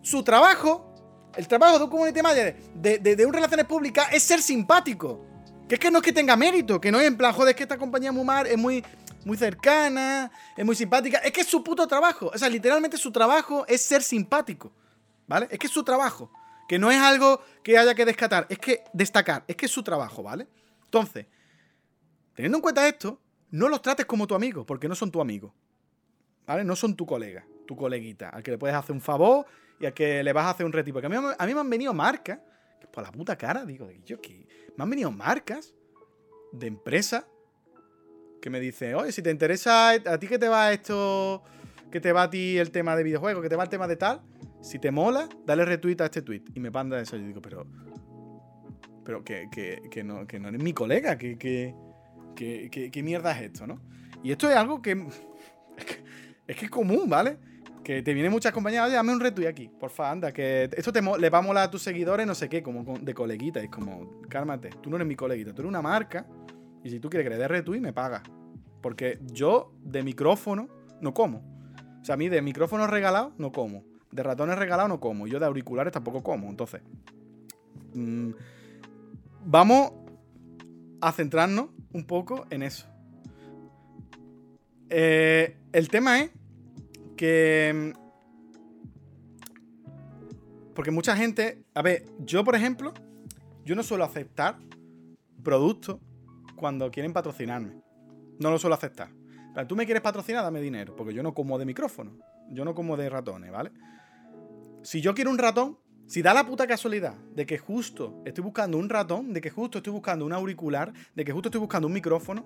su trabajo, el trabajo de un community manager, de, de, un relaciones públicas, es ser simpático. Que es que no es que tenga mérito, que no es en plan, joder, es que esta compañía Mumar es muy, muy cercana, es muy simpática. Es que es su puto trabajo. O sea, literalmente su trabajo es ser simpático. ¿Vale? Es que es su trabajo. Que no es algo que haya que descatar, es que destacar, es que es su trabajo, ¿vale? Entonces, teniendo en cuenta esto, no los trates como tu amigo, porque no son tu amigo. ¿Vale? No son tu colega, tu coleguita, al que le puedes hacer un favor y al que le vas a hacer un retiro. Porque a mí, a mí me han venido marcas, por la puta cara, digo, yo que me han venido marcas de empresa que me dicen, oye, si te interesa, a ti que te va esto, que te va a ti el tema de videojuegos, que te va el tema de tal, si te mola, dale retweet a este tweet. Y me manda eso. Yo digo, pero. Pero que, que, no, que no eres mi colega, que, que, que, mierda es esto, ¿no? Y esto es algo que. Es que es, común, ¿vale? Que te vienen muchas compañías, oye, dame un retweet aquí, porfa, anda, que esto te le va a molar a tus seguidores, no sé qué, como de coleguita. es como, cálmate, tú no eres mi coleguita, tú eres una marca. Y si tú quieres que le dé retweet, me pagas. Porque yo de micrófono no como. O sea, a mí de micrófono regalado no como. De ratones regalados no como. Yo de auriculares tampoco como. Entonces, mm, vamos a centrarnos un poco en eso. Eh, el tema es que... Mm, porque mucha gente... A ver, yo por ejemplo, yo no suelo aceptar productos cuando quieren patrocinarme. No lo suelo aceptar. Tú me quieres patrocinar, dame dinero, porque yo no como de micrófono. Yo no como de ratones, ¿vale? Si yo quiero un ratón, si da la puta casualidad de que justo estoy buscando un ratón, de que justo estoy buscando un auricular, de que justo estoy buscando un micrófono,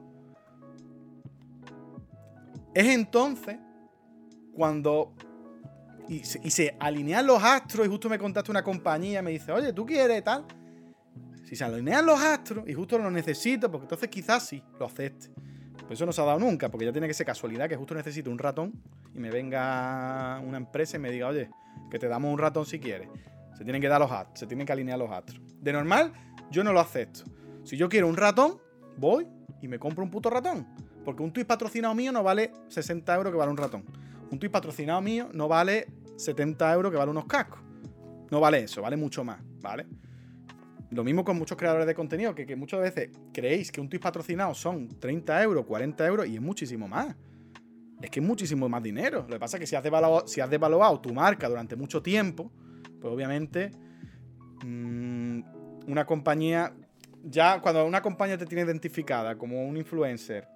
es entonces cuando y se, alinean los astros y justo me contacta una compañía, me dice, oye, ¿tú quieres tal? Si se alinean los astros y justo lo necesito, porque entonces quizás sí lo acepte. Pues eso no se ha dado nunca, porque ya tiene que ser casualidad que justo necesito un ratón y me venga una empresa y me diga, oye, que te damos un ratón si quieres. Se tienen que dar los astros, se tienen que alinear los astros. De normal, yo no lo acepto. Si yo quiero un ratón, voy y me compro un puto ratón. Porque un tweet patrocinado mío no vale 60 euros que vale un ratón. Un tweet patrocinado mío no vale 70 euros que vale unos cascos. No vale eso, vale mucho más, ¿vale? Lo mismo con muchos creadores de contenido, que, muchas veces creéis que un tweet patrocinado son 30 euros, 40 euros y es muchísimo más. Es que es muchísimo más dinero. Lo que pasa es que si has devaluado, si tu marca durante mucho tiempo, pues obviamente mm, una compañía, ya cuando una compañía te tiene identificada como un influencer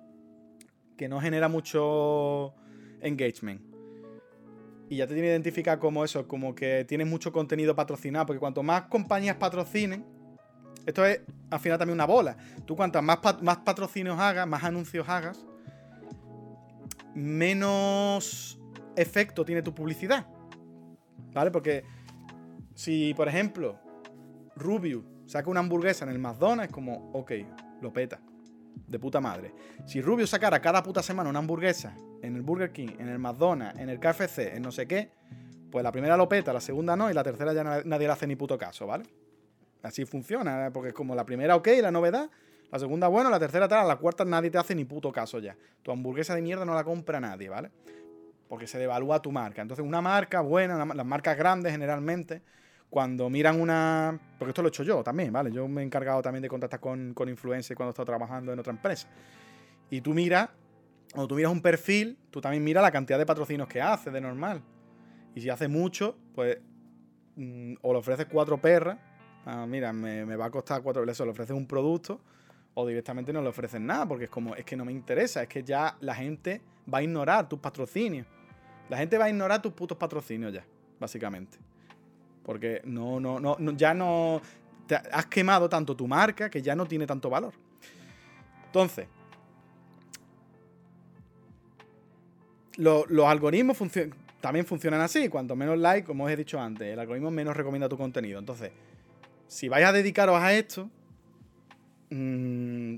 que no genera mucho engagement y ya te tiene identificada como eso, como que tienes mucho contenido patrocinado, porque cuanto más compañías patrocinen, esto es al final también una bola. Tú cuantas más, patrocinios hagas, más anuncios hagas, menos efecto tiene tu publicidad. ¿Vale? Porque si, por ejemplo, Rubio saca una hamburguesa en el McDonald's, es como, ok, lo peta. De puta madre. Si Rubio sacara cada puta semana una hamburguesa en el Burger King, en el McDonald's, en el KFC, en no sé qué, pues la primera lo peta, la segunda no, y la tercera ya nadie le hace ni puto caso, ¿vale? Así funciona, ¿eh? porque es como la primera ok, la novedad, la segunda bueno, la tercera tal, la cuarta nadie te hace ni puto caso ya. Tu hamburguesa de mierda no la compra nadie, ¿vale? Porque se devalúa tu marca. Entonces, una marca buena, las marcas grandes generalmente, cuando miran una. Porque esto lo he hecho yo también, ¿vale? Yo me he encargado también de contactar con, con influencers cuando he estado trabajando en otra empresa. Y tú miras, cuando tú miras un perfil, tú también miras la cantidad de patrocinios que hace de normal. Y si hace mucho, pues. Mm, o le ofreces cuatro perras. Ah, mira, me, va a costar cuatro. Eso le ofreces un producto o directamente no le ofrecen nada, porque es como, es que no me interesa, es que ya la gente va a ignorar tus patrocinios. La gente va a ignorar tus putos patrocinios ya, básicamente. Porque no, no, no, ya no. Te has quemado tanto tu marca que ya no tiene tanto valor. Entonces, los algoritmos también funcionan así. Cuanto menos like, como os he dicho antes, el algoritmo menos recomienda tu contenido. Entonces, si vais a dedicaros a esto, mmm,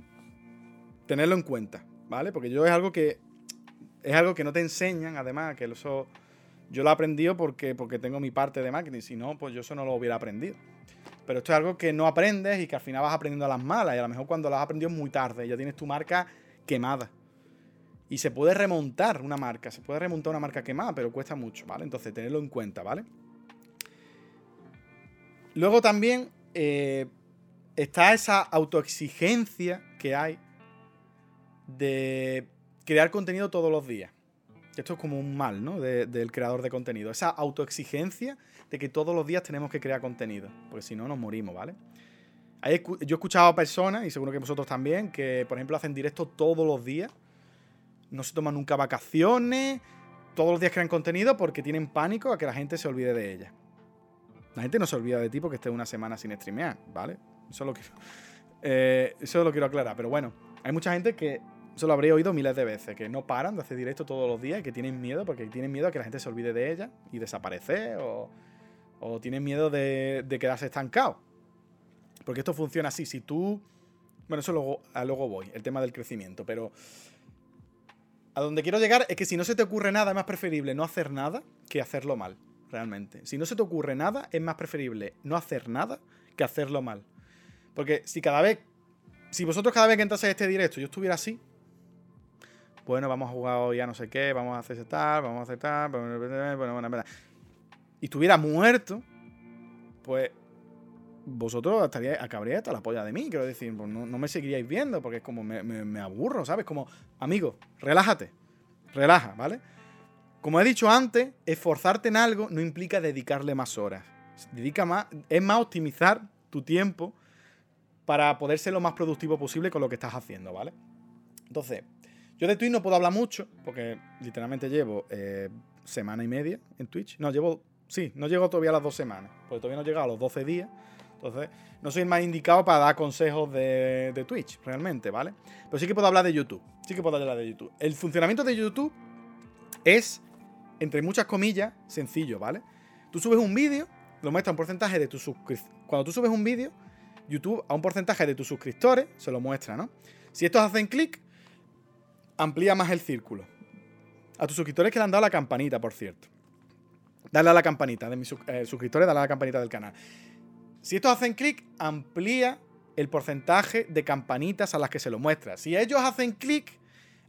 tenerlo en cuenta, ¿vale? Porque yo es algo que es algo que no te enseñan, además, que eso yo lo he aprendido porque, porque tengo mi parte de marketing, si no, pues yo eso no lo hubiera aprendido. Pero esto es algo que no aprendes y que al final vas aprendiendo a las malas y a lo mejor cuando lo has aprendido muy tarde, ya tienes tu marca quemada. Y se puede remontar una marca, se puede remontar una marca quemada, pero cuesta mucho, ¿vale? Entonces, tenerlo en cuenta, ¿vale? Luego también, eh, está esa autoexigencia que hay de crear contenido todos los días. Esto es como un mal, ¿no? del creador de contenido. Esa autoexigencia de que todos los días tenemos que crear contenido. Porque si no, nos morimos, ¿vale? yo he escuchado a personas, y seguro que vosotros también, que por ejemplo hacen directo todos los días. No se toman nunca vacaciones. Todos los días crean contenido porque tienen pánico a que la gente se olvide de ella. La gente no se olvida de ti porque esté una semana sin streamear, ¿vale? Eso lo quiero, eh, eso lo quiero aclarar. Pero bueno, hay mucha gente que eso lo habré oído miles de veces, que no paran de hacer directo todos los días y que tienen miedo porque tienen miedo a que la gente se olvide de ella y desaparecer o, tienen miedo de, quedarse estancado. Porque esto funciona así. Si tú. Bueno, eso luego, luego voy, el tema del crecimiento. Pero a donde quiero llegar es que si no se te ocurre nada, es más preferible no hacer nada que hacerlo mal, realmente. Si no se te ocurre nada, es más preferible no hacer nada que hacerlo mal. Porque si cada vez. Si vosotros cada vez que entras a este directo yo estuviera así, bueno, vamos a jugar hoy a no sé qué, vamos a hacer tal, vamos a hacer tal, bueno, y estuviera muerto, pues vosotros estaríais, acabaríais hasta la polla de mí, quiero decir, pues no, me seguiríais viendo, porque es como me, aburro, ¿sabes? Como, amigo, relájate, relaja, ¿vale? Como he dicho antes, esforzarte en algo no implica dedicarle más horas. Dedica más, es más optimizar tu tiempo para poder ser lo más productivo posible con lo que estás haciendo, ¿vale? Entonces, yo de Twitch no puedo hablar mucho, porque literalmente llevo eh, semana y media en Twitch. No, llevo. Sí, no llego todavía a las dos semanas, porque todavía no he llegado a los 12 días. Entonces, no soy el más indicado para dar consejos de, de, Twitch, realmente, ¿vale? Pero sí que puedo hablar de YouTube. Sí que puedo hablar de YouTube. El funcionamiento de YouTube es, entre muchas comillas, sencillo, ¿vale? Tú subes un vídeo, lo muestra un porcentaje de tus suscriptores. Cuando tú subes un vídeo, YouTube a un porcentaje de tus suscriptores se lo muestra, ¿no? Si estos hacen clic, amplía más el círculo. A tus suscriptores que le han dado la campanita, por cierto. Dale a la campanita de mis eh, suscriptores, dale a la campanita del canal. Si estos hacen clic, amplía el porcentaje de campanitas a las que se lo muestra. Si ellos hacen clic,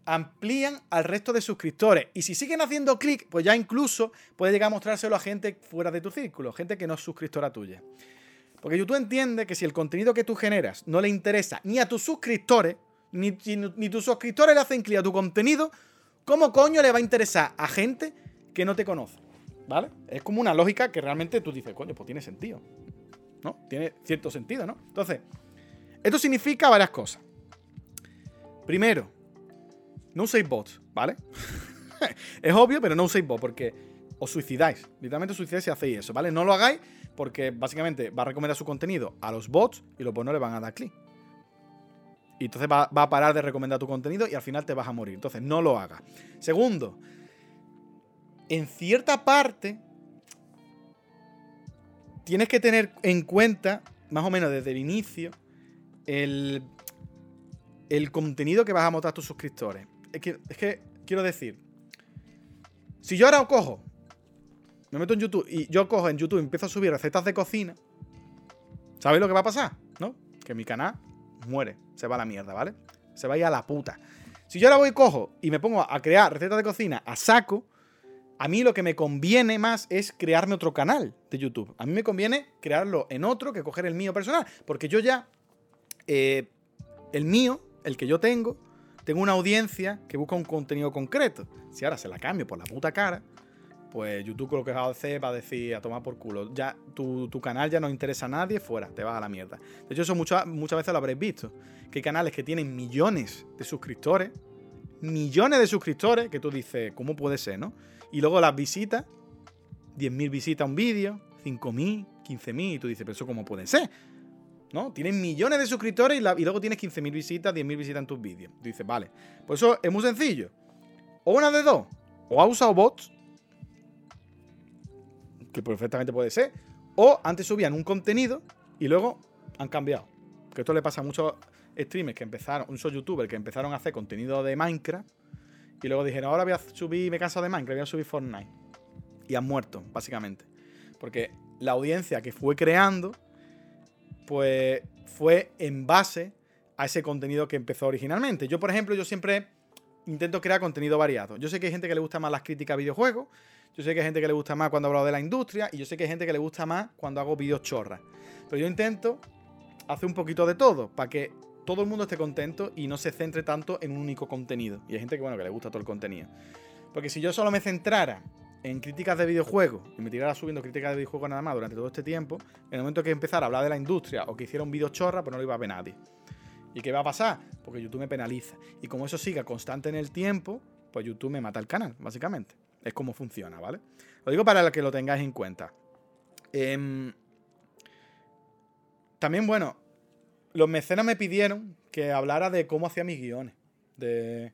amplían al resto de suscriptores. Y si siguen haciendo clic, pues ya incluso puede llegar a mostrárselo a gente fuera de tu círculo, gente que no es suscriptora tuya. Porque YouTube entiende que si el contenido que tú generas no le interesa ni a tus suscriptores, ni, tus suscriptores le hacen clic a tu contenido, ¿cómo coño le va a interesar a gente que no te conoce? ¿Vale? Es como una lógica que realmente tú dices, coño, pues tiene sentido. ¿No? Tiene cierto sentido, ¿no? Entonces, esto significa varias cosas. Primero, no uséis bots, ¿vale? es obvio, pero no uséis bots porque os suicidáis. Literalmente os suicidáis si hacéis eso, ¿vale? No lo hagáis porque básicamente va a recomendar su contenido a los bots y los bots no le van a dar clic. Y entonces va, a parar de recomendar tu contenido y al final te vas a morir. Entonces, no lo hagas. Segundo, en cierta parte, tienes que tener en cuenta, más o menos desde el inicio, el, el contenido que vas a mostrar a tus suscriptores. Es que, es que quiero decir, si yo ahora cojo, me meto en YouTube y yo cojo en YouTube y empiezo a subir recetas de cocina, ¿sabéis lo que va a pasar? ¿No? Que mi canal muere, se va a la mierda, ¿vale? Se va a ir a la puta. Si yo ahora voy cojo y me pongo a crear recetas de cocina a saco, a mí lo que me conviene más es crearme otro canal de YouTube. A mí me conviene crearlo en otro que coger el mío personal, porque yo ya, eh, el mío, el que yo tengo, tengo una audiencia que busca un contenido concreto. Si ahora se la cambio por la puta cara, pues YouTube lo que va a hacer va a decir a tomar por culo. Ya tu, canal ya no interesa a nadie, fuera, te vas a la mierda. De hecho, eso muchas, muchas veces lo habréis visto. Que hay canales que tienen millones de suscriptores, millones de suscriptores, que tú dices, ¿cómo puede ser, no? Y luego las visitas, 10.000 visitas a un vídeo, 5.000, 15.000, y tú dices, pero eso cómo puede ser. ¿No? Tienen millones de suscriptores y, luego tienes 15.000 visitas, 10.000 visitas en tus vídeos. Dices, vale. Pues eso es muy sencillo. O una de dos. O ha usado bots que perfectamente puede ser. O antes subían un contenido y luego han cambiado. Que esto le pasa a muchos streamers que empezaron, muchos youtubers que empezaron a hacer contenido de Minecraft y luego dijeron, ahora voy a subir, me canso de Minecraft, voy a subir Fortnite. Y han muerto, básicamente. Porque la audiencia que fue creando, pues fue en base a ese contenido que empezó originalmente. Yo, por ejemplo, yo siempre intento crear contenido variado. Yo sé que hay gente que le gusta más las críticas a videojuegos, yo sé que hay gente que le gusta más cuando hablo de la industria y yo sé que hay gente que le gusta más cuando hago vídeos chorras. Pero yo intento hace un poquito de todo, para que todo el mundo esté contento y no se centre tanto en un único contenido. Y hay gente que, bueno, que le gusta todo el contenido. Porque si yo solo me centrara en críticas de videojuegos y me tirara subiendo críticas de videojuegos nada más durante todo este tiempo, en el momento que empezara a hablar de la industria o que hiciera un vídeo chorra, pues no lo iba a ver nadie. ¿Y qué va a pasar? Porque YouTube me penaliza. Y como eso siga constante en el tiempo, pues YouTube me mata el canal, básicamente. Es como funciona, ¿vale? Lo digo para que lo tengáis en cuenta. Em, también, bueno, los mecenas me pidieron que hablara de cómo hacía mis guiones. De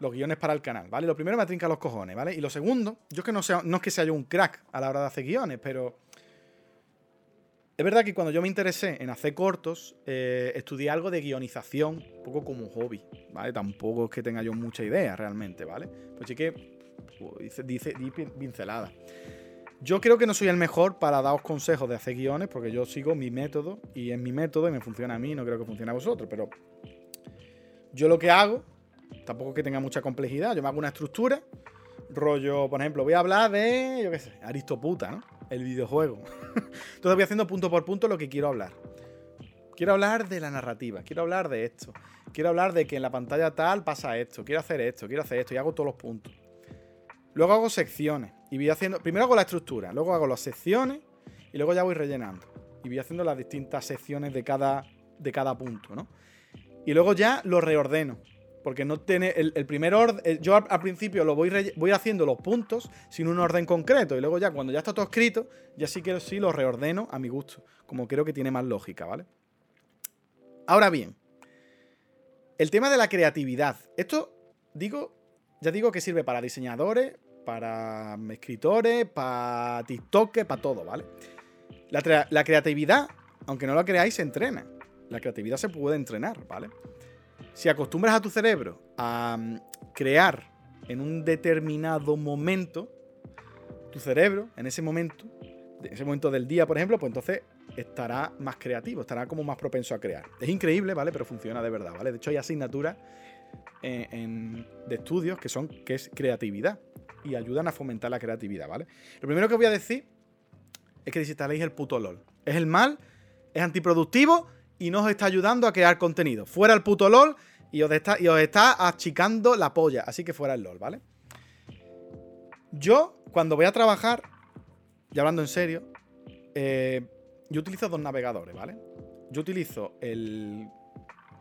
los guiones para el canal, ¿vale? Lo primero me trinca los cojones, ¿vale? Y lo segundo, yo es que no, sea, no es que sea yo un crack a la hora de hacer guiones, pero es verdad que cuando yo me interesé en hacer cortos, eh, estudié algo de guionización, un poco como un hobby, ¿vale? Tampoco es que tenga yo mucha idea realmente, ¿vale? Pues sí que dice, dice pincelada. Yo creo que no soy el mejor para daros consejos de hacer guiones, porque yo sigo mi método y es mi método y me funciona a mí, no creo que funcione a vosotros, pero yo lo que hago, tampoco que tenga mucha complejidad, yo me hago una estructura, rollo, por ejemplo, voy a hablar de, yo qué sé, Aristoputa, ¿no? el videojuego. Entonces voy haciendo punto por punto lo que quiero hablar. Quiero hablar de la narrativa, quiero hablar de esto, quiero hablar de que en la pantalla tal pasa esto, quiero hacer esto, quiero hacer esto y hago todos los puntos. Luego hago secciones y voy haciendo, primero hago la estructura, luego hago las secciones y luego ya voy rellenando y voy haciendo las distintas secciones de cada, de cada punto, ¿no? Y luego ya lo reordeno. Porque no tiene. El, primer orden. Yo al, principio lo voy, voy haciendo los puntos sin un orden concreto. Y luego ya cuando ya está todo escrito, ya sí que sí lo reordeno a mi gusto. Como creo que tiene más lógica, ¿vale? Ahora bien. El tema de la creatividad. Esto, digo, ya digo que sirve para diseñadores, para escritores, para TikTok, para todo, ¿vale? La, la creatividad, aunque no la creáis, se entrena. La creatividad se puede entrenar, ¿vale? Si acostumbras a tu cerebro a mm, crear en un determinado momento, tu cerebro, en ese momento, en ese momento del día, por ejemplo, pues entonces estará más creativo, estará como más propenso a crear. Es increíble, ¿vale? Pero funciona de verdad, ¿vale? De hecho, hay asignaturas de estudios que son que es creatividad y ayudan a fomentar la creatividad, ¿vale? Lo primero que voy a decir es que desinstaléis el puto LOL. Es el mal, es antiproductivo y no os está ayudando a crear contenido. Fuera el puto LOL y os está, y os está achicando la polla. Así que fuera el LOL, ¿vale? Yo, cuando voy a trabajar, y hablando en serio, eh, yo utilizo dos navegadores, ¿vale? Yo utilizo el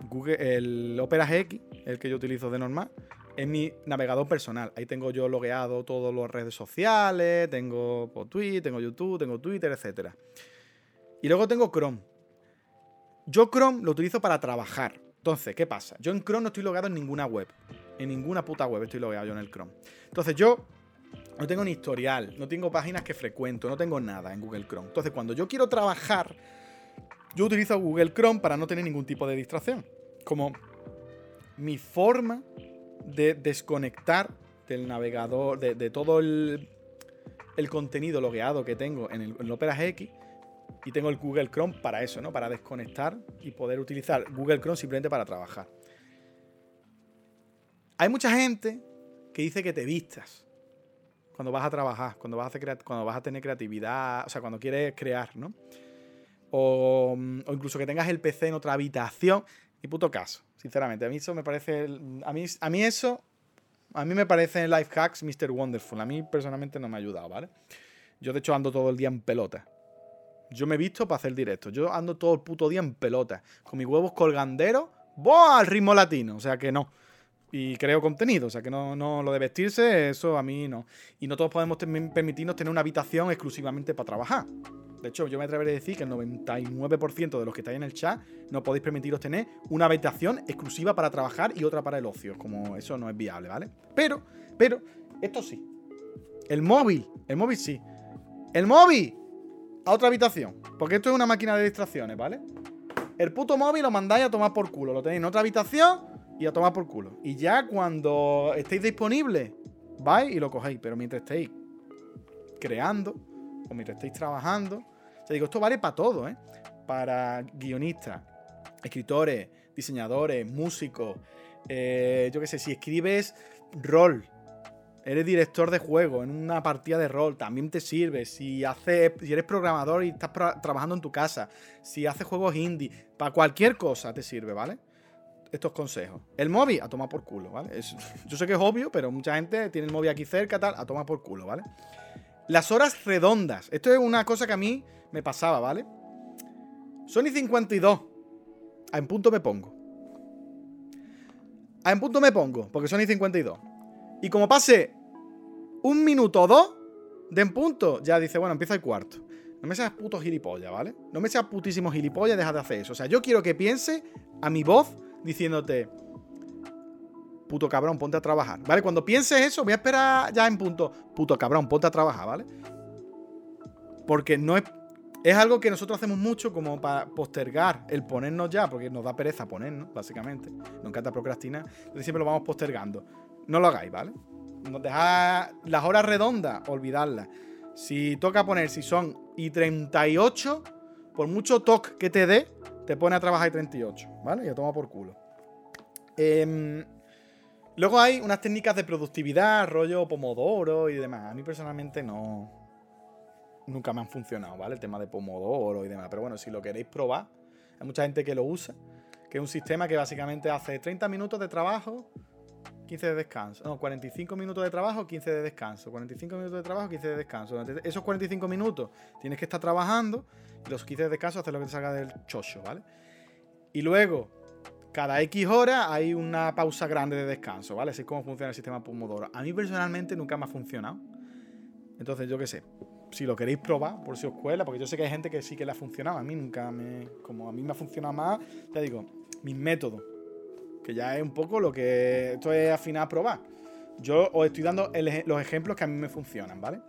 Google, el Opera GX, el que yo utilizo de normal, es mi navegador personal. Ahí tengo yo logueado todas las redes sociales, tengo Twitter, tengo YouTube, tengo Twitter, etc. Y luego tengo Chrome. Yo Chrome lo utilizo para trabajar. Entonces, ¿qué pasa? Yo en Chrome no estoy logado en ninguna web. En ninguna puta web estoy logueado yo en el Chrome. Entonces yo no tengo ni historial, no tengo páginas que frecuento, no tengo nada en Google Chrome. Entonces cuando yo quiero trabajar, yo utilizo Google Chrome para no tener ningún tipo de distracción. Como mi forma de desconectar del navegador, de, todo el, contenido logueado que tengo en el, el Opera GX y tengo el Google Chrome para eso, ¿no? Para desconectar y poder utilizar Google Chrome simplemente para trabajar. Hay mucha gente que dice que te vistas cuando vas a trabajar, cuando vas a, cuando vas a tener creatividad, o sea, cuando quieres crear, ¿no? O, incluso que tengas el PC en otra habitación. Y puto caso, sinceramente. A mí eso me parece. A mí, a mí eso. A mí me parecen life hacks Mr. Wonderful. A mí personalmente no me ha ayudado, ¿vale? Yo de hecho ando todo el día en pelota. Yo me he visto para hacer directo. Yo ando todo el puto día en pelota. Con mis huevos colganderos. ¡Boh! Al ritmo latino. O sea que no. Y creo contenido. O sea que no, no lo de vestirse, eso a mí no. Y no todos podemos permitirnos tener una habitación exclusivamente para trabajar. De hecho, yo me atreveré a decir que el 99% de los que estáis en el chat no podéis permitiros tener una habitación exclusiva para trabajar y otra para el ocio. Como eso no es viable, ¿vale? Pero, pero, esto sí. El móvil. El móvil sí. El móvil a otra habitación. Porque esto es una máquina de distracciones, ¿vale? El puto móvil lo mandáis a tomar por culo. Lo tenéis en otra habitación y a tomar por culo. Y ya cuando estéis disponibles, vais y lo cogéis. Pero mientras estéis creando o mientras estéis trabajando. O digo, esto vale para todo, ¿eh? Para guionistas, escritores, diseñadores, músicos. Eh, yo qué sé, si escribes rol, eres director de juego en una partida de rol, también te sirve. Si, haces, si eres programador y estás trabajando en tu casa, si haces juegos indie, para cualquier cosa te sirve, ¿vale? Estos consejos. El móvil, a tomar por culo, ¿vale? yo sé que es obvio, pero mucha gente tiene el móvil aquí cerca, tal, a tomar por culo, ¿vale? Las horas redondas. Esto es una cosa que a mí me pasaba, ¿vale? Sony 52. A en punto me pongo. A en punto me pongo, porque Sony 52. Y como pase un minuto o dos de en punto, ya dice, bueno, empieza el cuarto. No me seas puto gilipollas, ¿vale? No me seas putísimo gilipollas, deja de hacer eso. O sea, yo quiero que piense a mi voz diciéndote, puto cabrón, ponte a trabajar, ¿vale? Cuando pienses eso, voy a esperar ya en punto, puto cabrón, ponte a trabajar, ¿vale? Porque no es, es algo que nosotros hacemos mucho como para postergar el ponernos ya, porque nos da pereza ponernos, básicamente. Nos encanta procrastinar, entonces siempre lo vamos postergando. No lo hagáis, ¿vale? Nos dejáis las horas redondas, olvidarlas. Si toca poner, si son y 38, por mucho toque que te dé, te pone a trabajar y 38, ¿vale? Y a toma por culo. Eh, Luego hay unas técnicas de productividad, rollo Pomodoro y demás. A mí personalmente no. Nunca me han funcionado, ¿vale? El tema de Pomodoro y demás. Pero bueno, si lo queréis probar, hay mucha gente que lo usa. Que es un sistema que básicamente hace 30 minutos de trabajo, 15 de descanso. No, 45 minutos de trabajo, 15 de descanso. 45 minutos de trabajo, 15 de descanso. esos 45 minutos tienes que estar trabajando y los 15 de descanso hacer lo que te salga del chocho, ¿vale? Y luego cada X horas hay una pausa grande de descanso, ¿vale? Así es como funciona el sistema Pomodoro. A mí personalmente nunca me ha funcionado. Entonces, yo qué sé, si lo queréis probar, por si os cuela, porque yo sé que hay gente que sí que le ha funcionado. A mí nunca me. Como a mí me ha funcionado más, ya digo, mis métodos. Que ya es un poco lo que. Esto es al final probar. Yo os estoy dando los ejemplos que a mí me funcionan, ¿vale?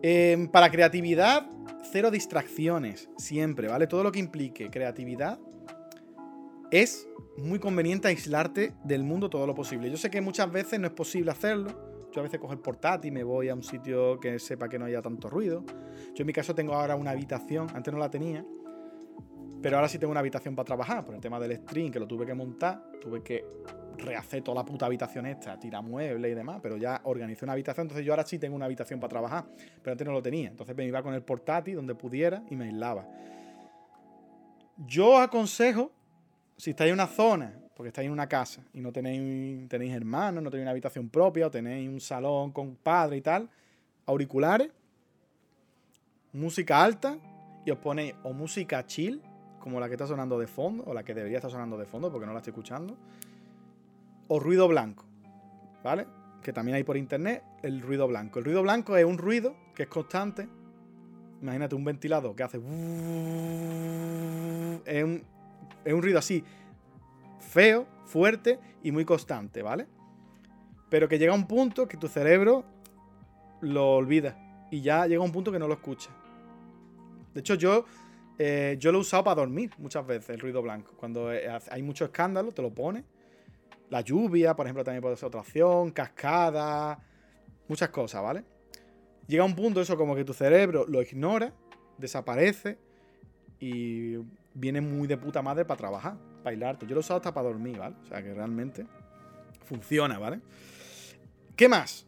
Em, para creatividad, cero distracciones, siempre, ¿vale? Todo lo que implique creatividad, es muy conveniente aislarte del mundo todo lo posible. Yo sé que muchas veces no es posible hacerlo. Yo a veces cojo el portátil y me voy a un sitio que sepa que no haya tanto ruido. Yo en mi caso tengo ahora una habitación, antes no la tenía, pero ahora sí tengo una habitación para trabajar. Por el tema del stream, que lo tuve que montar, tuve que rehacer toda la puta habitación esta, tirar muebles y demás, pero ya organicé una habitación, entonces yo ahora sí tengo una habitación para trabajar, pero antes no lo tenía. Entonces me iba con el portátil donde pudiera y me aislaba. Yo aconsejo si estáis en una zona, porque estáis en una casa y no tenéis, tenéis hermanos, no tenéis una habitación propia, o tenéis un salón con padre y tal, auriculares, música alta, y os ponéis o música chill, como la que está sonando de fondo, o la que debería estar sonando de fondo, porque no la estoy escuchando, o ruido blanco, ¿vale? Que también hay por internet el ruido blanco. El ruido blanco es un ruido que es constante. Imagínate un ventilador que hace. Es un, es un ruido así feo, fuerte y muy constante, ¿vale? Pero que llega un punto que tu cerebro lo olvida y ya llega un punto que no lo escucha. De hecho, yo, eh, yo lo he usado para dormir muchas veces, el ruido blanco. Cuando eh, hay mucho escándalo, te lo pone. La lluvia, por ejemplo, también puede ser otra opción, cascada, muchas cosas, ¿vale? Llega un punto eso como que tu cerebro lo ignora, desaparece y viene muy de puta madre para trabajar, para hilarte. Yo lo he usado hasta para dormir, ¿vale? O sea que realmente funciona, ¿vale? ¿Qué más?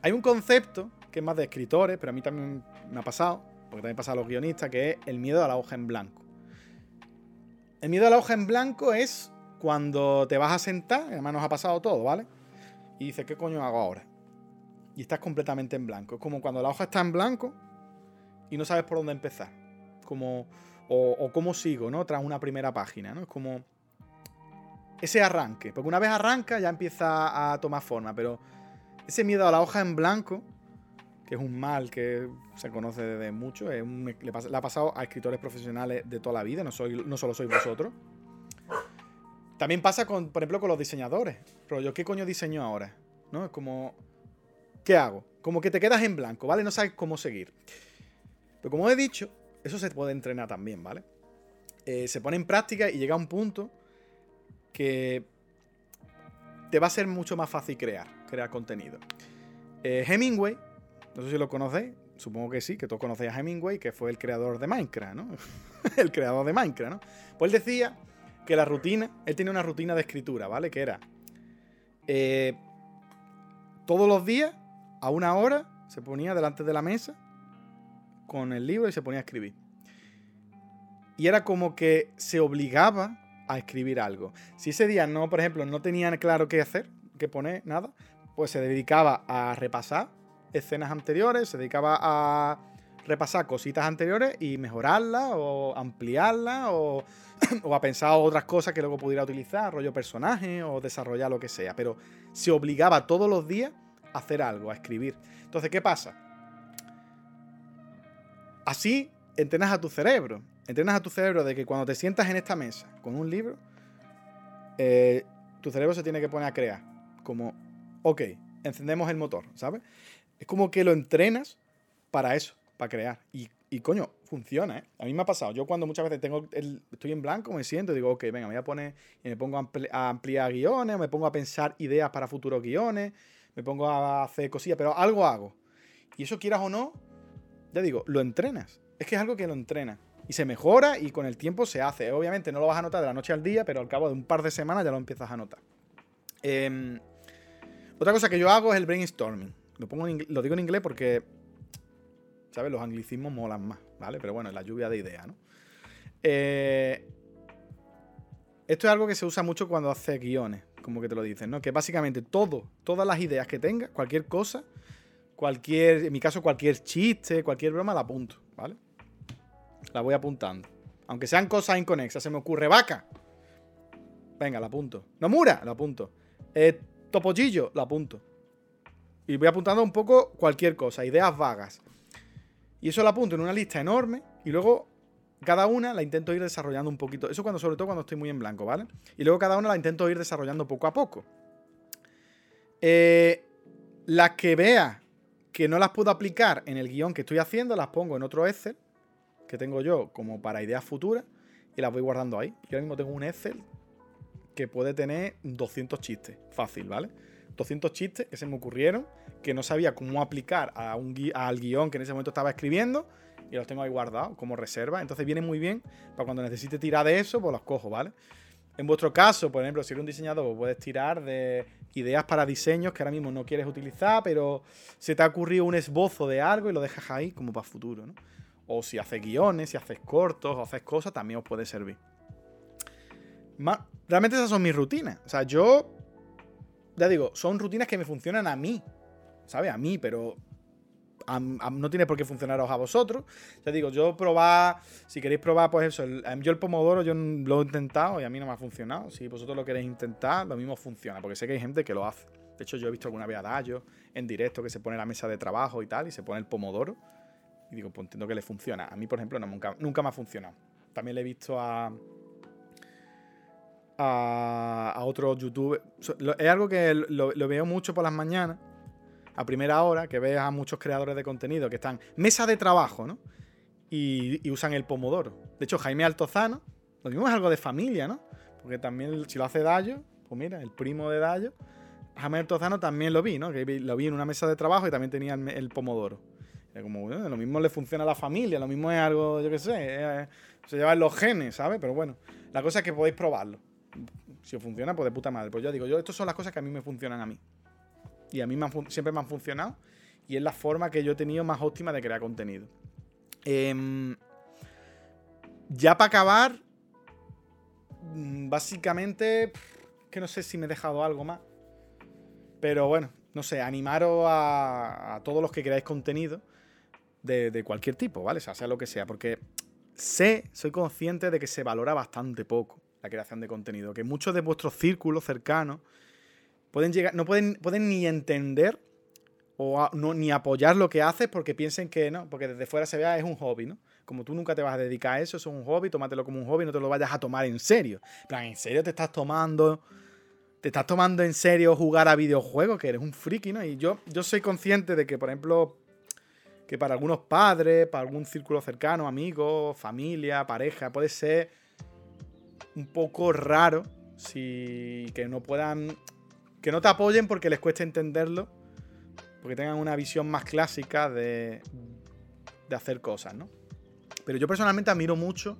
Hay un concepto que es más de escritores, pero a mí también me ha pasado, porque también pasa a los guionistas, que es el miedo a la hoja en blanco. El miedo a la hoja en blanco es cuando te vas a sentar, además nos ha pasado todo, ¿vale? Y dices, ¿qué coño hago ahora? Y estás completamente en blanco. Es como cuando la hoja está en blanco y no sabes por dónde empezar. Como o, cómo sigo, ¿no? Tras una primera página, ¿no? Es como ese arranque, porque una vez arranca ya empieza a tomar forma, pero ese miedo a la hoja en blanco, que es un mal que se conoce desde mucho, le, ha pasado a escritores profesionales de toda la vida, no, soy, no solo sois vosotros. También pasa, con, por ejemplo, con los diseñadores. Rollo, ¿qué coño diseño ahora? ¿No? Es como, ¿qué hago? Como que te quedas en blanco, ¿vale? No sabes cómo seguir. Pero como he dicho, eso se puede entrenar también, ¿vale? Eh, se pone en práctica y llega a un punto que te va a ser mucho más fácil crear, crear contenido. Eh, Hemingway, no sé si lo conocéis, supongo que sí, que todos conocéis a Hemingway, que fue el creador de Minecraft, ¿no? el creador de Minecraft, ¿no? Pues él decía que la rutina, él tenía una rutina de escritura, ¿vale? Que era, eh, todos los días, a una hora, se ponía delante de la mesa con el libro y se ponía a escribir. Y era como que se obligaba a escribir algo. Si ese día no, por ejemplo, no tenían claro qué hacer, qué poner, nada, pues se dedicaba a repasar escenas anteriores, se dedicaba a repasar cositas anteriores y mejorarlas o ampliarlas o, o, a pensar otras cosas que luego pudiera utilizar, rollo personaje o desarrollar lo que sea. Pero se obligaba todos los días a hacer algo, a escribir. Entonces, ¿qué pasa? Así entrenas a tu cerebro. Entrenas a tu cerebro de que cuando te sientas en esta mesa con un libro, eh, tu cerebro se tiene que poner a crear. Como, ok, encendemos el motor, ¿sabes? Es como que lo entrenas para eso, para crear. Y, coño, funciona, ¿eh? A mí me ha pasado. Yo cuando muchas veces tengo estoy en blanco, me siento y digo, ok, venga, me voy a poner y me pongo a, ampliar guiones, me pongo a pensar ideas para futuros guiones, me pongo a hacer cosillas, pero algo hago. Y eso quieras o no, ya digo, lo entrenas. Es que es algo que lo entrenas. Y se mejora y con el tiempo se hace. Obviamente no lo vas a notar de la noche al día, pero al cabo de un par de semanas ya lo empiezas a notar. Em, otra cosa que yo hago es el brainstorming. Lo, pongo lo digo en inglés porque, ¿sabes? Los anglicismos molan más, ¿vale? Pero bueno, es la lluvia de ideas, ¿no? Eh, esto es algo que se usa mucho cuando hace guiones, como que te lo dicen, ¿no? Que básicamente todo, todas las ideas que tenga, cualquier cosa, cualquier, en mi caso, cualquier chiste, cualquier broma, la apunto, ¿vale? La voy apuntando. Aunque sean cosas inconexas, se me ocurre vaca. Venga, la apunto. Nomura, la apunto. Eh, topollillo, la apunto. Y voy apuntando un poco cualquier cosa, ideas vagas. Y eso lo apunto en una lista enorme y luego cada una la intento ir desarrollando un poquito. Eso cuando, sobre todo cuando estoy muy en blanco, ¿vale? Y luego cada una la intento ir desarrollando poco a poco. Eh, las que vea que no las puedo aplicar en el guion que estoy haciendo, las pongo en otro Excel que tengo yo como para ideas futuras y las voy guardando ahí. Yo ahora mismo tengo un Excel que puede tener 200 chistes, fácil, ¿vale? 200 chistes que se me ocurrieron, que no sabía cómo aplicar a un al guion que en ese momento estaba escribiendo y los tengo ahí guardados como reserva. Entonces viene muy bien para cuando necesite tirar de eso, pues los cojo, ¿vale? En vuestro caso, por ejemplo, si eres un diseñador, puedes tirar de ideas para diseños que ahora mismo no quieres utilizar, pero se te ha ocurrido un esbozo de algo y lo dejas ahí como para futuro, ¿no? O si haces guiones, si haces cortos o haces cosas, también os puede servir. Realmente esas son mis rutinas. O sea, yo, ya digo, son rutinas que me funcionan a mí. ¿Sabes? A mí, pero no tiene por qué funcionaros a vosotros. Ya digo, yo probar, si queréis probar, pues eso, em, yo el pomodoro yo lo he intentado y a mí no me ha funcionado. Si vosotros lo queréis intentar, lo mismo funciona, porque sé que hay gente que lo hace. De hecho, yo he visto alguna vez a Dayo en directo que se pone la mesa de trabajo y tal, y se pone el pomodoro. Y digo, pues entiendo que le funciona. A mí, por ejemplo, nunca, nunca me ha funcionado. También le he visto a. A, a youtubers. Es algo que lo, veo mucho por las mañanas, a primera hora, que ves a muchos creadores de contenido que están mesa de trabajo, ¿no? Y, usan el pomodoro. De hecho, Jaime Altozano, lo mismo es algo de familia, ¿no? Porque también, si lo hace Dayo, pues mira, el primo de Dayo, Jaime Altozano también lo vi, ¿no? Que lo vi en una mesa de trabajo y también tenía el pomodoro como, lo mismo le funciona a la familia, lo mismo es algo, yo qué sé, se lleva en los genes, ¿sabes? Pero bueno, la cosa es que podéis probarlo. Si os funciona, pues de puta madre. Pues yo digo, yo, estas son las cosas que a mí me funcionan a mí. Y a mí siempre me han funcionado. Y es la forma que yo he tenido más óptima de crear contenido. Em, ya para acabar, mm, básicamente, que no sé si me he dejado algo más. Pero bueno, no sé, animaros a, a todos los que creáis contenido de, cualquier tipo, ¿vale? O sea, sea lo que sea, porque sé, soy consciente de que se valora bastante poco la creación de contenido, que muchos de vuestros círculos cercanos pueden llegar, no pueden, pueden ni entender o ni apoyar lo que haces porque piensen que no, porque desde fuera se vea es un hobby, ¿no? Como tú nunca te vas a dedicar a eso, es un hobby, tómatelo como un hobby, no te lo vayas a tomar en serio. En plan, ¿en serio te estás tomando te estás tomando en serio jugar a videojuegos, que eres un friki, ¿no? Y yo, yo soy consciente de que, por ejemplo, que para algunos padres, para algún círculo cercano, amigos, familia, pareja, puede ser un poco raro si que no puedan que no te apoyen porque les cueste entenderlo, porque tengan una visión más clásica de, de hacer cosas, ¿no? Pero yo personalmente admiro mucho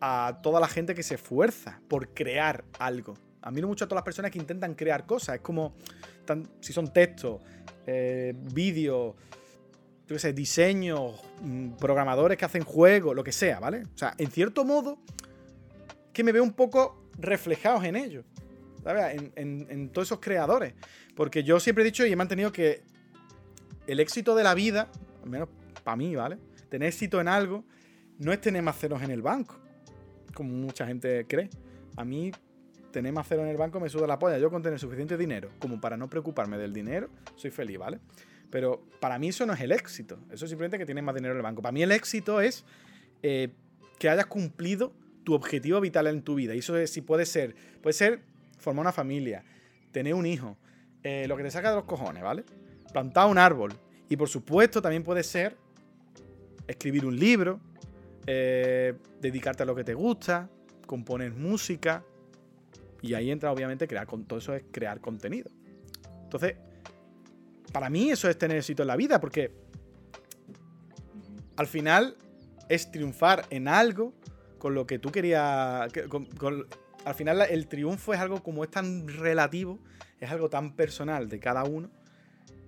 a toda la gente que se esfuerza por crear algo. Admiro mucho a todas las personas que intentan crear cosas. Es como si son textos, eh, vídeos, yo qué sé, diseños, mm, programadores que hacen juegos, lo que sea, ¿vale? O sea, en cierto modo, que me veo un poco reflejados en ellos, ¿sabes? En, todos esos creadores. Porque yo siempre he dicho y he mantenido que el éxito de la vida, al menos para mí, ¿vale? Tener éxito en algo no es tener más ceros en el banco, como mucha gente cree. A mí, tener más ceros en el banco me suda la polla. Yo con tener suficiente dinero como para no preocuparme del dinero, soy feliz, ¿vale? Pero para mí eso no es el éxito. Eso es simplemente que tienes más dinero en el banco. Para mí el éxito es eh, que hayas cumplido tu objetivo vital en tu vida. Y eso es, si puede ser, puede ser formar una familia, tener un hijo, eh, lo que te saca de los cojones, ¿vale? Plantar un árbol. Y por supuesto también puede ser escribir un libro, eh, dedicarte a lo que te gusta, componer música. Y ahí entra obviamente crear todo eso es crear contenido. Entonces, para mí eso es tener éxito en la vida, porque al final es triunfar en algo con lo que tú querías. al final el triunfo es algo como es tan relativo, es algo tan personal de cada uno,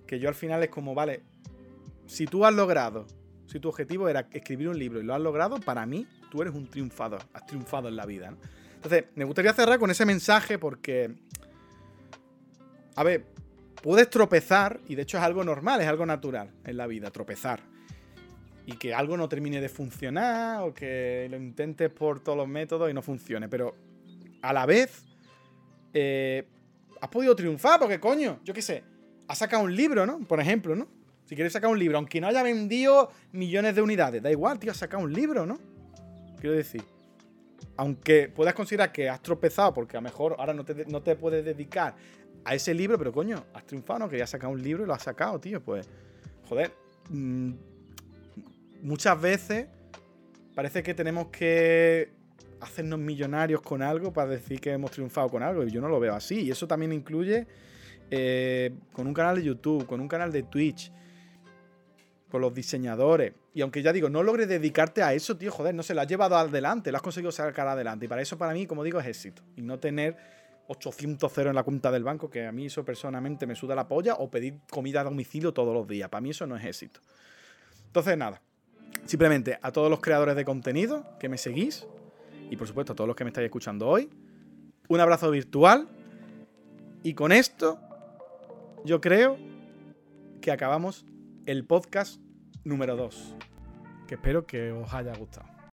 que yo al final es como, vale, si tú has logrado, si tu objetivo era escribir un libro y lo has logrado, para mí tú eres un triunfador, has triunfado en la vida. Entonces, me gustaría cerrar con ese mensaje porque, a ver, puedes tropezar, y de hecho es algo normal, es algo natural en la vida, tropezar. Y que algo no termine de funcionar, o que lo intentes por todos los métodos y no funcione. Pero a la vez, eh, has podido triunfar, porque coño, yo qué sé, has sacado un libro, ¿no? Por ejemplo, ¿no? Si quieres sacar un libro, aunque no haya vendido millones de unidades, da igual, tío, has sacado un libro, ¿no? Quiero decir, aunque puedas considerar que has tropezado, porque a lo mejor ahora no te, no te puedes dedicar a ese libro, pero coño, has triunfado, ¿no? Querías sacar un libro y lo has sacado, tío. Pues, joder. Mm, muchas veces parece que tenemos que hacernos millonarios con algo para decir que hemos triunfado con algo. Y yo no lo veo así. Y eso también incluye eh, con un canal de YouTube, con un canal de Twitch, con los diseñadores. Y aunque ya digo, no logres dedicarte a eso, tío, joder, no se lo has llevado adelante, lo has conseguido sacar adelante. Y para eso, para mí, como digo, es éxito. Y no tener 800 ceros en la cuenta del banco, que a mí eso personalmente me suda la polla, o pedir comida a domicilio todos los días. Para mí eso no es éxito. Entonces, nada. Simplemente a todos los creadores de contenido que me seguís, y por supuesto a todos los que me estáis escuchando hoy, un abrazo virtual. Y con esto, yo creo que acabamos el podcast número 2. Que espero que os haya gustado.